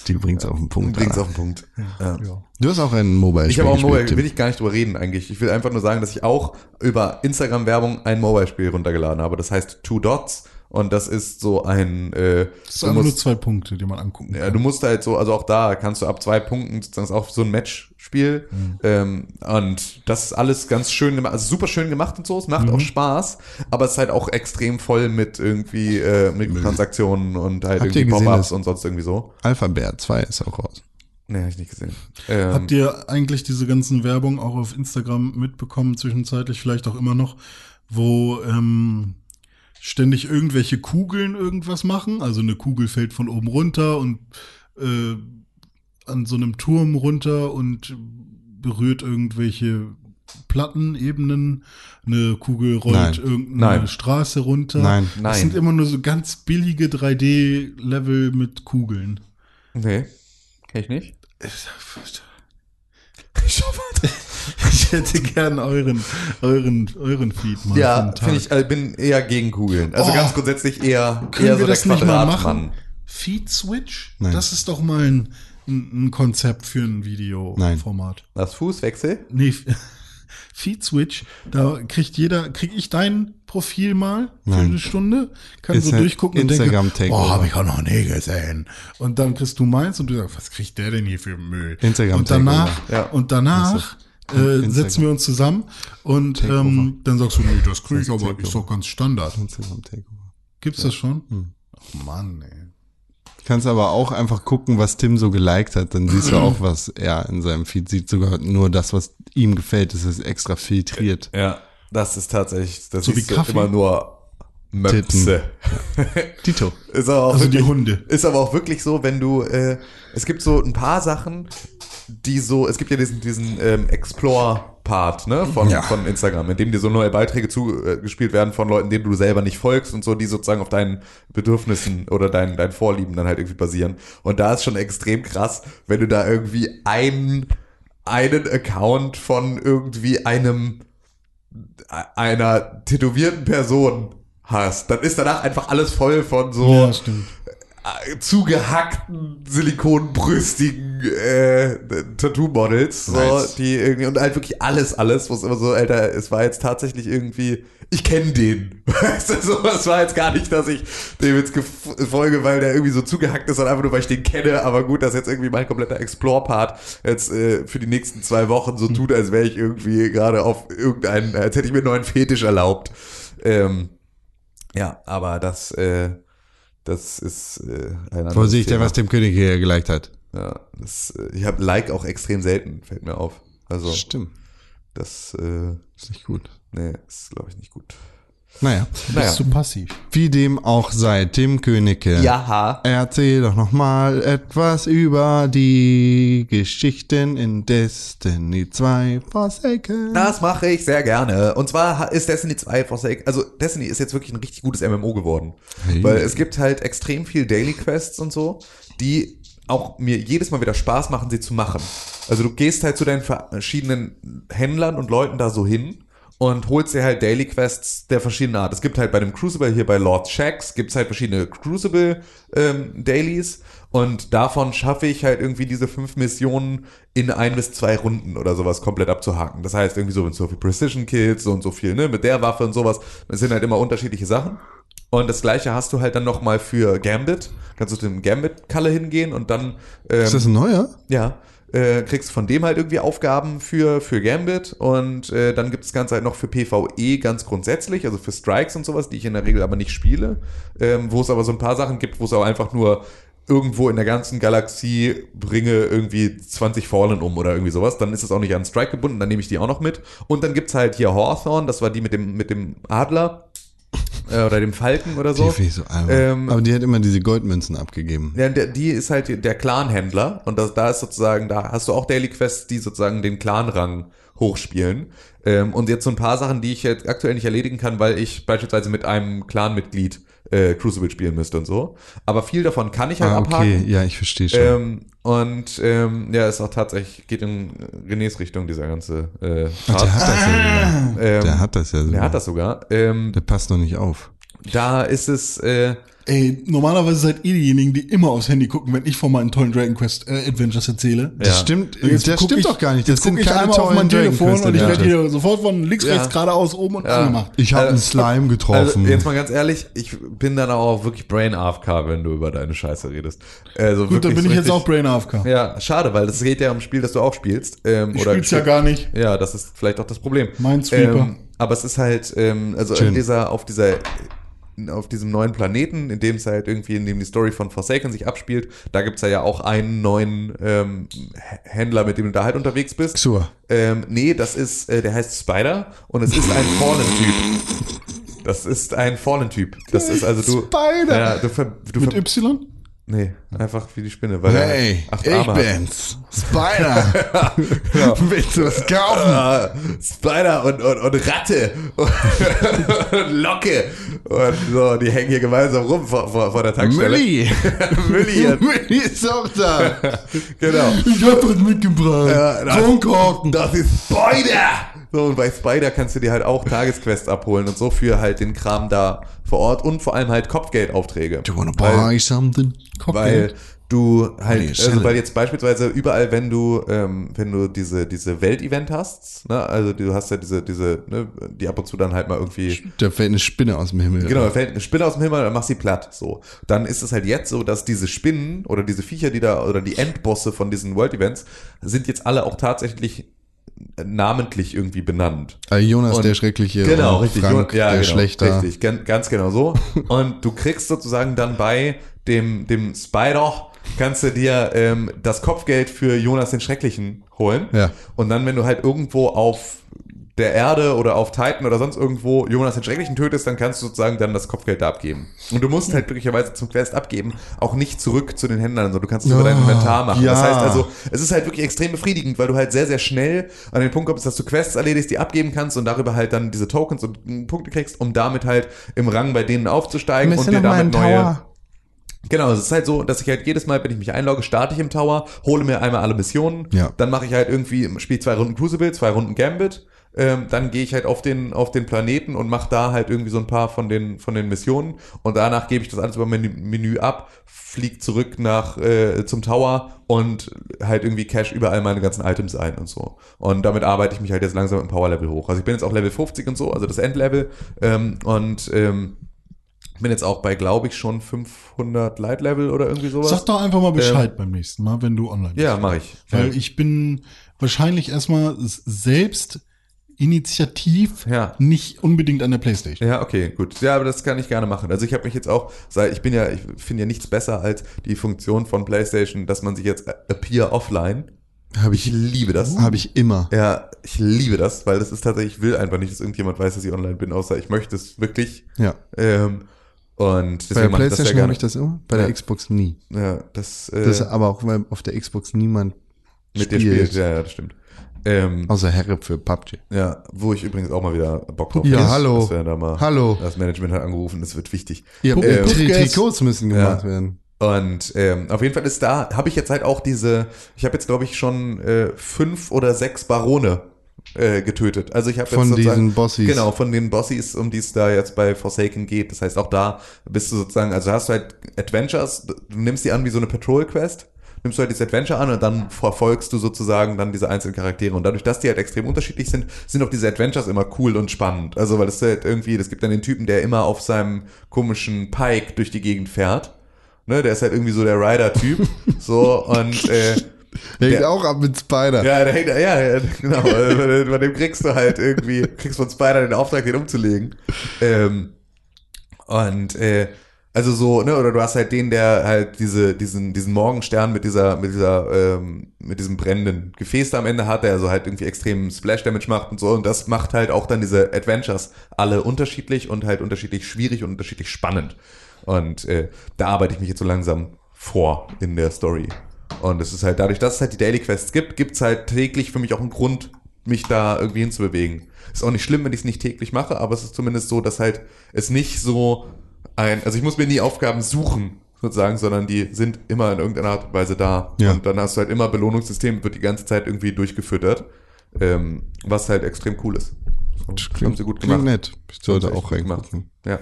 Die bringt's auf den Punkt. Bringt's auf den Punkt. Ja. Du hast auch ein Mobile Ich habe auch ein Mobile, Tim. will ich gar nicht drüber reden eigentlich. Ich will einfach nur sagen, dass ich auch über Instagram-Werbung ein Mobile-Spiel runtergeladen habe. Das heißt Two Dots und das ist so ein äh, Das ist du einfach nur musst, zwei Punkte, die man angucken ja, kann. du musst halt so, also auch da kannst du ab zwei Punkten, das ist auch so ein Match-Spiel ähm, und das ist alles ganz schön gemacht, also super schön gemacht und so, es macht auch Spaß, aber es ist halt auch extrem voll mit irgendwie äh, Mikrotransaktionen und halt Habt irgendwie Pop-Ups und sonst irgendwie so. Alpha Bear 2 ist auch raus. Nee, hab ich nicht gesehen. Ähm, Habt ihr eigentlich diese ganzen Werbung auch auf Instagram mitbekommen, zwischenzeitlich vielleicht auch immer noch, wo ähm, ständig irgendwelche Kugeln irgendwas machen? Also eine Kugel fällt von oben runter und äh, an so einem Turm runter und berührt irgendwelche Plattenebenen. Eine Kugel rollt Nein. irgendeine Nein. Straße runter. Nein. Nein. Das sind immer nur so ganz billige 3D-Level mit Kugeln. nee, kenn ich nicht. Ich hätte gern euren, euren, euren Feed mal. Ja, finde ich, äh, bin eher gegen Kugeln. Also Oh. ganz grundsätzlich eher, Können eher wir so der das nicht mal Quadratmann. machen? Feed Switch? Nein. Das ist doch mal ein, ein, Konzept für ein Videoformat. Das Fußwechsel? Nee, Feed Switch, da kriegt jeder, krieg ich dein Profil mal für Nein. eine Stunde, kann Ist so durchgucken und Instagram denke, oh, habe ich auch noch nie gesehen. Und dann kriegst du meins und du sagst, was kriegt der denn hier für Müll? Instagram und danach. Ja. und danach äh, setzen wir uns zusammen und ähm, dann sagst du, nee, das krieg ich aber, Takeover. ist doch ganz Standard. Instagram Takeover. Gibt's das schon? Hm. Ach Mann, ey. Kannst aber auch einfach gucken, was Tim so geliked hat, dann siehst du auch, was er in seinem Feed sieht. Sogar nur das, was ihm gefällt, das ist extra filtriert. Ja, das ist tatsächlich, das So wie ist immer nur Möpse. Tito. Ist aber auch Also die wirklich, Hunde. Ist aber auch wirklich so, wenn du, äh, es gibt so ein paar Sachen, die so, es gibt ja diesen, diesen ähm, Explore-Part ne, von, Ja. von Instagram, in dem dir so neue Beiträge zugespielt werden von Leuten, denen du selber nicht folgst und so, die sozusagen auf deinen Bedürfnissen oder deinen, deinen Vorlieben dann halt irgendwie basieren. Und da ist schon extrem krass, wenn du da irgendwie einen, einen Account von irgendwie einem einer tätowierten Person hast, dann ist danach einfach alles voll von so Ja, stimmt. äh, zugehackten, silikonbrüstigen äh, Tattoo-Models, so, Nice. die irgendwie, und halt wirklich alles, alles, wo es immer so, Alter, es war jetzt tatsächlich irgendwie, ich kenne den. Weißt du, so, es war jetzt gar nicht, dass ich dem jetzt folge, weil der irgendwie so zugehackt ist, sondern einfach nur, weil ich den kenne, aber gut, dass jetzt irgendwie mein kompletter Explore-Part jetzt äh, für die nächsten zwei Wochen so tut, als wäre ich irgendwie gerade auf irgendeinen, als hätte ich mir einen neuen Fetisch erlaubt. Ähm, ja, aber das, äh, das ist äh, ein Vorsicht, der Thema. was Tim König hier geliked hat. Ja, das, äh, ich habe Like auch extrem selten, fällt mir auf. Also Stimmt. das, äh, Ist nicht gut. nee, ist glaube ich nicht gut. Naja. Naja. Bist du passiv? Wie dem auch sei, Tim Königke. Jaha. Erzähl doch noch mal etwas über die Geschichten in Destiny 2 Forsaken. Das mache ich sehr gerne. Und zwar ist Destiny 2 Forsake, also Destiny ist jetzt wirklich ein richtig gutes MMO geworden. Hey. Weil es gibt halt extrem viel Daily Quests und so, die auch mir jedes Mal wieder Spaß machen, sie zu machen. Also du gehst halt zu deinen verschiedenen Händlern und Leuten da so hin und holst dir halt Daily Quests der verschiedenen Art. Es gibt halt bei dem Crucible hier bei Lord Shax gibt's halt verschiedene Crucible ähm, Dailies und davon schaffe ich halt irgendwie diese fünf Missionen in ein bis zwei Runden oder sowas komplett abzuhaken. Das heißt irgendwie so mit so viel Precision Kills so und so viel, ne, mit der Waffe und sowas. Das sind halt immer unterschiedliche Sachen. Und das gleiche hast du halt dann nochmal für Gambit. Kannst du zu dem Gambit-Kalle hingehen und dann ähm, Ist das ein neuer? ja, äh, kriegst von dem halt irgendwie Aufgaben für, für Gambit. Und äh, dann gibt es das Ganze halt noch für PvE ganz grundsätzlich, also für Strikes und sowas, die ich in der Regel aber nicht spiele, ähm, wo es aber so ein paar Sachen gibt, wo es auch einfach nur irgendwo in der ganzen Galaxie bringe irgendwie 20 Fallen um oder irgendwie sowas, dann ist es auch nicht an Strike gebunden, dann nehme ich die auch noch mit. Und dann gibt's halt hier Hawthorne, das war die mit dem, mit dem Adler äh, oder dem Falken oder so. Die so. Ähm, Aber die hat immer diese Goldmünzen abgegeben. Ja, der, die ist halt der Clan-Händler und das, da ist sozusagen, da hast du auch Daily Quests, die sozusagen den Clan-Rang hochspielen. Ähm, und jetzt so ein paar Sachen, die ich jetzt aktuell nicht erledigen kann, weil ich beispielsweise mit einem Clan-Mitglied äh, Crucible spielen müsste und so. Aber viel davon kann ich halt Ah, okay, abhaken. ja, ich verstehe schon. Ähm, und ähm, ja, ist auch tatsächlich, geht in Renés Richtung, dieser ganze äh, Ach, der hat das ja ähm, Der hat das ja sogar. der hat das sogar. Ähm, Der passt noch nicht auf. da ist es, äh, Ey, normalerweise seid ihr diejenigen, die immer aufs Handy gucken, wenn ich von meinen tollen Dragon Quest äh, Adventures erzähle. Das Ja. stimmt, jetzt das stimmt ich, doch gar nicht. Das Jetzt gucke sind ich keine einmal auf mein Dragon Telefon Quest und ich werde hier sofort von links, Ja. rechts, geradeaus, oben und Ja. angemacht. Ich habe Äh, einen Slime Also, getroffen. jetzt mal ganz ehrlich, ich bin dann auch wirklich Brain AFK, wenn du über deine Scheiße redest. Also Gut, dann bin so ich jetzt auch Brain AFK. Ja, schade, weil das geht ja um ein Spiel, das du auch spielst. Ähm, Ich oder spiel's ja gar nicht. Ja, das ist vielleicht auch das Problem. Minesweeper. Ähm, aber es ist halt, ähm, also in dieser, auf dieser, auf diesem neuen Planeten, in dem es halt irgendwie, in dem die Story von Forsaken sich abspielt, da gibt's ja, ja auch einen neuen ähm, Händler, mit dem du da halt unterwegs bist. Xur. Ähm, nee, das ist, äh, der heißt Spider und es ist ein Fallen-Typ. Das ist ein Fallen-Typ. Das ist also du. Spider. Ja, du, ver, du Mit ver, Y? Nee, einfach wie die Spinne. Weil Hey, acht ich Arme hat. bin's. Spider. Willst du was kaufen? Spider und, und, und Ratte und, Locke und so, die hängen hier gemeinsam rum vor, vor, vor der Tankstelle. Mülli. Mülli, ja, Mülli ist auch da. genau. Ich hab was mitgebracht. Ja, das-. Das ist Spider! So, und bei Spider kannst du dir halt auch Tagesquests abholen und so für halt den Kram da vor Ort und vor allem halt Kopfgeldaufträge. Do you wanna Weil- buy something? weil du halt, also weil jetzt beispielsweise überall, wenn du, ähm, wenn du diese, diese Weltevent hast, ne, also du hast ja diese, diese, ne, die ab und zu dann halt mal irgendwie, Da fällt eine Spinne aus dem Himmel. genau, da fällt eine Spinne aus dem Himmel, dann machst sie platt, so. Dann ist es halt jetzt so, dass diese Spinnen oder diese Viecher, die da, oder die Endbosse von diesen World Events, sind jetzt alle auch tatsächlich namentlich irgendwie benannt. Äh, Jonas Und- der Schreckliche. Genau, richtig. Frank ja, der genau, Schlechter. Richtig, ganz, ganz genau so. Und du kriegst sozusagen dann bei dem, dem Spider, kannst du dir ähm, das Kopfgeld für Jonas den Schrecklichen holen. Ja. Und dann, wenn du halt irgendwo auf der Erde oder auf Titan oder sonst irgendwo Jonas den Schrecklichen tötest, dann kannst du sozusagen dann das Kopfgeld da abgeben. Und du musst halt glücklicherweise zum Quest abgeben, auch nicht zurück zu den Händlern. Also du kannst es über dein Oh, Inventar machen. Das ja. heißt also, es ist halt wirklich extrem befriedigend, weil du halt sehr, sehr schnell an den Punkt kommst, dass du Quests erledigst, die abgeben kannst und darüber halt dann diese Tokens und Punkte kriegst, um damit halt im Rang bei denen aufzusteigen und dir damit neue. Genau, es ist halt so, dass ich halt jedes Mal, wenn ich mich einlogge, starte ich im Tower, hole mir einmal alle Missionen, Ja. dann mache ich halt irgendwie, spiele zwei Runden Crucible, zwei Runden Gambit, ähm, dann gehe ich halt auf den, auf den Planeten und mache da halt irgendwie so ein paar von den, von den Missionen und danach gebe ich das alles über mein Menü ab, flieg zurück nach, äh, zum Tower und halt irgendwie cash überall meine ganzen Items ein und so. Und damit arbeite ich mich halt jetzt langsam im Power-Level hoch. Also ich bin jetzt auch Level 50 und so, also das Endlevel ähm, und ähm, bin jetzt auch bei, glaube ich, schon 500 Light Level oder irgendwie sowas. Sag doch einfach mal Bescheid beim nächsten Mal, wenn du online bist. ja, mache ich. Weil ja. ich bin wahrscheinlich erstmal selbst initiativ Ja. nicht unbedingt an der Playstation. Ja, okay, gut. Ja, aber das kann ich gerne machen. Also ich habe mich jetzt auch, ich bin ja, ich finde ja nichts besser als die Funktion von PlayStation, dass man sich jetzt appear offline. Habe Ich ich, liebe das. habe ich immer. Ja, ich liebe das, weil das ist tatsächlich, ich will einfach nicht, dass irgendjemand weiß, dass ich online bin, außer ich möchte es wirklich. Ja. Ähm, und Bei der deswegen mache ich das sehr Playstation habe gerne. ich das immer, bei Ja. der Xbox nie. Ja, das, äh, Das aber auch, weil auf der Xbox niemand mit dir spielt. Ja, ja, das stimmt. Ähm, Außer Herre für PUBG. ja, wo ich übrigens auch mal wieder Bock drauf Ja, habe. hallo. Das wäre da mal, Hallo. Das Management hat angerufen, das wird wichtig. Ja, äh, Tri Puffgas. Trikots müssen gemacht Ja. werden. Und ähm, auf jeden Fall ist da, habe ich jetzt halt auch diese, ich habe jetzt glaube ich schon äh, fünf oder sechs Barone äh, getötet. Also ich habe jetzt Von sozusagen- diesen Bossies. Genau, von den Bossies, um die es da jetzt bei Forsaken geht. Das heißt, auch da bist du sozusagen, also hast du halt Adventures, du nimmst die an wie so eine Patrol-Quest, nimmst du halt dieses Adventure an und dann verfolgst du sozusagen dann diese einzelnen Charaktere. Und dadurch, dass die halt extrem unterschiedlich sind, sind auch diese Adventures immer cool und spannend. Also, weil es halt irgendwie, es gibt dann den Typen, der immer auf seinem komischen Pike durch die Gegend fährt. Ne, der ist halt irgendwie so der Rider-Typ. so, und äh, Hängt Der- auch ab mit Spider. Ja, der hängt, ja, ja, genau. Bei dem- bei dem kriegst du halt irgendwie, kriegst von Spider den Auftrag, den umzulegen. Ähm, und äh, also so, ne, oder du hast halt den, der halt diese, diesen, diesen Morgenstern mit dieser, mit dieser, ähm, mit diesem brennenden Gefäß da am Ende hat, der also halt irgendwie extremen Splash-Damage macht und so. Und das macht halt auch dann diese Adventures alle unterschiedlich und halt unterschiedlich schwierig und unterschiedlich spannend. Und äh, da arbeite ich mich jetzt so langsam vor in der Story. Und es ist halt dadurch, dass es halt die Daily Quests gibt, gibt's halt täglich für mich auch einen Grund, mich da irgendwie hinzubewegen. Ist auch nicht schlimm, wenn ich es nicht täglich mache, aber es ist zumindest so, dass halt es nicht so ein, also ich muss mir nie Aufgaben suchen, sozusagen, sondern die sind immer in irgendeiner Art und Weise da. Ja. Und dann hast du halt immer Belohnungssystem, wird die ganze Zeit irgendwie durchgefüttert, ähm, was halt extrem cool ist. So, haben sie gut Klingt gemacht. nett. Ich sollte auch reingucken. Ja,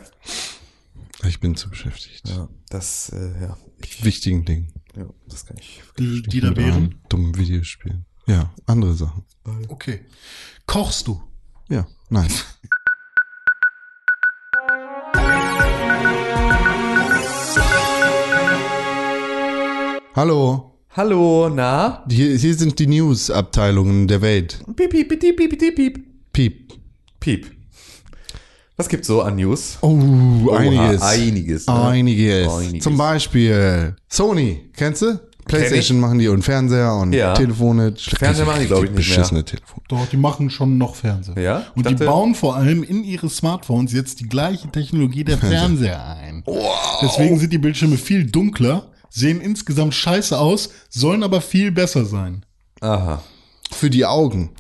Ich bin zu beschäftigt. ja das, äh, ja, ich, Wichtigen Dingen. ja, das kann ich. Die, die da wären. Dummen Videospielen. Ja, andere Sachen. Okay. Kochst du? Ja, nein. Hallo, Hallo, na? hier, hier sind die News-Abteilungen der Welt. Piep, piep, piep, piep, piep, piep. Piep. Piep. Was gibt's so an News? Oh, Oha, einiges. Einiges. ne? Einiges. Einiges. Zum Beispiel Sony, kennst du? Playstation machen die und Fernseher und Ja. Telefone. Fernseher machen die, glaub ich, nicht mehr. Beschissene Telefone. Doch, die machen schon noch Fernseher. Ja? Und Ich die dachte- bauen vor allem in ihre Smartphones jetzt die gleiche Technologie der Fernseher ein. Deswegen sind die Bildschirme viel dunkler, sehen insgesamt scheiße aus, sollen aber viel besser sein. Aha. Für die Augen.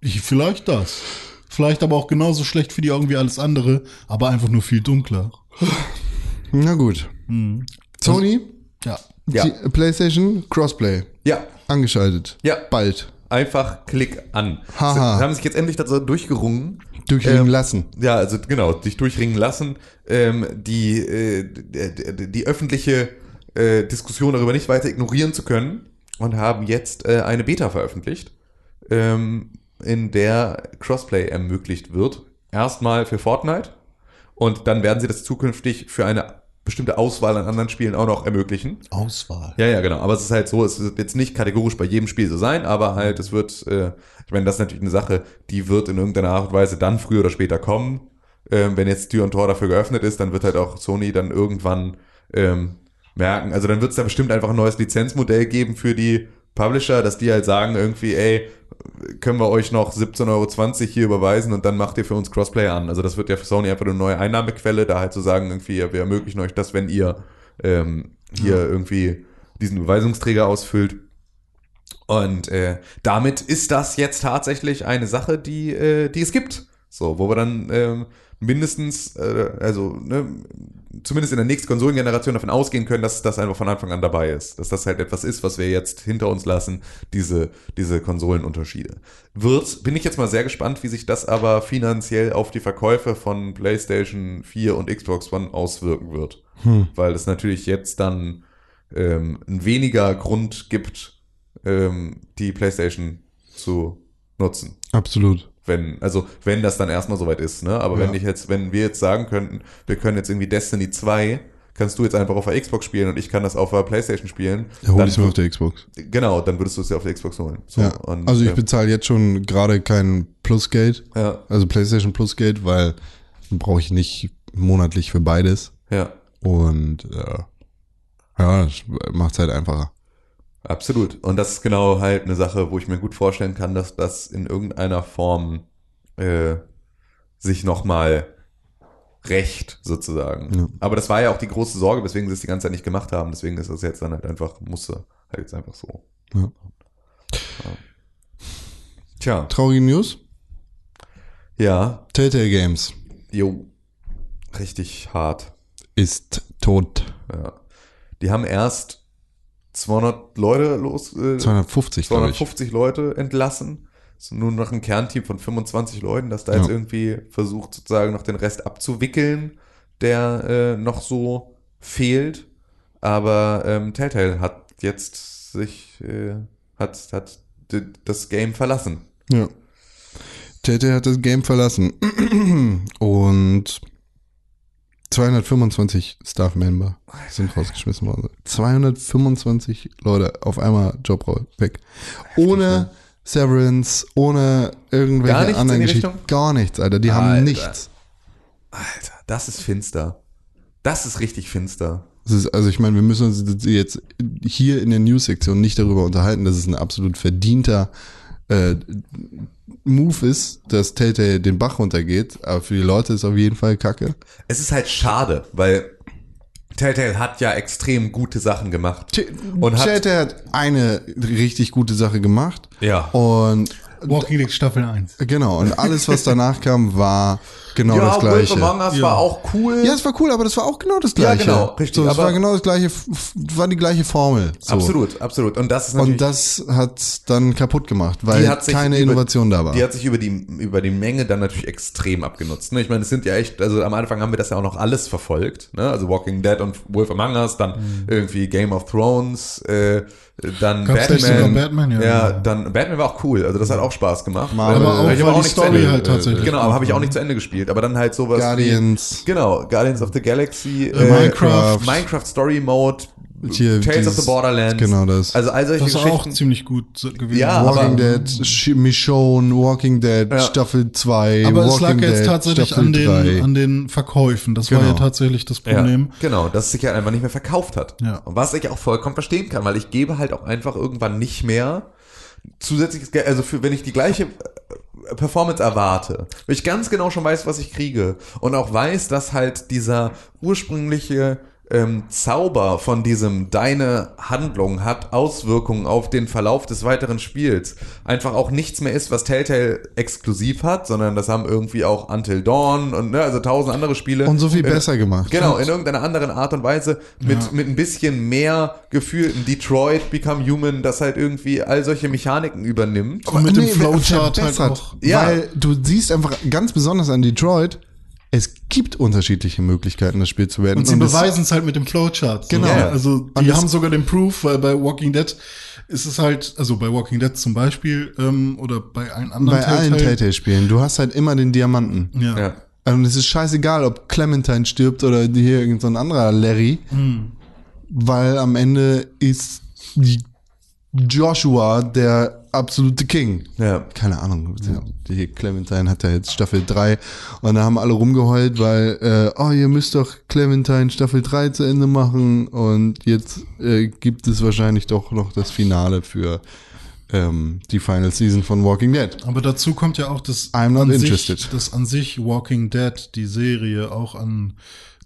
Ich, vielleicht das. Vielleicht aber auch genauso schlecht für die Augen wie alles andere, aber einfach nur viel dunkler. Na gut. Sony, Ja. Ja. die Playstation, Crossplay. Ja. Angeschaltet. Ja. Bald. Einfach Klick an. Haha. Sie haben sich jetzt endlich dazu durchgerungen. Durchringen Ähm, lassen. Ja, also genau, sich durchringen lassen, ähm, die, äh, die, die, die öffentliche äh, Diskussion darüber nicht weiter ignorieren zu können und haben jetzt äh, eine Beta veröffentlicht, ähm, in der Crossplay ermöglicht wird. Erstmal für Fortnite und dann werden sie das zukünftig für eine bestimmte Auswahl an anderen Spielen auch noch ermöglichen. Auswahl. Ja, ja, genau. Aber es ist halt so, es wird jetzt nicht kategorisch bei jedem Spiel so sein, aber halt, es wird, äh, ich meine, das ist natürlich eine Sache, die wird in irgendeiner Art und Weise dann früher oder später kommen. Ähm, wenn jetzt Tür und Tor dafür geöffnet ist, dann wird halt auch Sony dann irgendwann ähm, merken, also dann wird es da bestimmt einfach ein neues Lizenzmodell geben für die Publisher, dass die halt sagen irgendwie, ey, können wir euch noch 17,20 Euro hier überweisen und dann macht ihr für uns Crossplay an. Also das wird ja für Sony einfach eine neue Einnahmequelle, da halt zu sagen, irgendwie, ja, wir ermöglichen euch das, wenn ihr ähm, hier irgendwie diesen Beweisungsträger ausfüllt. Und äh, damit ist das jetzt tatsächlich eine Sache, die, äh, die es gibt. So, wo wir dann ähm, mindestens, äh, also ne, zumindest in der nächsten Konsolengeneration davon ausgehen können, dass das einfach von Anfang an dabei ist. Dass das halt etwas ist, was wir jetzt hinter uns lassen, diese, diese Konsolenunterschiede. Wird, bin ich jetzt mal sehr gespannt, wie sich das aber finanziell auf die Verkäufe von PlayStation 4 und Xbox One auswirken wird. Weil es natürlich jetzt dann ähm, ein weniger Grund gibt, ähm, die PlayStation zu nutzen Absolut. Wenn, also wenn das dann erstmal soweit ist, ne? Aber Ja. wenn ich jetzt, wenn wir jetzt sagen könnten, wir können jetzt irgendwie Destiny 2, kannst du jetzt einfach auf der Xbox spielen und ich kann das auf der Playstation spielen. Ja, hol ich mir auf der Xbox. Genau, dann würdest du es ja auf der Xbox holen. So, Ja. und, also ich äh, bezahle jetzt schon gerade kein Plusgeld, ja, also PlayStation Plusgeld, weil brauche ich nicht monatlich für beides. ja, Und äh, ja, das macht's halt einfacher. Absolut. Und das ist genau halt eine Sache, wo ich mir gut vorstellen kann, dass das in irgendeiner Form äh, sich nochmal recht sozusagen. Ja. Aber das war ja auch die große Sorge, weswegen sie es die ganze Zeit nicht gemacht haben. Deswegen ist das jetzt dann halt einfach, musste halt jetzt einfach so. Ja. Tja, Traurige News? ja, Telltale Games jo, richtig hart. ist tot. Ja. Die haben erst 200 Leute los, äh, 250, glaube ich. 250 Leute entlassen. Ist nur noch ein Kernteam von 25 Leuten, das da jetzt Ja. irgendwie versucht, sozusagen noch den Rest abzuwickeln, der äh, noch so fehlt. Aber ähm, Telltale hat jetzt sich, äh, hat, hat das Game verlassen. Ja. Telltale hat das Game verlassen. Und 225 Staff-Member sind rausgeschmissen worden. 225 Leute auf einmal Job weg. Ohne Severance, ohne irgendwelche Gar nichts anderen Geschichten. Richtung? Gar nichts, Alter. Die haben Alter. nichts. Alter, das ist finster. Das ist richtig finster. Ist, also ich meine, wir müssen uns jetzt hier in der News-Sektion nicht darüber unterhalten, dass es ein absolut verdienter äh, Move ist, dass Telltale den Bach runtergeht. Aber für die Leute ist auf jeden Fall Kacke. Es ist halt schade, weil Telltale hat ja extrem gute Sachen gemacht. Und hat, Telltale hat eine richtig gute Sache gemacht. ja. Und Walking Dead Staffel 1. genau, und alles, was danach kam, war genau ja, das Wolf Gleiche. Among Us Ja. war auch cool. Ja, es war cool, aber das war auch genau das Ja, Gleiche. genau, richtig, So, es aber- war genau das Gleiche, war die gleiche Formel. So. Absolut, absolut. Und das ist natürlich Und das hat dann kaputt gemacht, weil keine über- Innovation da war. Die hat sich über die, über die Menge dann natürlich extrem abgenutzt. Ne? Ich meine, es sind ja echt, also am Anfang haben wir das ja auch noch alles verfolgt. Ne? Also Walking Dead und Wolf Among Us, dann Mhm. irgendwie Game of Thrones, äh, dann Gab's Batman. Batman? Ja, ja, dann Batman war auch cool. Also das hat auch Spaß gemacht. Marvel. Aber auch, Ich die nicht Story Ende- halt tatsächlich. Genau, aber habe ich auch nicht zu Ende gespielt. Aber dann halt sowas Guardians. wie, genau, Guardians of the Galaxy, Äh, Minecraft. Minecraft Story Mode, Hier Tales of dieses- the Borderlands. genau das. Also all solche Das war Geschichten. auch ziemlich gut gewesen. Ja, Walking aber- Dead, Michonne, Walking Dead, Ja. Staffel 2, Aber es Walking lag jetzt Dead, tatsächlich Staffel an den, 3. an den Verkäufen. Das war Genau. ja tatsächlich das Ja, Problem. genau, dass es sich halt einfach nicht mehr verkauft hat. Ja. Und was ich auch vollkommen verstehen kann, weil ich gebe halt auch einfach irgendwann nicht mehr zusätzliches Geld, also für, wenn ich die gleiche äh, Performance erwarte, wenn ich ganz genau schon weiß, was ich kriege und auch weiß, dass halt dieser ursprüngliche ähm, Zauber von diesem deine Handlung hat Auswirkungen auf den Verlauf des weiteren Spiels einfach auch nichts mehr ist, was Telltale exklusiv hat, sondern das haben irgendwie auch Until Dawn und ne, also tausend andere Spiele Und so viel Äh, besser gemacht. Genau, in irgendeiner anderen Art und Weise mit, mit ein bisschen mehr Gefühl, ein Detroit Become Human, das halt irgendwie all solche Mechaniken übernimmt. Und mit dem ver- Flowchart halt auch. Ja. Weil du siehst einfach ganz besonders an Detroit, es gibt unterschiedliche Möglichkeiten, das Spiel zu beenden. Und sie beweisen es halt mit dem Flowchart. So. Genau. Ja, Also Und die haben sogar den Proof, weil bei Walking Dead ist es halt, also bei Walking Dead zum Beispiel ähm, oder bei allen anderen bei allen Telltale- Telltale-Spielen, du hast halt immer den Diamanten. Ja. Ja. Und es ist scheißegal, ob Clementine stirbt oder hier irgendein so ein anderer Larry, weil am Ende ist die Joshua der absolute King. Ja. Keine Ahnung, die Clementine hat ja jetzt Staffel 3 und da haben alle rumgeheult, weil, äh, oh, ihr müsst doch Clementine Staffel 3 zu Ende machen und jetzt äh, gibt es wahrscheinlich doch noch das Finale für ähm, die Final Season von Walking Dead. Aber dazu kommt ja auch, dass I'm not an interested. sich, dass an sich Walking Dead, die Serie, auch an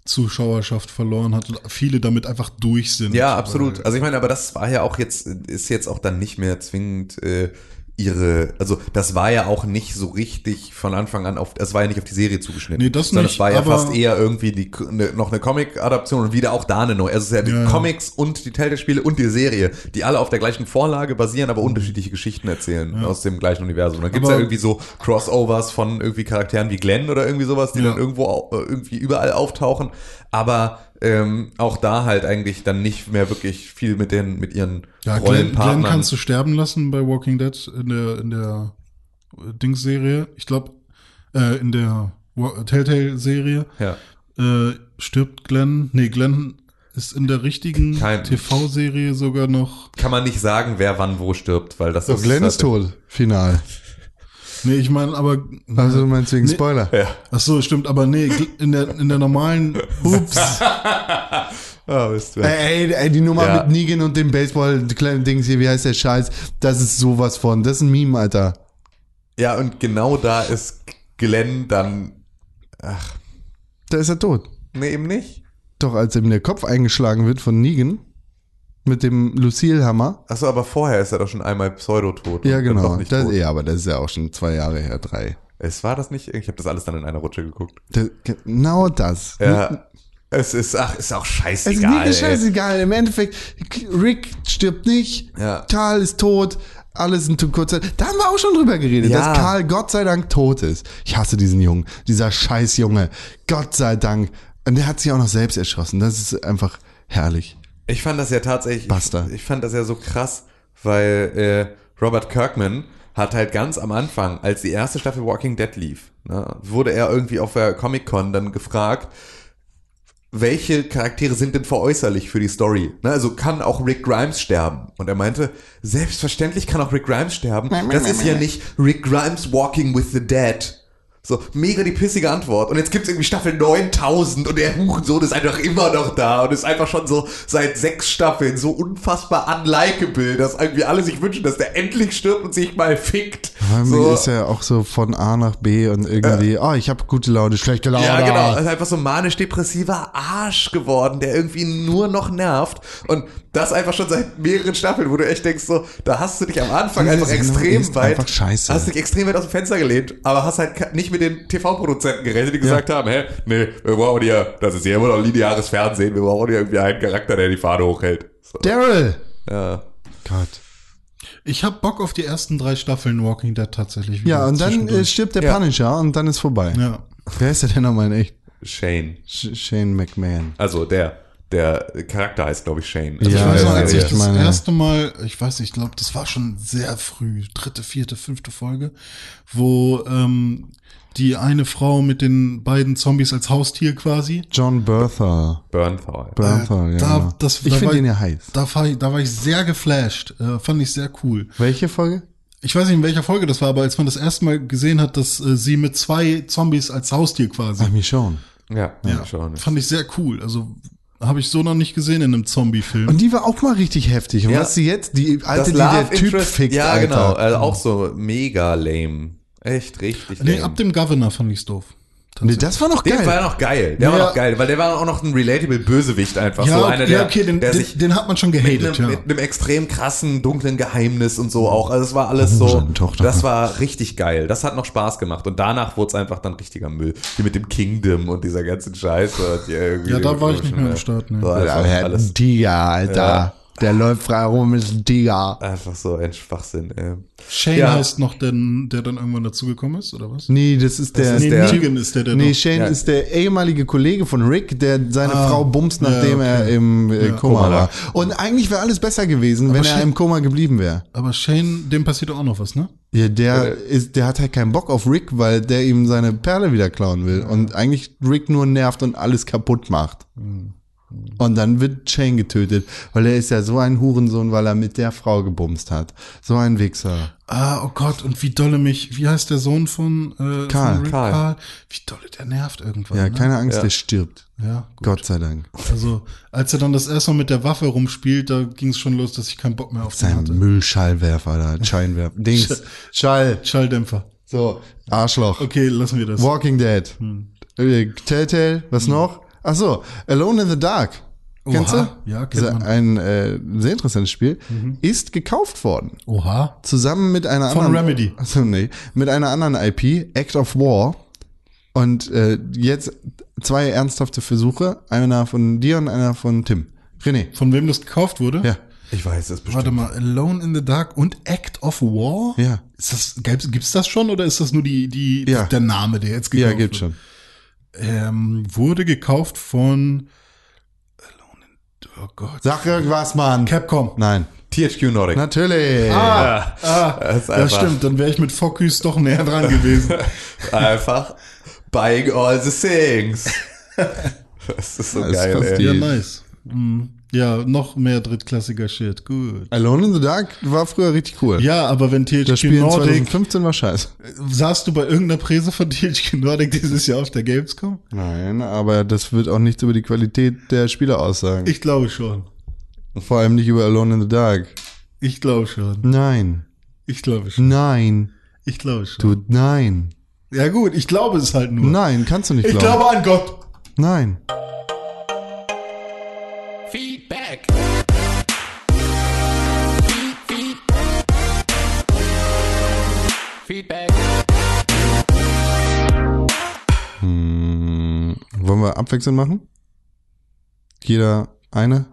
Zuschauerschaft verloren hat und viele damit einfach durch sind. Ja, absolut. Also ich meine, aber das war ja auch jetzt, ist jetzt auch dann nicht mehr zwingend äh, ihre, also das war ja auch nicht so richtig von Anfang an auf, es war ja nicht auf die Serie zugeschnitten. Nee, das sondern nicht, es war ja fast eher irgendwie die, ne, noch eine Comic-Adaption und wieder auch da eine neue. Also es ist ja die Ja, ja. Comics und die Telltale-Spiele und die Serie, die alle auf der gleichen Vorlage basieren, aber unterschiedliche Geschichten erzählen aus dem gleichen Universum. Dann gibt's Aber- ja irgendwie so Crossovers von irgendwie Charakteren wie Glenn oder irgendwie sowas, die Ja. dann irgendwo äh, irgendwie überall auftauchen. Aber ähm, auch da halt eigentlich dann nicht mehr wirklich viel mit den mit ihren Ja, Glenn, Rollenpartnern. Glenn kannst du sterben lassen bei Walking Dead in der, in der äh, Dings-Serie. Ich glaube, äh, in der Telltale-Serie ja. äh, stirbt Glenn. Nee, Glenn ist in der richtigen TV-Serie sogar noch. Kann man nicht sagen, wer wann wo stirbt, weil das So, Glenn ist tot, final. Nee, ich meine, aber. Also du meinst wegen Nee. Spoiler? Ja. Ach so, stimmt, aber nee, in der, in der normalen. Ups. Ah, bist du. Ey, ey, ey, die Nummer Ja. mit Negan und dem Baseball-Dings hier, wie heißt der Scheiß? Das ist sowas von. Das ist ein Meme, Alter. Ja, und genau da ist Glenn dann. Ach, Da ist er tot. nee, eben nicht. Doch, als ihm der Kopf eingeschlagen wird von Negan mit dem Lucille-Hammer. Achso, aber vorher ist er doch schon einmal pseudotot. Ja, genau. nicht Das, ja, aber das ist ja auch schon zwei Jahre her, drei. Es war das nicht? Ich habe das alles dann in einer Rutsche geguckt. Das, genau das. Ja. Es ist, ach, ist auch Es ist scheißegal. ey. scheißegal. Im Endeffekt, Rick stirbt nicht. Ja. Karl ist tot. Alles in zu kurzer Da haben wir auch schon drüber geredet, Ja. dass Karl Gott sei Dank tot ist. Ich hasse diesen Jungen. Dieser scheiß Junge. Gott sei Dank. Und der hat sich auch noch selbst erschossen. Das ist einfach herrlich. Ich fand das ja tatsächlich, Basta. ich fand das ja so krass, weil äh, Robert Kirkman hat halt ganz am Anfang, als die erste Staffel Walking Dead lief, ne, wurde er irgendwie auf der Comic Con dann gefragt, welche Charaktere sind denn veräußerlich für die Story? Ne, also kann auch Rick Grimes sterben? Und er meinte, selbstverständlich kann auch Rick Grimes sterben. Das ist ja nicht Rick Grimes Walking with the Dead. So, mega die pissige Antwort. Und jetzt gibt's irgendwie Staffel 9000 und der Hurensohn ist einfach immer noch da und ist einfach schon so seit sechs Staffeln so unfassbar unlikable, dass irgendwie alle sich wünschen, dass der endlich stirbt und sich mal fickt. Irgendwie So. ist er auch so von A nach B und irgendwie, oh, ich habe gute Laune, schlechte Laune. Ja, genau. Er ist einfach so manisch-depressiver Arsch geworden, der irgendwie nur noch nervt. Und das einfach schon seit mehreren Staffeln, wo du echt denkst, so, da hast du dich am Anfang einfach extrem ist weit. einfach scheiße. Hast dich extrem weit aus dem Fenster gelehnt, aber hast halt nicht mit den TV-Produzenten gerechnet, die gesagt haben, hä, nee, wir brauchen hier, das ist hier immer noch lineares Fernsehen, wir brauchen hier irgendwie einen Charakter, der die Fahne hochhält. So, Daryl! ja. Gott. Ich hab Bock auf die ersten drei Staffeln Walking Dead tatsächlich. wieder Ja, und dann äh, stirbt der Ja. Punisher und dann ist vorbei. Ja. Wer ist der denn nochmal in echt? Shane. Sh Shane McMahon. Also der, der Charakter heißt, glaube ich, Shane. Ja, Ich Also weiß noch, als ich das meine- erste Mal, ich weiß nicht, ich glaube, das war schon sehr früh, dritte, vierte, fünfte Folge, wo ähm, die eine Frau mit den beiden Zombies als Haustier quasi. John Bertha. Bernthal. Bertha, ja. da- genau. das- ich da finde war- ihn ja heiß. Da war, ich, da war ich sehr geflasht, äh, fand ich sehr cool. Welche Folge? Ich weiß nicht, in welcher Folge das war, aber als man das erste Mal gesehen hat, dass äh, sie mit zwei Zombies als Haustier quasi. Ach, mich schon. Ja, ja, schon. fand ich sehr cool. Also habe ich so noch nicht gesehen in einem Zombie-Film. Und die war auch mal richtig heftig. Und Ja. was sie jetzt, die alte, Das die der Love Typ Interest, fickt, ja Alter. genau, also auch so mega lame. Echt richtig lame. Nee, ab dem Governor fand ich's doof. Nee, das war noch Der geil. war noch geil. Der Ja. war noch geil, weil der war auch noch ein relatable Bösewicht einfach. Ja, so einer, der, ja, okay, den, der den, sich den hat man schon mit gehatet, einem, ja. mit einem extrem krassen, dunklen Geheimnis und so auch. Also es war alles so, seine Tochter. das war richtig geil. Das hat noch Spaß gemacht. Und danach wurde es einfach dann richtiger Müll. Wie mit dem Kingdom und dieser ganzen Scheiße. Die Ja, da war ich nicht mehr am Start, ne. So Ja, alles, einen Tiger, Alter. Ja. Der läuft frei rum, ist ein Tiger. einfach so ein Schwachsinn. Ey. Shane Ja. heißt noch der, der dann irgendwann dazugekommen ist, oder was? Nee, das ist der. ist nee, der- Negan ist der, der nee, noch- Shane Ja. ist der ehemalige Kollege von Rick, der seine Ah, Frau bumst, ja, nachdem okay. er im äh, Ja. Koma Koma war. Und eigentlich wäre alles besser gewesen, wenn er Shane- im Koma geblieben wäre. Aber Shane, dem passiert auch noch was, ne? Ja, der Äh. ist, der hat halt keinen Bock auf Rick, weil der ihm seine Perle wieder klauen will und eigentlich Rick nur nervt und alles kaputt macht. Hm. Und dann wird Shane getötet, weil er ist ja so ein Hurensohn, weil er mit der Frau gebumst hat. So ein Wichser. Ah, oh Gott, und wie dolle mich, wie heißt der Sohn von, äh, Karl. von Rick Karl. Karl? Wie dolle der nervt irgendwann. Ja, ne? keine Angst, Ja. der stirbt. Ja, gut. Gott sei Dank. Also, als er dann das erste Mal mit der Waffe rumspielt, da ging es schon los, dass ich keinen Bock mehr auf den Sein hatte. Müllschallwerfer da, Scheinwerfer. Dings. Schall. Schalldämpfer. So, Arschloch. Okay, lassen wir das. Walking Dead. Hm. Äh, Telltale, was noch? Ach so, Alone in the Dark. Kennst Oha, du? ja, kennt man. Mhm. Ein äh, sehr interessantes Spiel. Ist gekauft worden. Oha. Zusammen mit einer Von anderen. Remedy. Also nee, mit einer anderen IP, Act of War. Und äh, jetzt zwei ernsthafte Versuche. Einer von dir und einer von Tim. René. Von wem das gekauft wurde? Ja. Ich weiß das bestimmt. Warte mal, Alone in the Dark und Act of War? Ja. Ist das, gibt's, gibt's das schon oder ist das nur die, die, Ja. der Name, der jetzt gekauft Ja, gibt wird? schon. Ähm, wurde gekauft von Alone in, oh Gott. Sag irgendwas, Mann. Capcom. Nein. THQ Nordic. Natürlich. Ah, ah Das ist ja einfach- stimmt, dann wäre ich mit Focus doch näher dran gewesen. Einfach buying all the things. Das ist so Das ist geil, fast ey. ja, nice. Mhm. Ja, noch mehr drittklassiger Shit. Gut. Alone in the Dark war früher richtig cool. Ja, aber wenn Das THQ Spiel in Nordic, 2015 war scheiße. saßt du bei irgendeiner Präse von THQ Nordic dieses Jahr auf der Gamescom? Nein, aber das wird auch nichts über die Qualität der Spiele aussagen. Ich glaube schon. Vor allem nicht über Alone in the Dark. Ich glaube schon. Nein. Ich glaube schon. Nein. Ich glaube schon. Du, nein. Ja gut, ich glaube es halt nur. Nein, kannst du nicht ich glauben. glaube an Gott. Nein. Wollen wir abwechselnd machen? Jeder eine?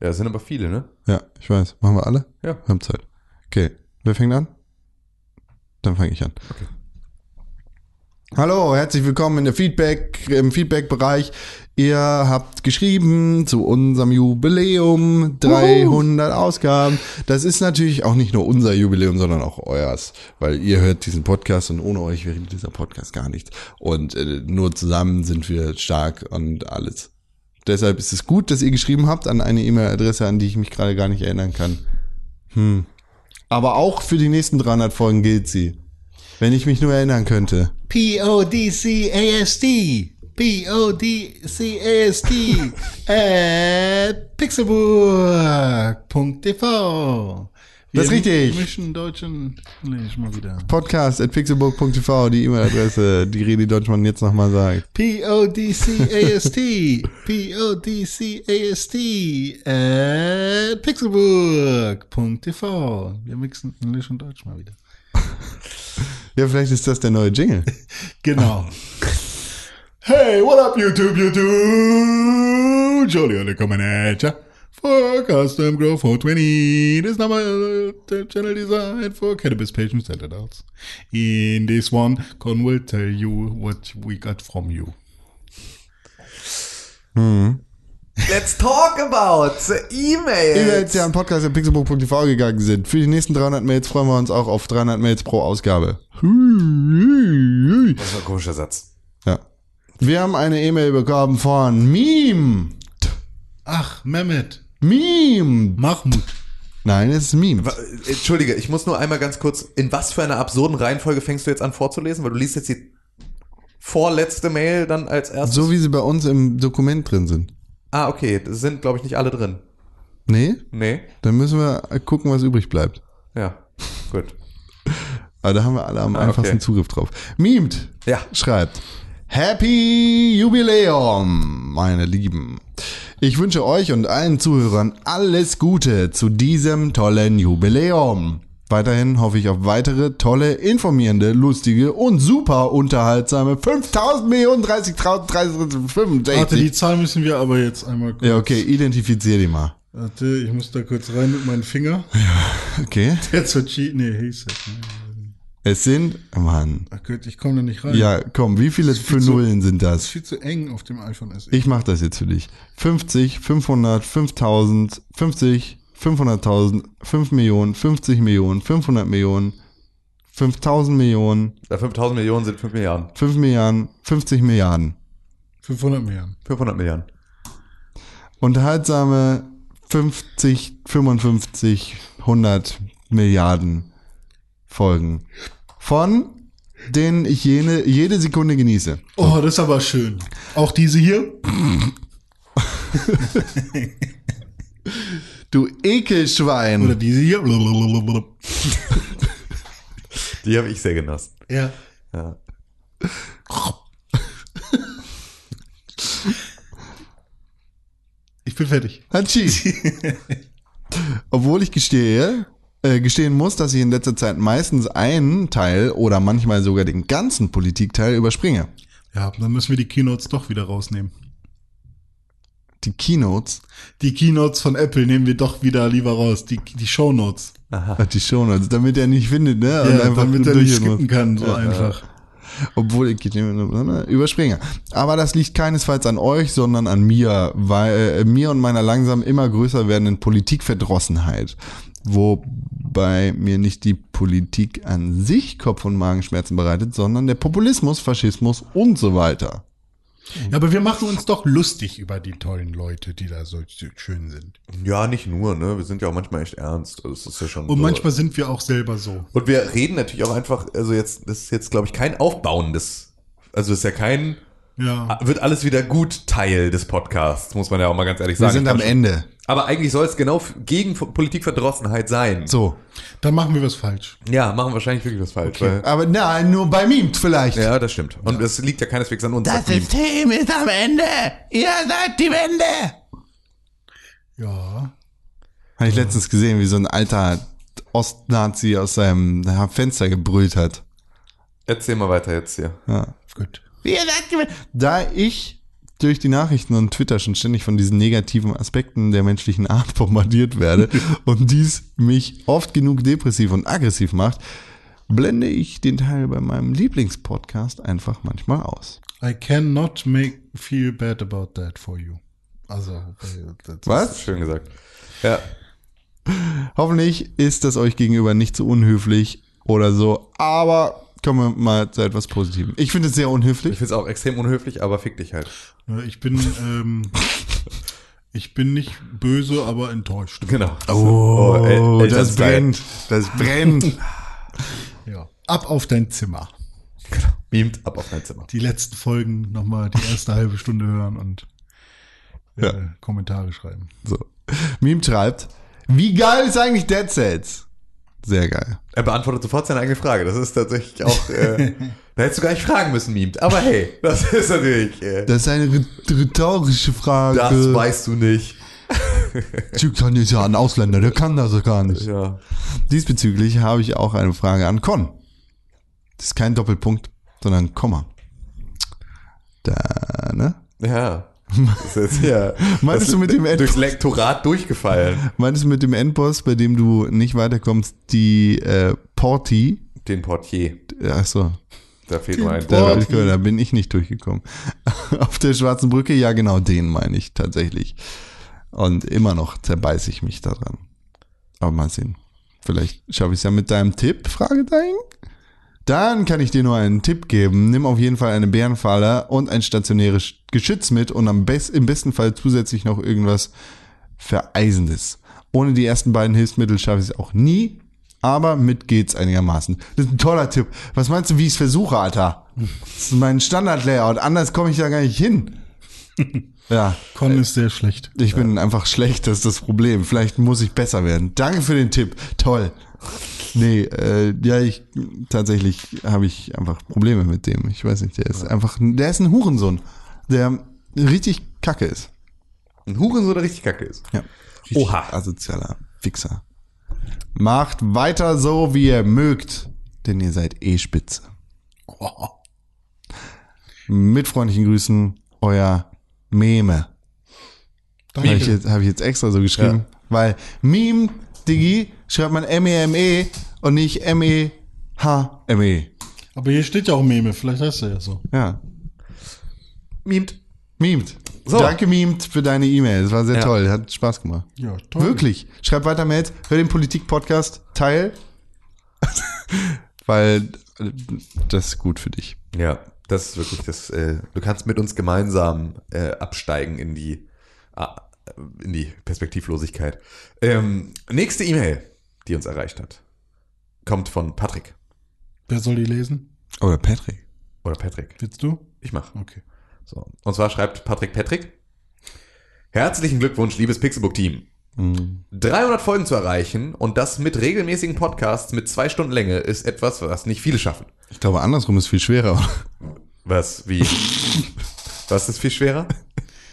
Ja, das sind aber viele, ne? Ja, ich weiß. Machen wir alle? Ja. Wir haben Zeit. Okay. Wer fängt an? Dann fange ich an. Hallo, herzlich willkommen in der Feedback, im Feedback-Bereich. Ihr habt geschrieben zu unserem Jubiläum, 300 Ausgaben. Das ist natürlich auch nicht nur unser Jubiläum, sondern auch euers, weil ihr hört diesen Podcast und ohne euch wäre dieser Podcast gar nichts. Und äh, nur zusammen sind wir stark und alles. Deshalb ist es gut, dass ihr geschrieben habt an eine E-Mail-Adresse, an die ich mich gerade gar nicht erinnern kann. Hm. Aber auch für die nächsten 300 Folgen gilt sie. Wenn ich mich nur erinnern könnte. P-O-D-C-A-S-D. P-O-D-C-A-S-D. at pixelburg.tv. Das ist richtig. Mischen deutschen, Englisch mal wieder. Podcast at pixelburg.tv, die E-Mail-Adresse, die Redi Deutschmann jetzt nochmal sagt. P-O-D-C-A-S-T. P-O-D-C-A-S-T. at pixelburg.tv. Wir mixen Englisch und Deutsch mal wieder. Ja, vielleicht ist das der neue Jingle. Genau. Hey, what up, YouTube, YouTube? Jolly coming at ya. For Custom Grow 420. This number the channel designed for cannabis patients and adults. In this one, Con will tell you what we got from you. Let's talk about the Ihr email. jetzt ja an Podcast at pixelburg.tv gegangen sind. Für die nächsten 300 Mails freuen wir uns auch auf 300 Mails pro Ausgabe. Das war ein komischer Satz. Wir haben eine E-Mail bekommen von Meme. Ach, Mehmet. Meme. Mahmoud. Nein, es ist Meme. Entschuldige, ich muss nur einmal ganz kurz, in was für einer absurden Reihenfolge fängst du jetzt an vorzulesen? Weil du liest jetzt die vorletzte Mail dann als erstes. So wie sie bei uns im Dokument drin sind. ah, okay, das sind, glaube ich, nicht alle drin. Nee? Nee? Dann müssen wir gucken, was übrig bleibt. Ja, gut. Aber da haben wir alle am Ah, einfachsten okay. Zugriff drauf. Memed Ja. schreibt, Happy Jubiläum, meine Lieben. Ich wünsche euch und allen Zuhörern alles Gute zu diesem tollen Jubiläum. Weiterhin hoffe ich auf weitere tolle, informierende, lustige und super unterhaltsame 5000 Millionen 30.035. Warte, die Zahl müssen wir aber jetzt einmal kurz. Ja, okay, identifizier die mal. Warte, ich muss da kurz rein mit meinem Finger. Okay. Jetzt wird cheat. Nee, hieß es. Es sind, Mann. Ach Gott, ich komme da nicht rein. Ja, komm, wie viele für zu- Nullen sind Das das? ist viel zu eng auf dem iPhone SE. Ich mach das jetzt für dich. 50, 500, 5000, 50, 500.000, 5 Millionen, 50 Millionen, 500 Millionen, 5000 Millionen, Ja, 5000 Millionen sind 5 Milliarden. 5 Milliarden, 50 Milliarden. 500 Milliarden. 500 Milliarden. Unterhaltsame 50, 55, 100 Milliarden Folgen. Von denen ich jene, jede Sekunde genieße. Oh, das ist aber schön. Auch diese hier. Du Ekelschwein. Oder diese hier. Die habe ich sehr genossen. Ja. Ja. Ich bin fertig. Hatschi. Obwohl ich gestehe, äh, gestehen muss, dass ich in letzter Zeit meistens einen Teil oder manchmal sogar den ganzen Politikteil überspringe. Ja, dann müssen wir die Keynotes doch wieder rausnehmen. Die Keynotes, Die Keynotes von Apple nehmen wir doch wieder lieber raus. Die, die Shownotes. ach, die Shownotes, damit er nicht findet, ne? Ja, damit er nicht skippen kann, so einfach. Obwohl ich überspringe. Aber das liegt keinesfalls an euch, sondern an mir, weil äh, mir und meiner langsam immer größer werdenden Politikverdrossenheit. Wobei mir nicht die Politik an sich Kopf- und Magenschmerzen bereitet, sondern der Populismus, Faschismus und so weiter. Ja, aber wir machen uns doch lustig über die tollen Leute, die da so schön sind. Ja, nicht nur, ne? Wir sind ja auch manchmal echt ernst. Also, Das ist ja schon Und so. manchmal sind wir auch selber so. Und wir reden natürlich auch einfach, also jetzt, das ist jetzt, glaube ich, kein aufbauendes, also das ist ja kein, Ja. wird alles wieder gut Teil des Podcasts, muss man ja auch mal ganz ehrlich Wir sagen. sind Ich am Ende. Aber eigentlich soll es genau gegen Politikverdrossenheit sein. So. Dann machen wir was falsch. Ja, machen wahrscheinlich wirklich was falsch. Weil, Aber nein, nur bei Memed vielleicht. ja, das stimmt. Und es liegt ja keineswegs an uns. niemand. System ist am Ende. Ihr seid die Wende. Ja. Habe ich letztens gesehen, wie so ein alter Ostnazi aus seinem Fenster gebrüllt hat. Erzähl mal weiter jetzt hier. Ja. Gut. Da ich durch die Nachrichten und Twitter schon ständig von diesen negativen Aspekten der menschlichen Art bombardiert werde und dies mich oft genug depressiv und aggressiv macht, blende ich den Teil bei meinem Lieblingspodcast einfach manchmal aus. I cannot make feel bad about that for you. Also, äh, das Was? Schön gesagt. Ja. Hoffentlich ist das euch gegenüber nicht so unhöflich oder so, aber kommen wir mal zu etwas Positivem. Ich finde es sehr Ich unhöflich. finde es auch extrem unhöflich, aber fick dich halt. Ich bin, ähm, Ich bin nicht böse, aber enttäuscht. Genau. Oh, El- das Elternzeit. brennt. Das brennt. Ja. Ab auf dein Zimmer. Beamt ab auf dein Zimmer. Die letzten Folgen nochmal die erste halbe Stunde hören und äh, Ja. Kommentare schreiben. so. Meme schreibt, wie geil ist eigentlich Dead Sets? Sehr geil. Er beantwortet sofort seine eigene Frage. Das ist tatsächlich auch. Äh, da hättest du gar nicht fragen müssen, Beamt. Aber hey, das ist natürlich. Äh, Das ist eine rhe- rhetorische Frage. das weißt du nicht. Türkan ist ja ein Ausländer, der kann das gar nicht. Ja. Diesbezüglich habe ich auch eine Frage an Con. Das ist kein Doppelpunkt, sondern ein Komma. Da, ne? Ja. Das ist ja. Meintest das du mit dem Ed- durchs Lektorat durchgefallen? Meinst du mit dem Endboss, bei dem du nicht weiterkommst, die äh, Porti? Den Portier. Ach so, Da fehlt nur ein. da, da bin ich nicht durchgekommen. Auf der schwarzen Brücke, ja genau, den meine ich tatsächlich. Und immer noch zerbeiße ich mich daran. Aber mal sehen. Vielleicht schaffe ich es ja mit deinem Tipp, Fragezeichen. Dann kann ich dir nur einen Tipp geben. Nimm auf jeden Fall eine Bärenfalle und ein stationäres Geschütz mit und am best, im besten Fall zusätzlich noch irgendwas Vereisendes. Ohne die ersten beiden Hilfsmittel schaffe ich es auch nie, aber mit geht's einigermaßen. Das ist ein toller Tipp. Was meinst du, wie ich es versuche, Alter? Das ist mein Standard-Layout. Anders komme ich da gar nicht hin. Ja, Con ist sehr schlecht. ich bin einfach schlecht, das ist das Problem. Vielleicht muss ich besser werden. Danke für den Tipp. Toll. Nee, äh, ja, ich tatsächlich habe ich einfach Probleme mit dem. Ich weiß nicht, der ist einfach, der ist ein Hurensohn, der richtig kacke ist. Ein Hurensohn, der richtig kacke ist. Ja. Oha. Asozialer Fixer. Macht weiter so, wie ihr mögt, denn ihr seid eh spitze. Mit freundlichen Grüßen, euer Meme. Habe ich, jetzt- hab ich jetzt extra so geschrieben, weil Meme, Digi, schreibt man M-E-M-E und nicht M-E-H-M-E. Aber hier steht ja auch Meme, vielleicht heißt er ja so. Ja. Mimt. Memed. So. Danke, Memed, für deine E-Mail. Das war sehr Ja. toll. Hat Spaß gemacht. Ja, toll. Wirklich. Schreib weiter Mails, hör den Politik-Podcast, teil. Weil das ist gut für dich. Ja, das ist wirklich das. Äh, du kannst mit uns gemeinsam äh, absteigen in die ah, in die Perspektivlosigkeit. Ähm, nächste E-Mail, die uns erreicht hat, kommt von Patrick Wer soll die lesen? Oder Patrick. oder Patrick. Willst du? Ich mach. Okay. So. Und zwar schreibt Patrick Patrick. Herzlichen Glückwunsch, liebes Pixelbook-Team. 300 Folgen zu erreichen und das mit regelmäßigen Podcasts mit zwei Stunden Länge ist etwas, was nicht viele schaffen. Ich glaube, andersrum ist viel schwerer. Was, wie? was ist viel schwerer?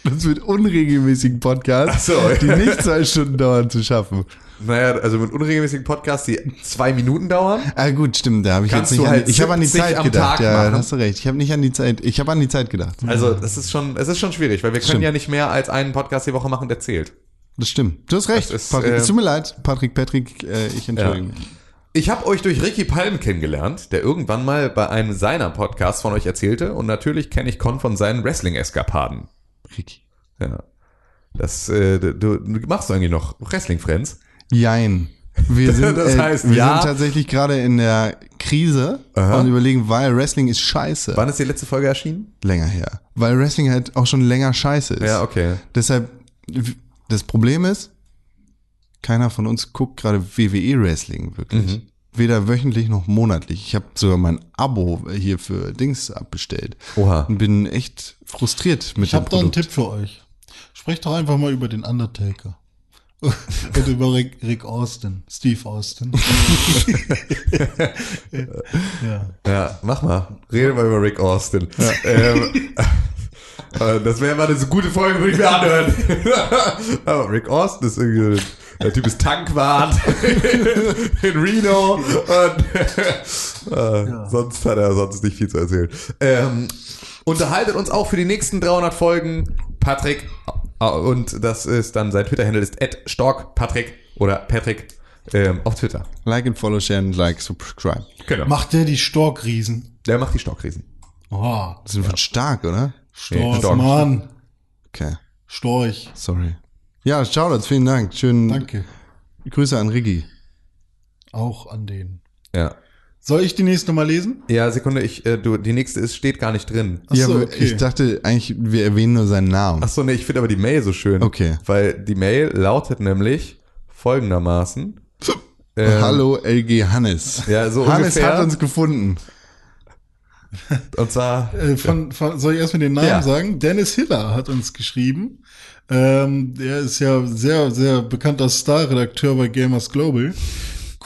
Das mit unregelmäßigen Podcasts, so. die nicht zwei Stunden dauern, zu schaffen. Naja, also mit unregelmäßigen Podcasts, die zwei Minuten dauern. Ah, gut, stimmt. Da habe ich jetzt nicht du an, halt ich habe an die 70 Zeit gedacht. Tag Ja, machen. hast du recht. Ich habe nicht an die Zeit, ich habe an die Zeit gedacht. Also das ist schon, es ist schon schwierig, weil wir können Stimmt. ja nicht mehr als einen Podcast die Woche machen, der zählt. Das stimmt. Du hast recht. Ist, Patrick, äh, es tut mir leid, Patrick, Patrick, äh, ich entschuldige Ja. mich. Ich habe euch durch Ricky Palm kennengelernt, der irgendwann mal bei einem seiner Podcasts von euch erzählte und natürlich kenne ich Con von seinen Wrestling-Eskapaden. Ricky. Ja. Das, äh, du, du machst eigentlich noch Wrestling-Friends. Jein. Wir sind, Das äh, heißt, wir ja. sind tatsächlich gerade in der Krise Aha. und überlegen, weil Wrestling ist scheiße. Wann ist die letzte Folge erschienen? Länger her. Weil Wrestling halt auch schon länger scheiße ist. Ja, okay. Deshalb, das Problem ist, keiner von uns guckt gerade WWE Wrestling wirklich. Mhm. Weder wöchentlich noch monatlich. Ich habe sogar mein Abo hier für Dings abbestellt. Oha. Und bin echt frustriert mit Ich habe dem da einen. Tipp für euch. Sprecht doch einfach mal über den Undertaker. Und über Rick, Rick Austin, Steve Austin. ja. Ja, mach mal. Rede mal über Rick Austin. Ähm, äh, das wäre mal eine so gute Folge, würde ich mir anhören. Aber Rick Austin ist irgendwie, der Typ ist Tankwart in Reno und äh, sonst hat er sonst nicht viel zu erzählen. Ähm, unterhaltet uns auch für die nächsten 300 Folgen Patrick äh, und das ist dann sein Twitter-Handle ist @storkpatrick oder Patrick ähm, auf Twitter. Like and follow, share and like, subscribe. Genau. Macht der die Storkriesen? Der macht die Storkriesen. Oh, Das wird stark, oder? Storch, Stork. Mann. Okay, Storch. sorry. Ja, Shoutouts, vielen Dank. Schönen Danke. Grüße an Riggi. Auch an den. Ja. Soll ich die nächste mal lesen? Ja, Sekunde, ich, äh, du, die nächste ist, steht gar nicht drin. Ach ja, so, okay. ich dachte eigentlich, wir erwähnen nur seinen Namen. Ach so, nee, ich finde aber die Mail so schön. Okay. Weil die Mail lautet nämlich folgendermaßen. ähm, Hallo LG Hannes. Ja, so Hannes ungefähr. hat uns gefunden. Und zwar, Äh, von, von, soll ich erstmal den Namen Ja. sagen? Dennis Hiller hat uns geschrieben. Ähm, der ist ja sehr, sehr bekannter Star-Redakteur bei Gamers Global.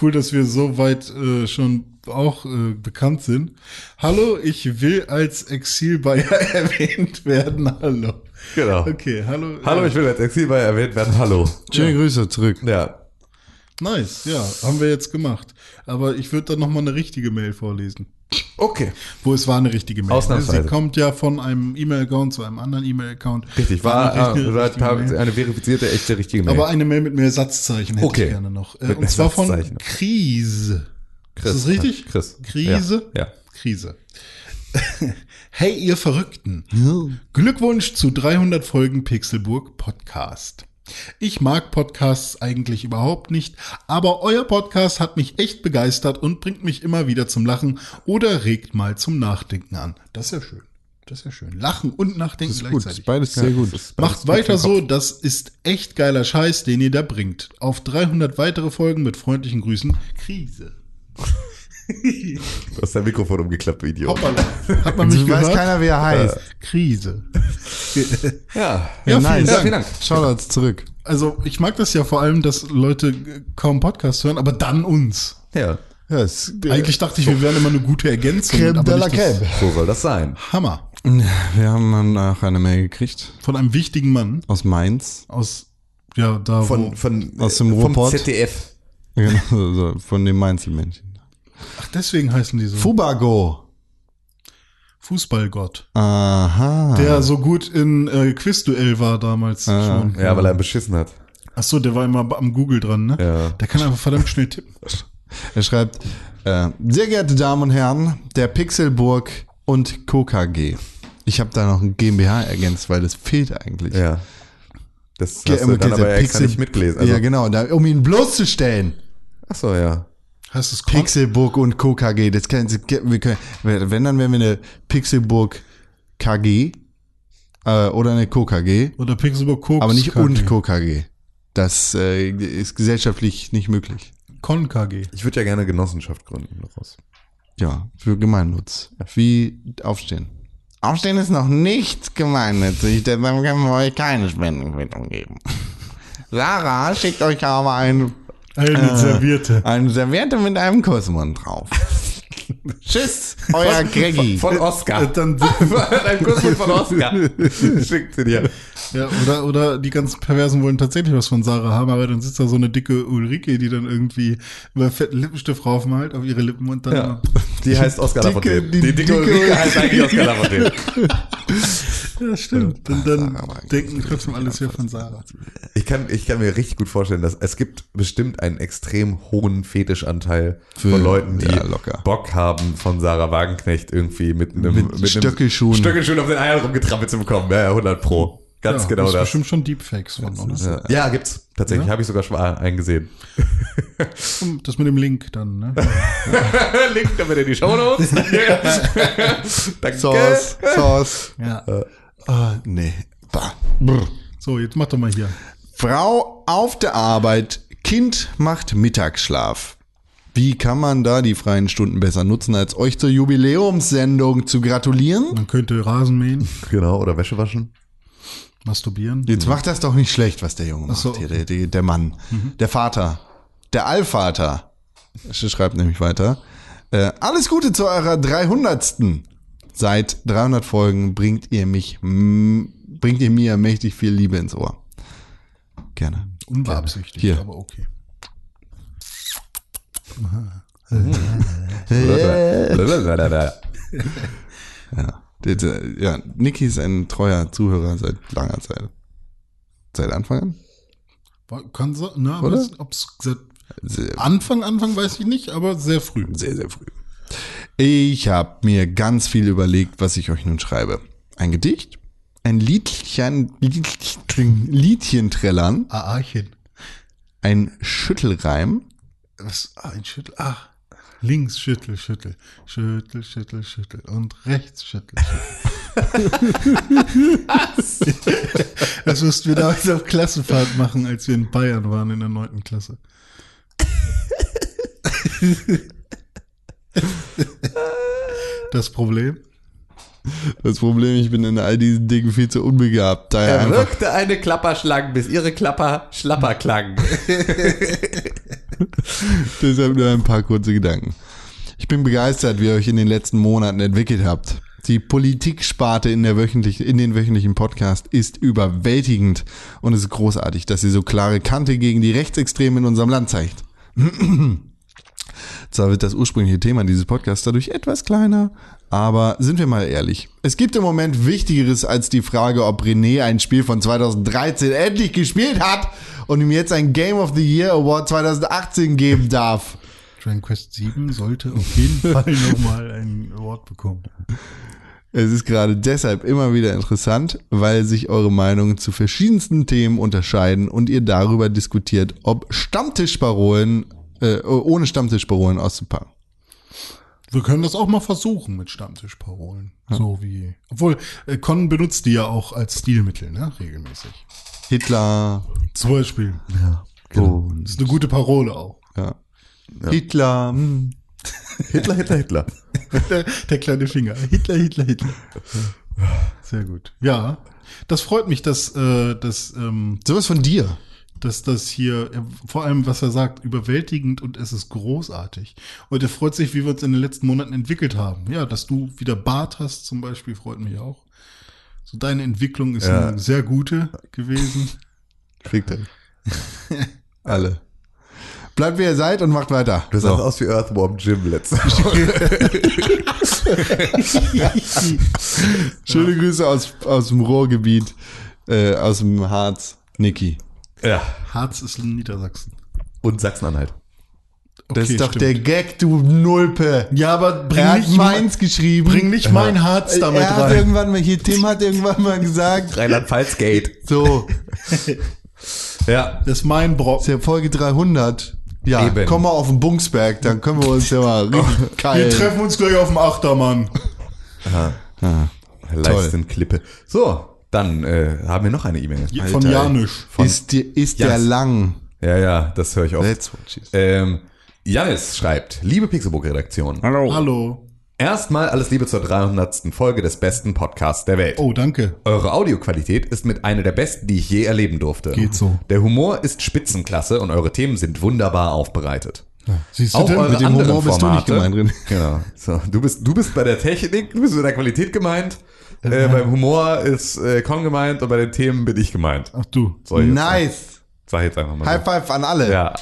Cool, dass wir so weit äh, schon auch äh, bekannt sind. Hallo, ich will als Exilbayer erwähnt werden. Hallo. genau. Okay, hallo. Hallo, ich will als Exilbei erwähnt werden. Hallo. Schöne Grüße zurück. Ja. Nice, ja, haben wir jetzt gemacht. Aber ich würde dann nochmal eine richtige Mail vorlesen. Okay. Wo es war eine richtige Mail. Ausnahmsweise. Sie kommt ja von einem E-Mail-Account zu einem anderen E-Mail-Account. Richtig, war, eine richtige- äh, war, richtige Mail. eine verifizierte, echte, richtige Mail. Aber eine Mail mit mehr Satzzeichen hätte Okay. ich gerne noch. Äh, Mit und zwar von. Krise. Chris, ist das richtig? Chris. Krise? Ja. ja. Krise. hey, ihr Verrückten. Glückwunsch zu 300 Folgen Pixelburg Podcast. Ich mag Podcasts eigentlich überhaupt nicht, aber euer Podcast hat mich echt begeistert und bringt mich immer wieder zum Lachen oder regt mal zum Nachdenken an. Das ist ja schön. Das ist ja schön. Lachen und Nachdenken Das ist gut. gleichzeitig. Beides sehr gut. Macht weiter so, das ist echt geiler Scheiß, den ihr da bringt. Auf 300 weitere Folgen mit freundlichen Grüßen. Krise. Du hast dein Mikrofon umgeklappt, Video. Hoppala. Hat man mich Also weiß gehört? keiner, wer er heißt. Krise. Ja. Ja, vielen nice. Dank. vielen Dank. Shoutouts zurück. Also ich mag das ja vor allem, dass Leute kaum Podcast hören, aber dann uns. Ja. Ja, es, Eigentlich dachte ich, wir wären immer eine gute Ergänzung. Creme de la Creme. So soll das sein. Hammer. Wir haben dann auch eine Mail gekriegt Von einem wichtigen Mann aus Mainz. aus, ja, da Von, wo, von, Aus dem vom. ZDF. Genau, von dem Mainz-Männchen. Ach, deswegen heißen die so. Fubago. Fußballgott. Aha. Der so gut in äh, Quizduell war damals schon. Ja, weil er beschissen hat. Ach so, der war immer am Google dran, ne? Ja. Der kann einfach verdammt schnell tippen. Er schreibt, äh, sehr geehrte Damen und Herren, der Pixelburg und KKG. Ich habe da noch ein GmbH ergänzt, weil das fehlt eigentlich. Ja. Das hast du dann aber extra Pixel- nicht mitgelesen. Also, ja, genau, da, um ihn bloßzustellen. Ach so, ja. Heißt es Pixelburg und KKG. Das kann, wir können, wenn, dann wären wir eine Pixelburg KG äh, oder eine KKG, oder Pixelburg Koks? aber nicht KG. und KKG. Das äh, ist gesellschaftlich nicht möglich. Kon KG. Ich würde ja gerne Genossenschaft gründen daraus. Ja, für Gemeinnutz. Wie aufstehen. Aufstehen ist noch nicht gemeinnützig, deshalb können wir euch keine Spendenquittung geben. Sarah schickt euch aber ein, Eine Servierte. ein Serviette mit einem Kussmund drauf. Tschüss, euer Greggy. Von Äh, Oscar. dann, Ein Kussmund von Oscar. Schickt sie dir. ja, oder, oder die ganzen Perversen wollen tatsächlich was von Sarah haben, aber dann sitzt da so eine dicke Ulrike, die dann irgendwie über fetten Lippenstift raufmalt auf ihre Lippen und dann. Ja. Die heißt Oscar Lafontaine. die Die dicke dicke Ulrike heißt eigentlich Oscar Lafontaine. Ja, stimmt. Und dann Sarah war denken trotzdem alles hier von Sarah. Ich kann, ich kann mir richtig gut vorstellen, dass es gibt bestimmt einen extrem hohen Fetischanteil Für- von Leuten, die ja, locker. Bock haben, von Sarah Wagenknecht irgendwie mit einem, Mit einem Stöckelschuhen. Stöckelschuhen auf den Eiern rumgetrampelt zu bekommen. Ja, ja, 100 pro. Ganz ja, genau ist das. bestimmt schon Deepfakes von, oder? Ja, ja gibt's. Tatsächlich. Ja? Habe ich sogar schon mal eingesehen. Das mit dem Link dann, ne? Link damit in die Show Notes. Danke. Sauce, Sauce. Ja. Ah, nee. Bah. Brr. So, jetzt mach doch mal hier. Frau auf der Arbeit, Kind macht Mittagsschlaf. Wie kann man da die freien Stunden besser nutzen, als euch zur Jubiläumssendung zu gratulieren? Man könnte Rasen mähen, Genau, oder Wäsche waschen. masturbieren. Jetzt macht das doch nicht schlecht, was der Junge macht so. hier, der, der, der Mann. Der Vater. Der Allvater. Er schreibt nämlich weiter. Äh, alles Gute zu eurer 300. Seit 300 Folgen bringt ihr mich, bringt ihr mir mächtig viel Liebe ins Ohr. Gerne. Unbeabsichtigt, Hier. aber okay. Ja. Der, ja, Niki ist ein treuer Zuhörer seit langer Zeit. Seit Anfang an? Kann so, aber Oder? es- seit Anfang, Anfang weiß ich nicht, aber sehr früh. sehr, sehr früh. Ich habe mir ganz viel überlegt, was ich euch nun schreibe. Ein Gedicht, ein Liedchen, Liedchen trällern, Aarchen. ein Schüttelreim, Was? Ein Schüttel. Ach. Links schüttel, schüttel, schüttel, schüttel, schüttel und rechts schüttel, schüttel. das mussten wir damals auf Klassenfahrt machen, als wir in Bayern waren in der neunten Klasse. Das Problem? Das Problem, ich bin in all diesen Dingen viel zu unbegabt. Daher einfach wirkte eine Klapperschlang, bis ihre Klapper schlapper klang. Deshalb nur ein paar kurze Gedanken. Ich bin begeistert, wie ihr euch in den letzten Monaten entwickelt habt. Die Politiksparte in, der wöchentlich, in den wöchentlichen Podcast ist überwältigend und es ist großartig, dass sie so klare Kante gegen die Rechtsextremen in unserem Land zeigt. Zwar wird das ursprüngliche Thema dieses Podcasts dadurch etwas kleiner, aber sind wir mal ehrlich. Es gibt im Moment Wichtigeres als die Frage, ob René ein Spiel von 2013 endlich gespielt hat und ihm jetzt ein Game of the Year Award 2018 geben darf. Dragon Quest 7 sollte auf jeden Fall nochmal ein Award bekommen. Es ist gerade deshalb immer wieder interessant, weil sich eure Meinungen zu verschiedensten Themen unterscheiden und ihr darüber diskutiert, ob Stammtischparolen, äh, ohne Stammtischparolen auszupacken. Wir können das auch mal versuchen mit Stammtischparolen. So wie. Obwohl, äh, Con benutzt die ja auch als Stilmittel, ne? Regelmäßig. Hitler, Zum Beispiel. genau. Das ist eine gute Parole auch. ja. Hitler, hm. Hitler, Hitler, Hitler. Der, der kleine Finger. Hitler, Hitler, Hitler. Sehr gut. Ja. Das freut mich, dass, äh, dass, ähm, sowas von dir. Dass das hier, vor allem, was er sagt, überwältigend und es ist großartig. Und er freut sich, wie wir uns in den letzten Monaten entwickelt haben. Ja, dass du wieder Bart hast zum Beispiel, freut mich auch. So deine Entwicklung ist Ja. eine sehr gute gewesen. Fickt euch. Alle. Bleibt wie ihr seid und macht weiter. Du sahst aus wie Earthworm Jim letzte Schöne Grüße aus, aus dem Ruhrgebiet, äh, aus dem Harz. Niki. Ja. Harz ist in Niedersachsen. Und Sachsen-Anhalt. Das Okay, ist doch stimmt. der Gag, du Nulpe. Ja, aber bring Er hat nicht meins geschrieben. Bring nicht mein Harz damit er hat rein. irgendwann mal, hier, Tim hat irgendwann mal gesagt, Rheinland-Pfalz-Gate. so, Ja. Das ist mein ist Brocken. ja Folge 300. Ja, Eben. komm mal auf den Bungsberg, dann können wir uns ja mal richtig Wir treffen uns gleich auf dem Achtermann. Leistenklippe. So, dann äh, haben wir noch eine E-Mail. Von Alter, Janisch. Ist, die, ist der Yes. lang. Ja, ja, das höre ich oft. That's what she said. Ähm, Janis schreibt, liebe Pixelbook-Redaktion, Hallo. erstmal alles Liebe zur 300. Folge des besten Podcasts der Welt. Oh, danke. Eure Audioqualität ist mit einer der besten, die ich je erleben durfte. Geht so. Der Humor ist Spitzenklasse und eure Themen sind wunderbar aufbereitet. Siehst du Auch denn? eure Mit dem anderen Humor bist du nicht Formate, gemeint, René. Genau. So, du bist du bist bei der Technik, du bist bei der Qualität gemeint. Äh, beim Humor ist äh, Con gemeint und bei den Themen bin ich gemeint. Ach du. Soll ich jetzt Nice. Sag jetzt einfach mal. High five an alle. Ja.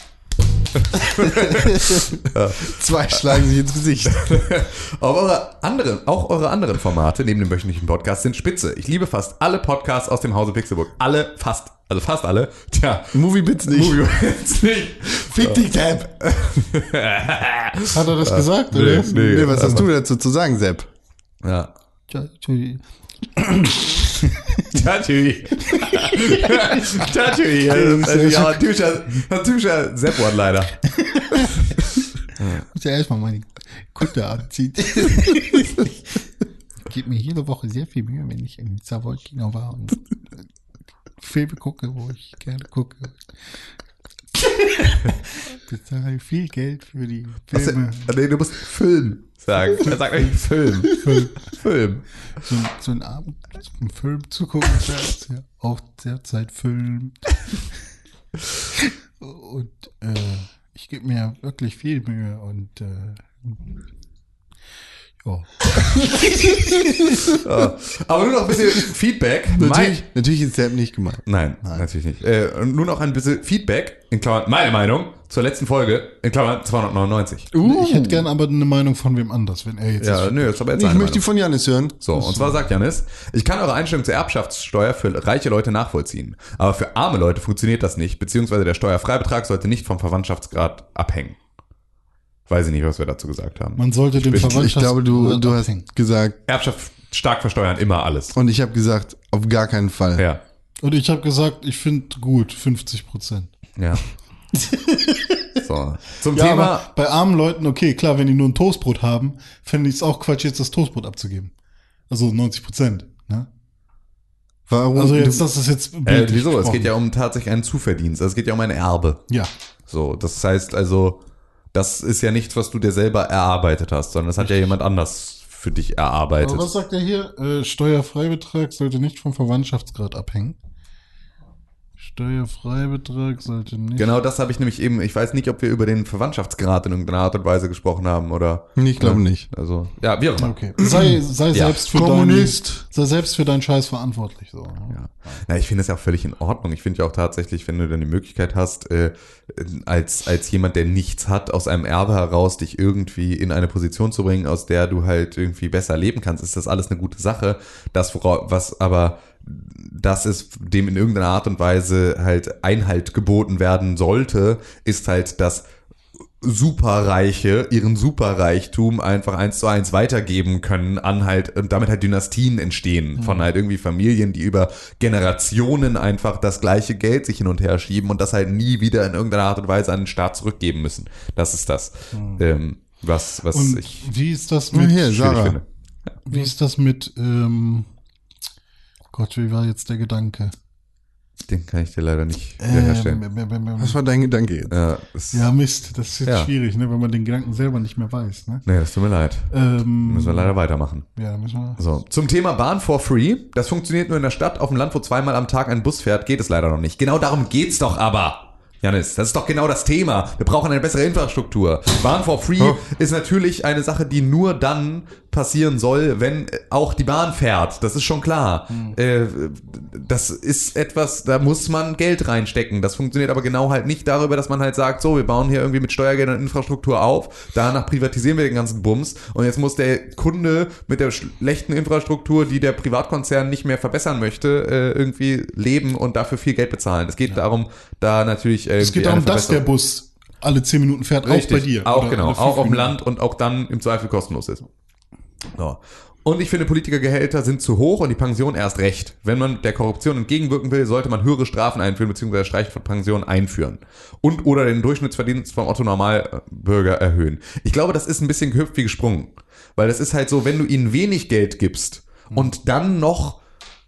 Zwei schlagen sich ins Gesicht. Auch eure anderen, auch eure anderen Formate neben dem wöchentlichen Podcast sind spitze. Ich liebe fast alle Podcasts aus dem Hause Pixelburg. Alle, fast, also fast alle. Tja, Moviebits nicht. Movie jetzt nicht. Fick dich, Sepp. Hat er das gesagt, oder? Nee, nee. Nee, was hast du dazu zu sagen, Sepp? Ja. Tatui. Tatui. Also, ja, ein typischer, Sepp-One leider. muss ja erstmal meine Kutte anziehen. ich gebe mir jede Woche sehr viel Mühe, wenn ich im Savoy-Kino war und Filme gucke, wo ich gerne gucke. Bezahle viel Geld für die Was, Filme. nee, du musst Film sagen. Er sagt eigentlich Film. Film. Film. So, ein- so einen Abend einen Film zu gucken, ist ja auch derzeit Film. Und äh, ich gebe mir wirklich viel Mühe und äh, ja. Ja. Aber nur noch ein bisschen Feedback. Mein, Natürlich, natürlich ist Sepp nicht gemeint. nein, natürlich nicht. Äh, nur noch ein bisschen Feedback, in Klammern, meine Meinung, zur letzten Folge, in Klammern 299. Ich hätte gern aber eine Meinung von wem anders, wenn er jetzt Ja, nö, ist aber jetzt Ich möchte die Meinung. von Janis hören. So, und zwar sagt Janis, ich kann eure Einstellung zur Erbschaftssteuer für reiche Leute nachvollziehen. Aber für arme Leute funktioniert das nicht, beziehungsweise der Steuerfreibetrag sollte nicht vom Verwandtschaftsgrad abhängen. Weiß ich nicht, was wir dazu gesagt haben. Man sollte den bin- ich Verwandtschafts... Ich glaube, du, du hast gesagt, Erbschaft stark versteuern, immer alles. und ich habe gesagt, auf gar keinen Fall. Ja. Und ich habe gesagt, ich finde gut, 50 Prozent. Ja. So. Zum Ja, Thema. bei armen Leuten, okay, klar, wenn die nur ein Toastbrot haben, fände ich es auch Quatsch, jetzt das Toastbrot abzugeben. Also 90 Prozent. Ne? Warum? Also jetzt, das ist jetzt Äh, wieso? Es gesprochen. geht ja um tatsächlich einen Zuverdienst. Also Es geht ja um ein Erbe. Ja, So, das heißt also, das ist ja nichts, was du dir selber erarbeitet hast, sondern das hat ja jemand anders für dich erarbeitet. aber was sagt er hier? Äh, Steuerfreibetrag sollte nicht vom Verwandtschaftsgrad abhängen. Steuerfreibetrag sollte nicht. Genau das habe ich nämlich eben, ich weiß nicht, ob wir über den Verwandtschaftsgrad in irgendeiner Art und Weise gesprochen haben oder. Nee, ich glaube nicht. Also, ja, wie auch immer. Okay. Sei, sei Ja. selbst für Kommunist. deinen, sei selbst für deinen Scheiß verantwortlich. So. ne? Ja. Na, ich finde das ja auch völlig in Ordnung. Ich finde ja auch tatsächlich, wenn du dann die Möglichkeit hast, äh, als, als jemand, der nichts hat, aus einem Erbe heraus dich irgendwie in eine Position zu bringen, aus der du halt irgendwie besser leben kannst, ist das alles eine gute Sache. Das, wora- was aber das ist, dem in irgendeiner Art und Weise halt Einhalt geboten werden sollte, ist halt, dass Superreiche ihren Superreichtum einfach eins zu eins weitergeben können an halt und damit halt Dynastien entstehen von halt irgendwie Familien, die über Generationen einfach das gleiche Geld sich hin und her schieben und das halt nie wieder in irgendeiner Art und Weise an den Staat zurückgeben müssen. Das ist das, ähm, was, was Und ich wie ist das Ja, mit, hier, Sarah. finde. wie ist das mit, ähm, Gott, wie war jetzt der Gedanke? Den kann ich dir leider nicht wiederherstellen. Ähm, ähm, ähm, ähm, Was war dein Gedanke jetzt? ja, ja, Mist, das ist jetzt Ja. schwierig, ne, wenn man den Gedanken selber nicht mehr weiß. Ne? nee, das tut mir leid. Ähm, Müssen wir leider weitermachen. Ja, müssen wir. So, zum Thema Bahn for free. Das funktioniert nur in der Stadt. Auf dem Land, wo zweimal am Tag ein Bus fährt, geht es leider noch nicht. Genau darum geht's doch aber. Janis, das ist doch genau das Thema. Wir brauchen eine bessere Infrastruktur. Bahn for free Oh. ist natürlich eine Sache, die nur dann passieren soll, wenn äh, auch die Bahn fährt. Das ist schon klar. Äh, das ist etwas, da muss man Geld reinstecken. Das funktioniert aber genau halt nicht darüber, dass man halt sagt, so, wir bauen hier irgendwie mit Steuergeldern Infrastruktur auf, danach privatisieren wir den ganzen Bums und jetzt muss der Kunde mit der schlechten Infrastruktur, die der Privatkonzern nicht mehr verbessern möchte, äh, irgendwie leben und dafür viel Geld bezahlen. Es geht darum, da natürlich Es geht darum, dass der Bus alle 10 Minuten fährt, Richtig, auch bei dir. Auch genau, auch auf dem. Land und auch dann im Zweifel kostenlos ist. So. Und ich finde, Politikergehälter sind zu hoch und die Pension erst recht. Wenn man der Korruption entgegenwirken will, sollte man höhere Strafen einführen bzw. Streichen von Pensionen einführen. Und oder den Durchschnittsverdienst vom Otto Normalbürger erhöhen. Ich glaube, das ist ein bisschen gehüpft wie gesprungen. Weil das ist halt so, wenn du ihnen wenig Geld gibst und dann noch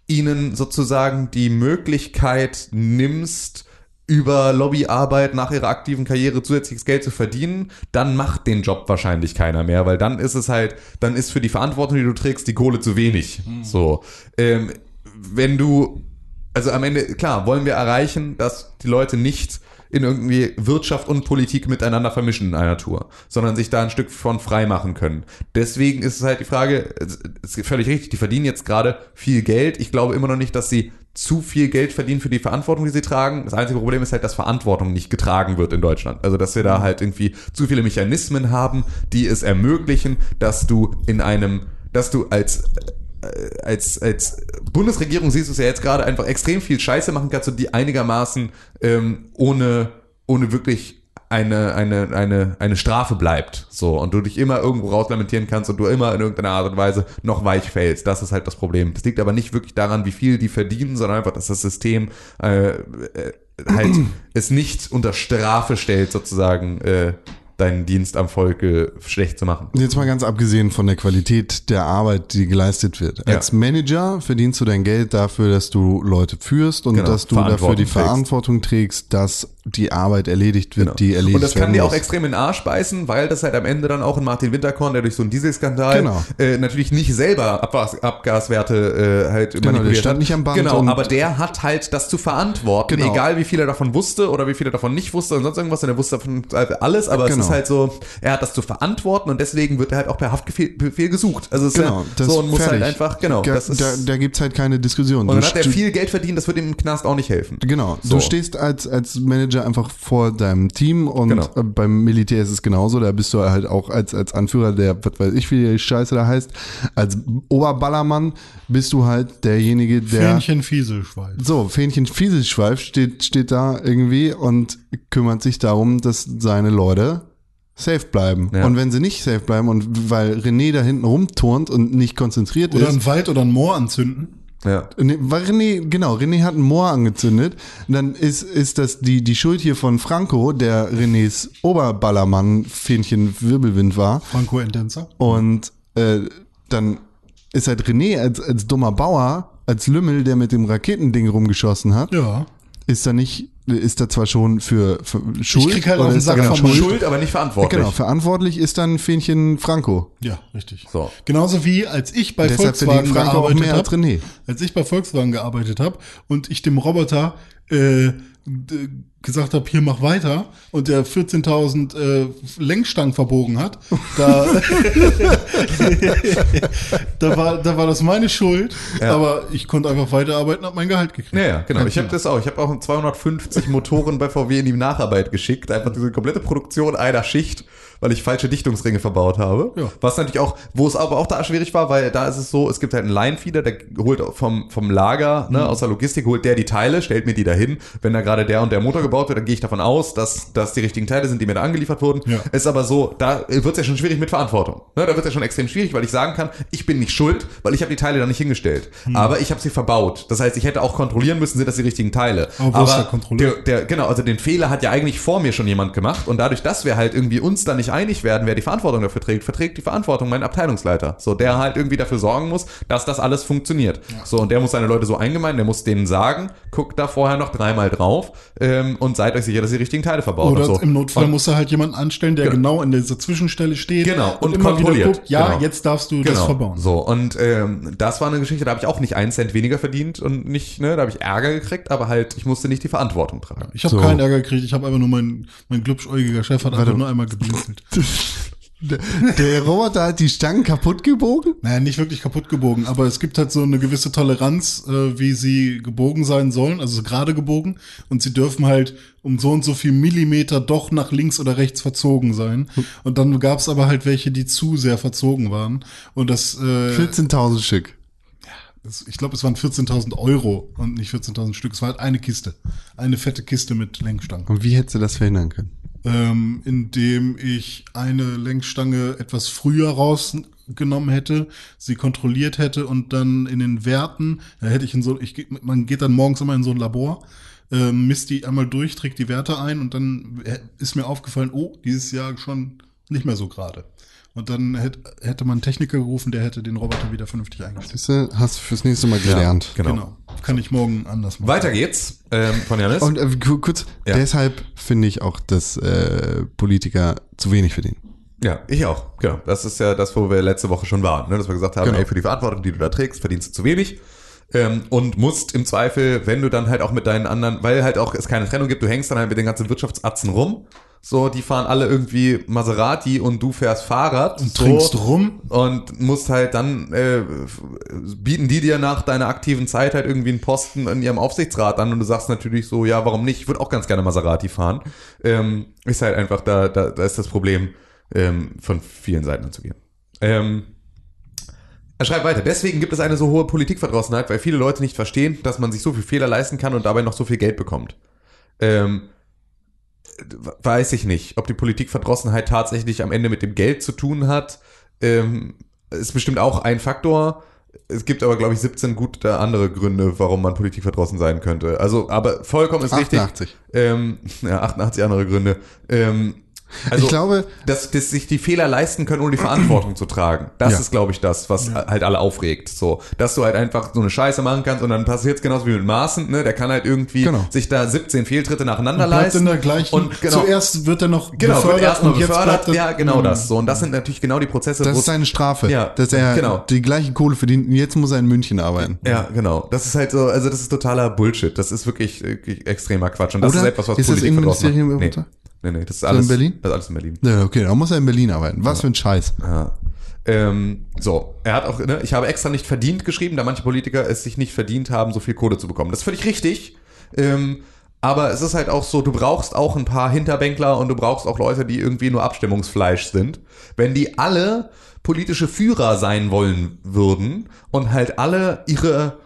ihnen sozusagen die Möglichkeit nimmst, über Lobbyarbeit nach ihrer aktiven Karriere zusätzliches Geld zu verdienen, dann macht den Job wahrscheinlich keiner mehr, weil dann ist es halt, dann ist für die Verantwortung, die du trägst, die Kohle zu wenig. So, ähm, wenn du, also am Ende, klar, wollen wir erreichen, dass die Leute nicht in irgendwie Wirtschaft und Politik miteinander vermischen in einer Tour, sondern sich da ein Stück von frei machen können. Deswegen ist es halt die Frage, es ist völlig richtig, die verdienen jetzt gerade viel Geld. Ich glaube immer noch nicht, dass sie zu viel Geld verdienen für die Verantwortung, die sie tragen. Das einzige Problem ist halt, dass Verantwortung nicht getragen wird in Deutschland. Also, dass wir da halt irgendwie zu viele Mechanismen haben, die es ermöglichen, dass du in einem, dass du als äh, als, als Bundesregierung siehst du es ja jetzt gerade einfach extrem viel Scheiße machen kannst und die einigermaßen ähm, ohne, ohne wirklich eine, eine, eine, eine Strafe bleibt. So, und du dich immer irgendwo rauslamentieren kannst und du immer in irgendeiner Art und Weise noch weich fällst. Das ist halt das Problem. Das liegt aber nicht wirklich daran, wie viel die verdienen, sondern einfach, dass das System äh, äh, halt es nicht unter Strafe stellt, sozusagen äh, deinen Dienst am Volke schlecht zu machen. Jetzt mal ganz abgesehen von der Qualität der Arbeit, die geleistet wird. Ja. Als Manager verdienst du dein Geld dafür, dass du Leute führst und Genau, dass du dafür die trägst. Verantwortung trägst, dass die Arbeit erledigt wird, Genau. die erledigt Und das kann dir auch extrem in den Arsch beißen, weil das halt am Ende dann auch in Martin Winterkorn, der durch so einen Dieselskandal Genau. äh, natürlich nicht selber Abgas, Abgaswerte äh, halt der manipuliert stand hat. nicht am Band Genau, aber der hat halt das zu verantworten, Genau. egal wie viel er davon wusste oder wie viel er davon nicht wusste und sonst irgendwas. Und er wusste davon alles, aber Genau. es ist halt so, er hat das zu verantworten und deswegen wird er halt auch per Haftbefehl Befehl gesucht. Also es Genau, ist ja so und muss halt einfach, genau. Da, Das ist, da, da gibt's halt keine Diskussion. und dann hat er viel Geld verdient, das wird ihm im Knast auch nicht helfen. Genau, So. du stehst als, als Manager einfach vor deinem Team und Genau. äh, beim Militär ist es genauso, da bist du halt auch als, als Anführer der, was weiß ich, wie die Scheiße da heißt, als Oberballermann bist du halt derjenige, der... Fähnchen Fieselschweif. So, Fähnchen Fieselschweif steht, steht da irgendwie und kümmert sich darum, dass seine Leute safe bleiben. Ja. Und wenn sie nicht safe bleiben und weil René da hinten rumturnt und nicht konzentriert Oder ist, einen Wald oder ein Moor anzünden. Ja. Nee, war René, genau, René hat ein Moor angezündet. Und dann ist, ist das die, die Schuld hier von Franco, der Renés Oberballermann, Fähnchen Wirbelwind war. Franco Endenzer. Und äh, dann ist halt René als, als dummer Bauer, als Lümmel, der mit dem Raketending rumgeschossen hat, Ja. ist da nicht, ist da zwar schon für, für Schuld. krieg halt auf den Sack vom Schuld? Schuld, aber nicht verantwortlich. Genau, verantwortlich ist dann Fähnchen Franco. Ja, richtig. So. Genauso wie als ich bei Deshalb Volkswagen gearbeitet als habe. Als ich bei Volkswagen gearbeitet habe und ich dem Roboter äh, gesagt habe, hier mach weiter und der 14.000 äh, Lenkstangen verbogen hat, da, da, war, da war das meine Schuld, Ja. aber ich konnte einfach weiterarbeiten, habe mein Gehalt gekriegt. Ja, ja, genau. Ich habe das auch. Ich habe auch 250 Motoren bei VW in die Nacharbeit geschickt. Einfach diese komplette Produktion einer Schicht, weil ich falsche Dichtungsringe verbaut habe. Ja. Was natürlich auch, wo es aber auch da schwierig war, weil da ist es so, es gibt halt einen Line-Feeder, der holt vom, vom Lager, ne, aus der Logistik, holt der die Teile, stellt mir die dahin. Wenn da gerade der und der Motor gebaut wird, dann gehe ich davon aus, dass das die richtigen Teile sind, die mir da angeliefert wurden. Ja. Ist aber so, da wird es ja schon schwierig mit Verantwortung. Ne, da wird es ja schon extrem schwierig, weil ich sagen kann, ich bin nicht schuld, weil ich habe die Teile da nicht hingestellt. Hm. Aber ich habe sie verbaut. Das heißt, ich hätte auch kontrollieren müssen, sind das die richtigen Teile. Aber ist der Kontrolleur? der, der, genau, also den Fehler hat ja eigentlich vor mir schon jemand gemacht und dadurch, dass wir halt irgendwie uns da nicht einig werden, wer die Verantwortung dafür trägt, verträgt die Verantwortung mein Abteilungsleiter. So, der halt irgendwie dafür sorgen muss, dass das alles funktioniert. So, und der muss seine Leute so eingemein, der muss denen sagen, guckt da vorher noch dreimal drauf ähm, und seid euch sicher, dass ihr die richtigen Teile verbaut Oder und so. im Notfall und, muss er halt jemanden anstellen, der Genau. genau, in dieser Zwischenstelle steht Genau, und immer wieder kontrolliert. guckt, ja, Genau. jetzt darfst du das Genau, verbauen. so und ähm, das war eine Geschichte, da habe ich auch nicht einen Cent weniger verdient und nicht, ne, da habe ich Ärger gekriegt, aber halt, ich musste nicht die Verantwortung tragen. Ich habe So. keinen Ärger gekriegt, ich habe einfach nur mein, mein glubschäugiger Chef hat einfach nur einmal geblinzelt. Der, der Roboter hat die Stangen kaputt gebogen? Naja, nicht wirklich kaputt gebogen, aber es gibt halt so eine gewisse Toleranz, äh, wie sie gebogen sein sollen, also so gerade gebogen. Und sie dürfen halt um so und so viel Millimeter doch nach links oder rechts verzogen sein. Und dann gab es aber halt welche, die zu sehr verzogen waren. Und das, äh, 14.000 Stück. das ich glaube, es waren 14.000 Euro und nicht 14.000 Stück. Es war halt eine Kiste. Eine fette Kiste mit Lenkstangen. Und wie hättest du das verhindern können? Ähm, indem ich eine Lenkstange etwas früher rausgenommen hätte, sie kontrolliert hätte und dann in den Werten, da hätte ich in so, ich, man geht dann morgens immer in so ein Labor, ähm, misst die einmal durch, trägt die Werte ein und dann hä- ist mir aufgefallen, oh, dieses Jahr schon nicht mehr so gerade. Und dann hätte, hätte man einen Techniker gerufen, der hätte den Roboter wieder vernünftig eingestellt. Du, hast du fürs nächste Mal gelernt. Genau. Genau. Kann ich morgen anders machen. Weiter geht's ähm, von Janis. Und äh, ku- kurz, Ja. deshalb finde ich auch, dass äh, Politiker zu wenig verdienen. Ja, ich auch. Genau. Das ist ja das, wo wir letzte Woche schon waren, ne? dass wir gesagt haben, Genau. ey, für die Verantwortung, die du da trägst, verdienst du zu wenig. Ähm, und musst im Zweifel, wenn du dann halt auch mit deinen anderen, weil halt auch es keine Trennung gibt, du hängst dann halt mit den ganzen Wirtschaftsatzen rum. So, die fahren alle irgendwie Maserati und du fährst Fahrrad. Und so, trinkst rum. Und musst halt dann, äh, bieten die dir nach deiner aktiven Zeit halt irgendwie einen Posten in ihrem Aufsichtsrat an und du sagst natürlich so, ja, warum nicht? Ich würde auch ganz gerne Maserati fahren. Ähm, ist halt einfach, da, da, da ist das Problem, ähm, von vielen Seiten anzugehen. Ähm, er schreibt weiter. Deswegen gibt es eine so hohe Politikverdrossenheit, weil viele Leute nicht verstehen, dass man sich so viel Fehler leisten kann und dabei noch so viel Geld bekommt. Ähm, weiß ich nicht, ob die Politikverdrossenheit tatsächlich am Ende mit dem Geld zu tun hat. Ähm, ist bestimmt auch ein Faktor. Es gibt aber, glaube ich, 17 gute andere Gründe, warum man politikverdrossen sein könnte. Also, aber vollkommen ist richtig. 88. Ähm, ja, 88 andere Gründe. Ähm, also, ich glaube, dass, dass sich die Fehler leisten können, ohne die Verantwortung zu tragen. Das Ja. ist, glaube ich, das, was halt alle aufregt. So, dass du halt einfach so eine Scheiße machen kannst und dann passiert es genauso wie mit Maaßen, ne? Der kann halt irgendwie Genau. sich da 17 Fehltritte nacheinander Bleibt leisten. in der gleichen. Und genau, Zuerst wird er noch genau, befördert erstmal und jetzt befördert. bleibt er, Ja, genau das. So, und das sind natürlich genau die Prozesse, das ist seine Strafe, Ja, dass er genau. die gleiche Kohle verdient. und Jetzt muss er in München arbeiten. Ja, genau. Das ist halt so, also das ist totaler Bullshit. Das ist wirklich äh, extremer Quatsch. Und das Oder? ist etwas, was Ist das Politik Innenministerium? Nee, nee, nee, das ist in alles Berlin? Das ist alles in Berlin. Ja, okay, dann muss er in Berlin arbeiten. Was für ein Scheiß. Ja. Ähm, so, er hat auch, ne, ich habe extra nicht verdient geschrieben, da manche Politiker es sich nicht verdient haben, so viel Kohle zu bekommen. Das ist völlig richtig. Ähm, aber es ist halt auch so, du brauchst auch ein paar Hinterbänkler und du brauchst auch Leute, die irgendwie nur Abstimmungsfleisch sind. Wenn die alle politische Führer sein wollen würden und halt alle ihre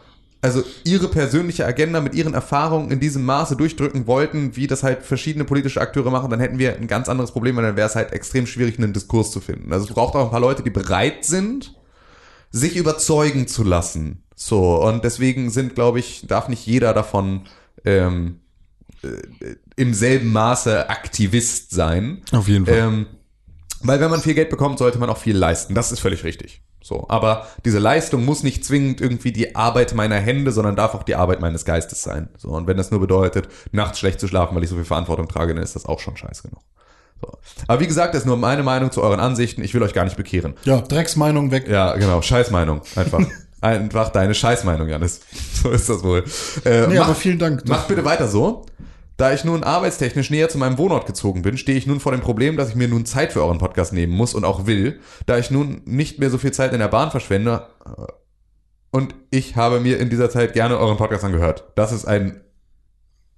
also ihre persönliche Agenda mit ihren Erfahrungen in diesem Maße durchdrücken wollten, wie das halt verschiedene politische Akteure machen, dann hätten wir ein ganz anderes Problem, weil dann wäre es halt extrem schwierig, einen Diskurs zu finden. Also es braucht auch ein paar Leute, die bereit sind, sich überzeugen zu lassen. So, und deswegen sind, glaube ich, darf nicht jeder davon ähm, äh, im selben Maße Aktivist sein. Auf jeden Fall. Ähm, weil wenn man viel Geld bekommt, sollte man auch viel leisten. Das ist völlig richtig. So, aber diese Leistung muss nicht zwingend irgendwie die Arbeit meiner Hände, sondern darf auch die Arbeit meines Geistes sein. So, und wenn das nur bedeutet, nachts schlecht zu schlafen, weil ich so viel Verantwortung trage, dann ist das auch schon scheiß genug. So. Aber wie gesagt, das ist nur meine Meinung zu euren Ansichten. Ich will euch gar nicht bekehren. Ja, Drecksmeinung weg. Ja, genau, Scheißmeinung. Einfach. Einfach deine Scheißmeinung, Janis. So ist das wohl. Äh, Nee, mach, aber vielen Dank. Mach bitte weiter so. Da ich nun arbeitstechnisch näher zu meinem Wohnort gezogen bin, stehe ich nun vor dem Problem, dass ich mir nun Zeit für euren Podcast nehmen muss und auch will, da ich nun nicht mehr so viel Zeit in der Bahn verschwende. Und ich habe mir in dieser Zeit gerne euren Podcast angehört. Das ist ein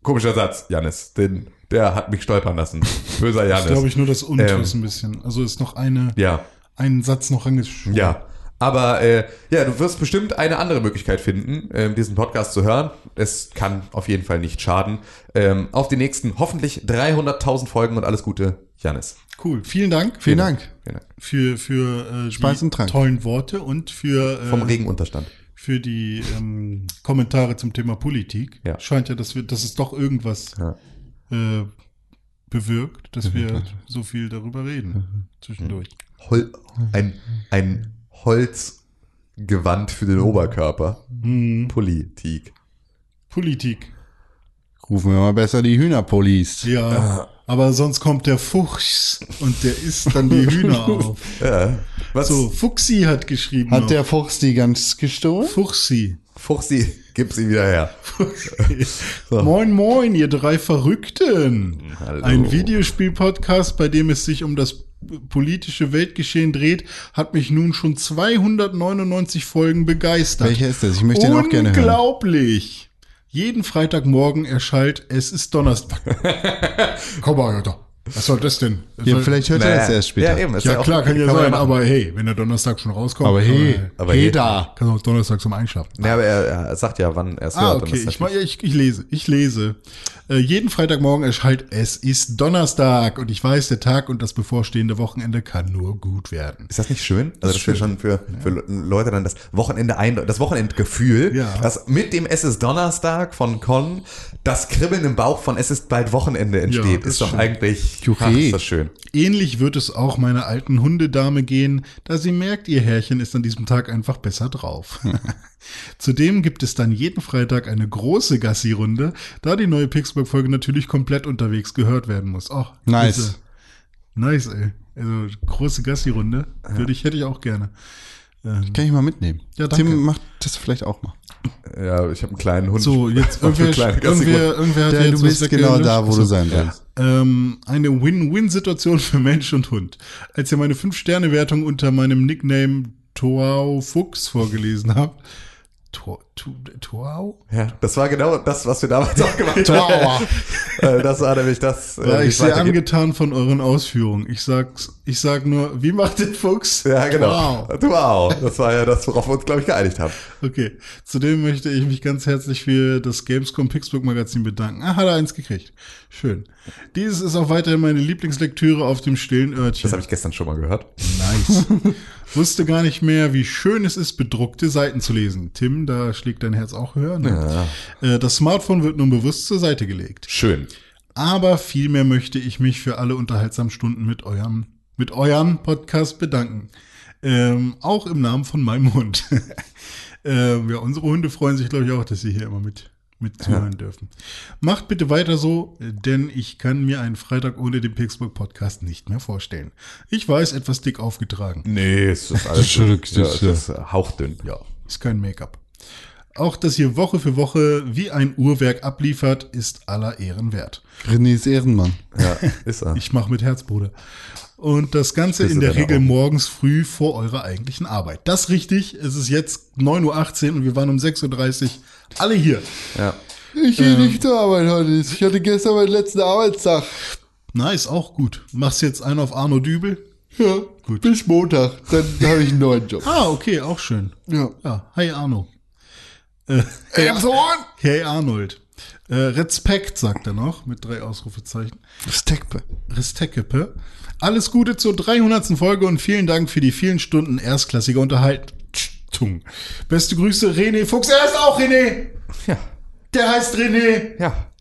komischer Satz, Janis. Den, der hat mich stolpern lassen. Böser Das Janis. glaube ich nur das Unters Ähm, ein bisschen. Also ist noch eine, Ja. ein Satz noch angeschoben. Ja. Aber äh, ja, du wirst bestimmt eine andere Möglichkeit finden, ähm, diesen Podcast zu hören. Es kann auf jeden Fall nicht schaden. Ähm, auf die nächsten hoffentlich 300.000 Folgen und alles Gute, Janis. Cool. Vielen Dank. Vielen Dank. Vielen Dank. für für äh, Speis die und Trank. tollen Worte und für äh, Vom Regenunterstand. für die ähm, Kommentare zum Thema Politik. Ja. Scheint ja, dass wir, dass es doch irgendwas Ja. äh, bewirkt, dass wir so viel darüber reden zwischendurch. Hol ein, ein Holzgewand für den Oberkörper. Hm. Politik. Politik. Rufen wir mal besser die Hühnerpolice. Ja. Aber sonst kommt der Fuchs und der isst dann die Hühner auf. Ja. Was? So, Fuchsi hat geschrieben. Hat noch. der Fuchs die ganz gestohlen? Fuchsi. Fuchsi, gib sie wieder her. Moin, moin, ihr drei Verrückten. Hallo. Ein Videospiel-Podcast, bei dem es sich um das politische Weltgeschehen dreht, hat mich nun schon 299 Folgen begeistert. Welcher ist das? Ich möchte den auch gerne hören. Unglaublich. Jeden Freitagmorgen erschallt Es ist Donnerstag. Komm mal, Alter. Was soll das denn? Das Ja, soll- vielleicht hört er Naja. das erst später. Ja, eben. ja, auch- klar, kann ja sein, aber hey, wenn der Donnerstag schon rauskommt, Aber hey, kann aber hey hey. da. man auch Donnerstag zum Einschlafen. Ja, aber er, er sagt ja, wann er es Ah, hört. okay. das Ich, mach- ja, ich, ich lese. Ich lese. Äh, jeden Freitagmorgen erschallt Es ist Donnerstag und ich weiß, der Tag und das bevorstehende Wochenende kann nur gut werden. Ist das nicht schön? Also das, wäre schon für, für Le- Leute dann das Wochenende ein, das Wochenendgefühl, Ja. das mit dem Es ist Donnerstag von Con, das Kribbeln im Bauch von Es ist bald Wochenende entsteht, das ist doch stimmt. eigentlich, Juchhe. ach, ist das schön. Ähnlich wird es auch meiner alten Hundedame gehen, da sie merkt, ihr Herrchen ist an diesem Tag einfach besser drauf. Zudem gibt es dann jeden Freitag eine große Gassi-Runde, da die neue Pixburg-Folge natürlich komplett unterwegs gehört werden muss. Oh, Nice. klasse. Nice, ey. Also große Gassi-Runde würde ich, hätte ich auch gerne. Ähm, Kann ich mal mitnehmen. Ja, danke. Tim macht das vielleicht auch mal. Ja, ich habe einen kleinen Hund. So, jetzt Für irgendwer, irgendwer, irgendwer hat Der, jetzt du bist genau da, wo du sein sollst. Ähm, eine Win-Win-Situation für Mensch und Hund. Als ihr meine 5-Sterne-Wertung unter meinem Nickname Toau Fuchs vorgelesen habt. To- Toau? Ja, das war genau das, was wir damals auch gemacht haben. Äh, das war nämlich das. äh, War ich sehr angetan von euren Ausführungen. Ich sag's, ich sag nur, wie macht der Fuchs? Ja, genau. Auch. Das war ja das, worauf wir uns, glaube ich, geeinigt haben. Okay. Zudem möchte ich mich ganz herzlich für das Gamescom Pixburg Magazin bedanken. Ah, hat er eins gekriegt. Schön. Dieses ist auch weiterhin meine Lieblingslektüre auf dem stillen Örtchen. Das habe ich gestern schon mal gehört. Nice. Wusste gar nicht mehr, wie schön es ist, bedruckte Seiten zu lesen. Tim, da schlägt dein Herz auch höher. Ne? Äh, Das Smartphone wird nun bewusst zur Seite gelegt. Schön. Aber vielmehr möchte ich mich für alle unterhaltsamen Stunden mit eurem, mit eurem Podcast bedanken. Ähm, auch im Namen von meinem Hund. ähm, ja, unsere Hunde freuen sich, glaube ich, auch, dass sie hier immer mit, mit zuhören dürfen. Macht bitte weiter so, denn ich kann mir einen Freitag ohne den Pixburg Podcast nicht mehr vorstellen. Ich weiß, etwas dick aufgetragen. Nee, es ist alles ja, es ist- hauchdünn. Ja, ist kein Make-up. Auch, dass ihr Woche für Woche wie ein Uhrwerk abliefert, ist aller Ehren wert. René ist Ehrenmann. Ja, ist er. Ich mache mit Herz, Bruder. Und das Ganze in der Regel Augen. morgens früh vor eurer eigentlichen Arbeit. Das ist richtig. Es ist jetzt 9.18 Uhr und wir waren um 6.30 Uhr alle hier. ja. Ich gehe nicht zur Arbeit heute. Ich hatte gestern meinen letzten Arbeitstag. Nice, auch gut. Machst jetzt einen auf Arno Dübel? Ja, Gut. bis Montag. Dann habe ich einen neuen Job. Ah, okay, auch schön. Ja. Ja, hi Arno. Äh, hey, hey Arnold. Äh, Respekt, sagt er noch, mit drei Ausrufezeichen. Steckpe. Restekepe. Alles Gute zur 300. Folge und vielen Dank für die vielen Stunden erstklassiger Unterhalt Tung. Beste Grüße, René Fuchs. Er ist auch René. Ja. Der heißt René. Ja.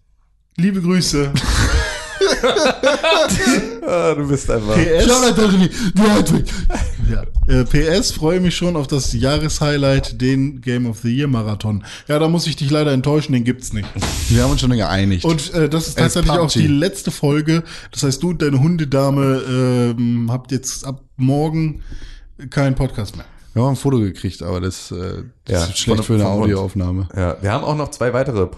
Liebe Grüße. Ah, du bist einfach. PS. Ja. Äh, PS, freue mich schon auf das Jahreshighlight, den Game of the Year Marathon. Ja, da muss ich dich leider enttäuschen, den gibt's nicht. Wir haben uns schon geeinigt. Und äh, das ist tatsächlich auch die letzte Folge. Das heißt, du und deine Hundedame ähm, habt jetzt ab morgen keinen Podcast mehr. Wir haben ein Foto gekriegt, aber das, äh, das Ja, ist schlecht von- für eine. Audioaufnahme. Ja, wir haben auch noch zwei weitere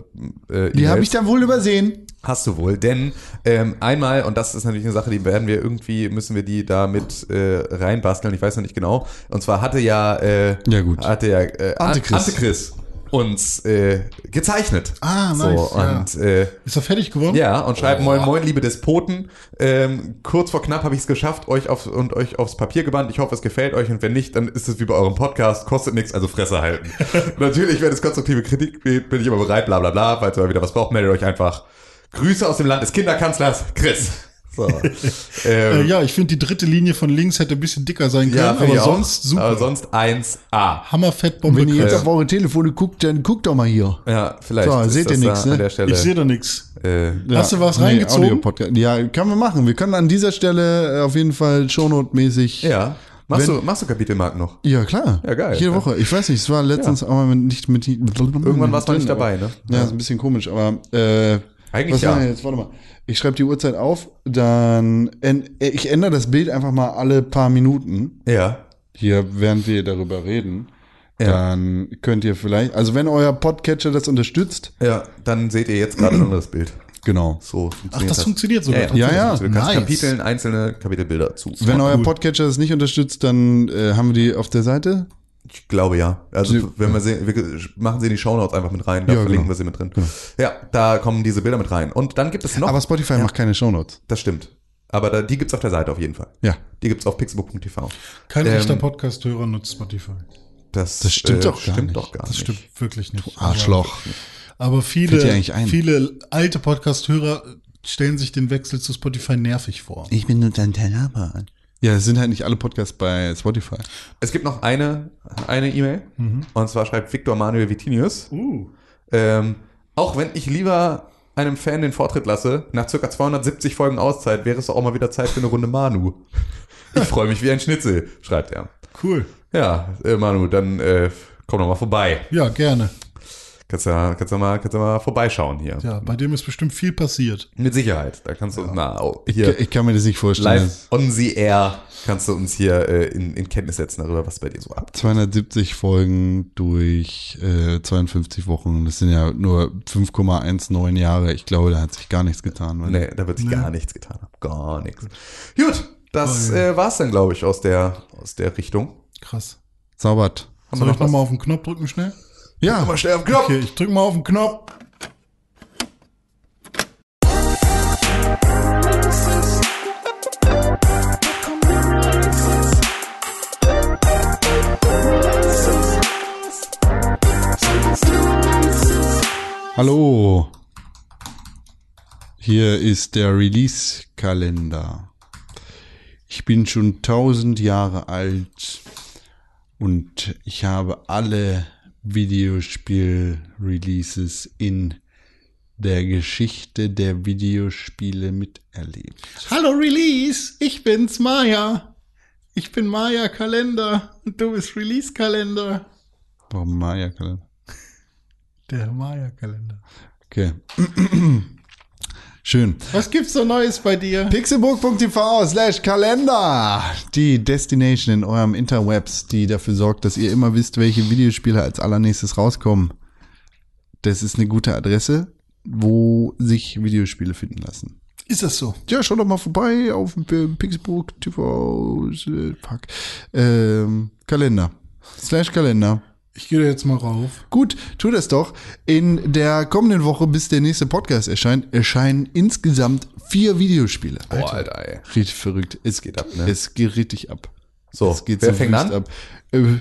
äh, Die habe ich dann wohl übersehen. Hast du wohl, denn ähm, einmal, und das ist natürlich eine Sache, die werden wir irgendwie, müssen wir die da mit äh, reinbasteln, ich weiß noch nicht genau. Und zwar hatte ja, äh, Ja, gut. hatte ja äh, Antichris. Antichris uns äh, gezeichnet. Ah, so, nice, ja. Und äh, Ist er fertig geworden? ja, und schreibt Moin Moin, liebe Despoten. Ähm, kurz vor knapp habe ich es geschafft, euch auf, und euch aufs Papier gebannt. Ich hoffe, es gefällt euch und wenn nicht, dann ist es wie bei eurem Podcast, kostet nichts, also Fresse halten. Natürlich, wenn es konstruktive Kritik gibt, bin ich immer bereit, bla bla bla. Falls ihr mal wieder was braucht, meldet euch einfach. Grüße aus dem Land des Kinderkanzlers, Chris. So. Äh, ähm, ja, ich finde, die dritte Linie von links hätte ein bisschen dicker sein können, ja, aber auch. sonst super. Aber sonst 1A. Hammerfettbombe. Wenn ihr jetzt auf eure Telefone guckt, dann guckt doch mal hier. Ja, vielleicht. So, ist seht das ihr nix, ne? An der Stelle. ich sehe da nix. äh, Hast du was reingezogen? Audio-Podcast. Ja, können wir machen. Wir können an dieser Stelle äh, auf jeden Fall Shownote-mäßig. ja. Machst Wenn- du, machst du Kapitelmarken noch? Ja, klar. Ja, geil. Jede Woche. Ich weiß nicht, es war letztens auch mal mit, nicht mit. Irgendwann warst du nicht dabei, ne? Ja, ist ein bisschen komisch, aber äh, Eigentlich was ja. jetzt? Warte mal. Ich schreibe die Uhrzeit auf, dann äh, ich ändere das Bild einfach mal alle paar Minuten Ja. hier, während wir darüber reden. Ja. Dann könnt ihr vielleicht, also wenn euer Podcatcher das unterstützt, Ja, dann seht ihr jetzt gerade ein anderes Bild. genau. So Ach, funktioniert das funktioniert sogar. Ja, Ja, ja. Du kannst Nice. Kapiteln, einzelne Kapitelbilder zu. Wenn euer cool. Podcatcher das nicht unterstützt, dann äh, haben wir die auf der Seite. Ich glaube ja. Also Sie- wenn wir sie, wir machen sie in die Shownotes einfach mit rein, da Ja, verlinken genau. wir sie mit drin. Ja, da kommen diese Bilder mit rein. Und dann gibt es noch, Aber Spotify macht keine Shownotes. das stimmt. Aber da, die gibt's auf der Seite auf jeden Fall. Ja. Die gibt's auf pixelbook.tv. Kein Ähm, echter Podcast-Hörer nutzt Spotify. Das, Das stimmt doch gar stimmt nicht. doch gar Das nicht. stimmt wirklich nicht. Arschloch. Aber, viele, viele alte Podcast-Hörer stellen sich den Wechsel zu Spotify nervig vor. Ich bin nur dein Teller. Ja, es sind halt nicht alle Podcasts bei Spotify. Es gibt noch eine eine E-Mail. Und zwar schreibt Victor Manuel Vitinius. Uh. Ähm, auch wenn ich lieber einem Fan den Vortritt lasse, nach circa 270 Folgen Auszeit wäre es doch auch mal wieder Zeit für eine Runde Manu. Ich freue mich wie ein Schnitzel, schreibt er. Cool. Ja, äh, Manu, dann äh, komm doch mal vorbei. Ja, gerne. Kannst ja, kannst ja mal, kannst ja mal vorbeischauen hier. Ja, bei dem ist bestimmt viel passiert. Mit Sicherheit. Da kannst du na, oh, hier Ich kann mir das nicht vorstellen. live on the air kannst du uns hier äh, in, in Kenntnis setzen darüber, was bei dir so abgeht. 270 Folgen durch äh, 52 Wochen. Das sind ja nur 5,19 Jahre. Ich glaube, da hat sich gar nichts getan. Weil Nee, da wird sich gar nichts getan. Gar nichts. Gut, das äh, war's dann, glaube ich, aus der, aus der Richtung. Krass. Zaubert. Haben Soll wir ich nochmal auf den Knopf drücken schnell? Ja, Mal schnell auf den Knopf. Okay, ich drück mal auf den Knopf. hallo. Hier ist der Release-Kalender. Ich bin schon 1000 Jahre alt und ich habe alle Videospiel-Releases in der Geschichte der Videospiele miterlebt. Hallo Release, ich bin's Maya. Ich bin Maya Kalender und du bist Release Kalender. Warum Maya-Kalender? Der Maya Kalender. Okay. Schön. Was gibt's so Neues bei dir? Pixelburg.tv slash Kalender. Die Destination in eurem Interwebs, die dafür sorgt, dass ihr immer wisst, welche Videospiele als allernächstes rauskommen. Das ist eine gute Adresse, wo sich Videospiele finden lassen. Ist das so? Ja, schaut doch mal vorbei auf äh, fuck, ähm, Kalender. Slash Kalender. Ich gehe da jetzt mal rauf. Gut, tu das doch. In der kommenden Woche, bis der nächste Podcast erscheint, erscheinen insgesamt vier Videospiele. Boah, Alter, ey. Richtig verrückt. Es geht ab, ne? Es geht richtig ab. So, es geht wer so fängt an? ab. Äh,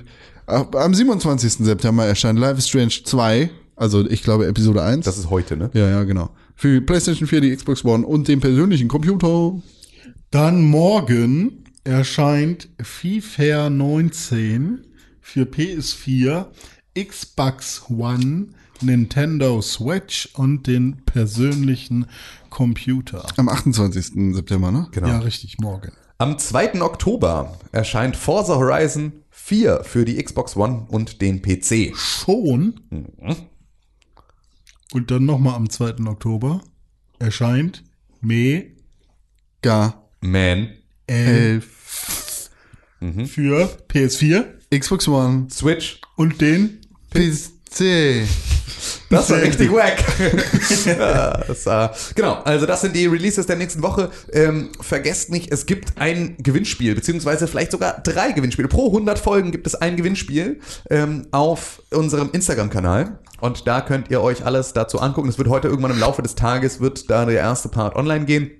am 27. September erscheint Life is Strange 2. Also ich glaube Episode 1. Das ist heute, ne? ja, ja, genau. Für die PlayStation 4, die Xbox One und den persönlichen Computer. Dann morgen erscheint FIFA 19 für PS4, Xbox One, Nintendo Switch und den persönlichen Computer. Am 28. September, ne? Genau. Ja, richtig, morgen. Am 2. Oktober erscheint Forza Horizon 4 für die Xbox One und den PC. Schon. Und dann nochmal am 2. Oktober erscheint Me Gar. Man, Elf. für PS4 Xbox One. Switch. und den PC. Das war richtig wack. das war, genau, also das sind die Releases der nächsten Woche. Ähm, vergesst nicht, es gibt ein Gewinnspiel, beziehungsweise vielleicht sogar drei Gewinnspiele. Pro 100 Folgen gibt es ein Gewinnspiel ähm, auf unserem Instagram-Kanal. Und da könnt ihr euch alles dazu angucken. Es wird heute irgendwann im Laufe des Tages, wird da der erste Part online gehen.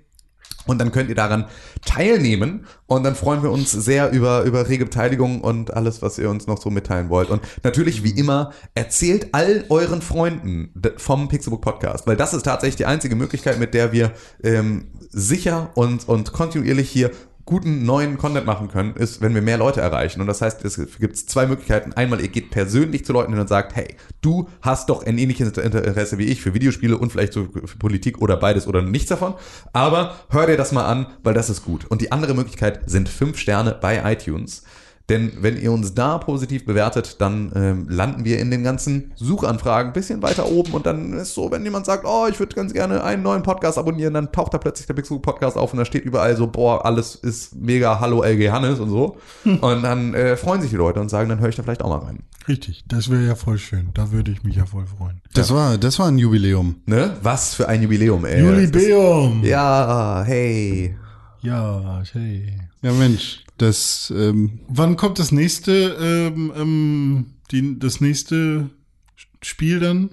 Und dann könnt ihr daran teilnehmen. Und dann freuen wir uns sehr über, über rege Beteiligung und alles, was ihr uns noch so mitteilen wollt. Und natürlich, wie immer, erzählt all euren Freunden vom Pixelbook Podcast. Weil das ist tatsächlich die einzige Möglichkeit, mit der wir ähm, sicher und, und kontinuierlich hier guten neuen Content machen können, ist, wenn wir mehr Leute erreichen. Und das heißt, es gibt zwei Möglichkeiten. Einmal, ihr geht persönlich zu Leuten hin und sagt, hey, du hast doch ein ähnliches Interesse wie ich für Videospiele und vielleicht so für Politik oder beides oder nichts davon. Aber hör dir das mal an, weil das ist gut. Und die andere Möglichkeit sind fünf Sterne bei iTunes. Denn wenn ihr uns da positiv bewertet, dann ähm, landen wir in den ganzen Suchanfragen ein bisschen weiter oben und dann ist so, wenn jemand sagt, oh, ich würde ganz gerne einen neuen Podcast abonnieren, dann taucht da plötzlich der Pixel Podcast auf und da steht überall so, boah, alles ist mega, hallo LG Hannes und so. Und dann äh, freuen sich die Leute und sagen, dann höre ich da vielleicht auch mal rein. Richtig, das wäre ja voll schön. Da würde ich mich ja voll freuen. Das war, das war ein Jubiläum. Ne? Was für ein Jubiläum, ey. Julibeum! Ja, hey. Ja, hey. Ja, Mensch. Das, ähm, Wann kommt das nächste, ähm, ähm, die, das nächste Spiel dann?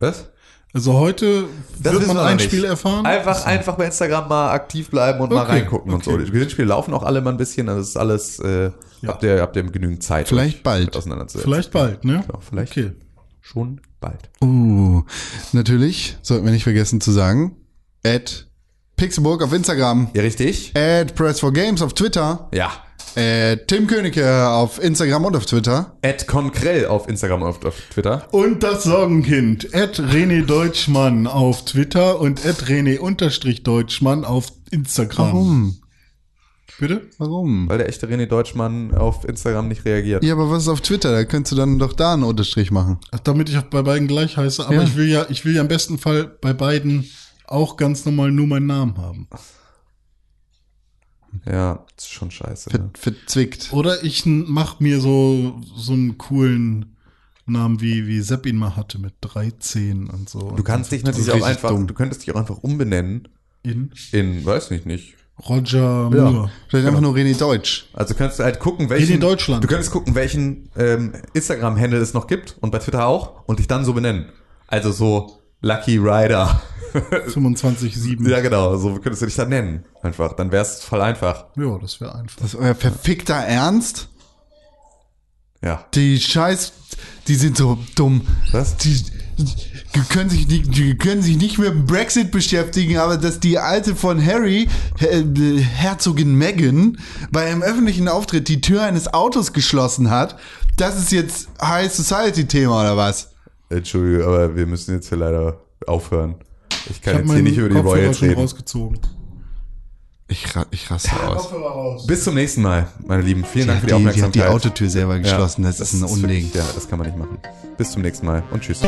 Was? Also heute Das wird man ein nicht. Spiel erfahren? Einfach, einfach bei Instagram mal aktiv bleiben und mal Okay, reingucken und so. okay. Die Gewinnspiele laufen auch alle mal ein bisschen, also das ist alles, äh, Ja. habt ihr, habt ihr genügend Zeit. Vielleicht bald. Vielleicht bald, ne? Ja, vielleicht Okay. schon bald. uh, natürlich, sollten wir nicht vergessen zu sagen, at Pixelburg auf Instagram, Ja, richtig? at Press4Games auf Twitter, Ja. at Tim Königke auf Instagram und auf Twitter. Ed Konkrell auf Instagram und auf, auf Twitter. Und das Sorgenkind, at René Deutschmann auf Twitter und at René unterstrich Deutschmann auf Instagram. Warum? Bitte? Warum? Weil der echte René Deutschmann auf Instagram nicht reagiert. Ja, aber was ist auf Twitter? Da könntest du dann doch da einen Unterstrich machen. Ach, damit ich auch bei beiden gleich heiße, aber Ja. ich will ja, ich will ja im besten Fall bei beiden auch ganz normal nur meinen Namen haben. Ja, ist schon scheiße. Ver Ne? verzwickt. Oder ich mach mir so, so einen coolen Namen wie, wie Sepp ihn mal hatte mit 13 und so. Du kannst dich natürlich auch einfach, dumm. du könntest dich auch einfach umbenennen in in, weiß nicht, nicht. Roger Ja. Moore. Vielleicht einfach nur René Deutsch. Also du könntest halt gucken, welchen. in Deutschland. Du könntest gucken, welchen ähm, Instagram-Handle es noch gibt und bei Twitter auch und dich dann so benennen. Also so Lucky Rider. 25,7. ja, genau, so könntest du dich dann nennen. Einfach. Dann wär's voll einfach. Ja, das wäre einfach. Das ist euer verfickter Ernst? Ja. Die Scheiß, die sind so dumm. Was? Die, die können sich nicht, die können sich nicht mit Brexit beschäftigen, aber dass die alte von Harry, äh, Herzogin Meghan, bei einem öffentlichen Auftritt die Tür eines Autos geschlossen hat, das ist jetzt High Society Thema oder was? Entschuldigung, aber wir müssen jetzt hier leider aufhören. Ich Ich kann habe jetzt hier nicht über die Kopfhörer Royals reden. rausgezogen. Ich, ra ich raste aus. Kopfhörer raus. Bis zum nächsten Mal, meine Lieben. Vielen Dank für die Die, die hat Aufmerksamkeit. die Autotür selber geschlossen, Ja, das, ist ein Unding. Wirklich, ja, das kann man nicht machen. Bis zum nächsten Mal und tschüss.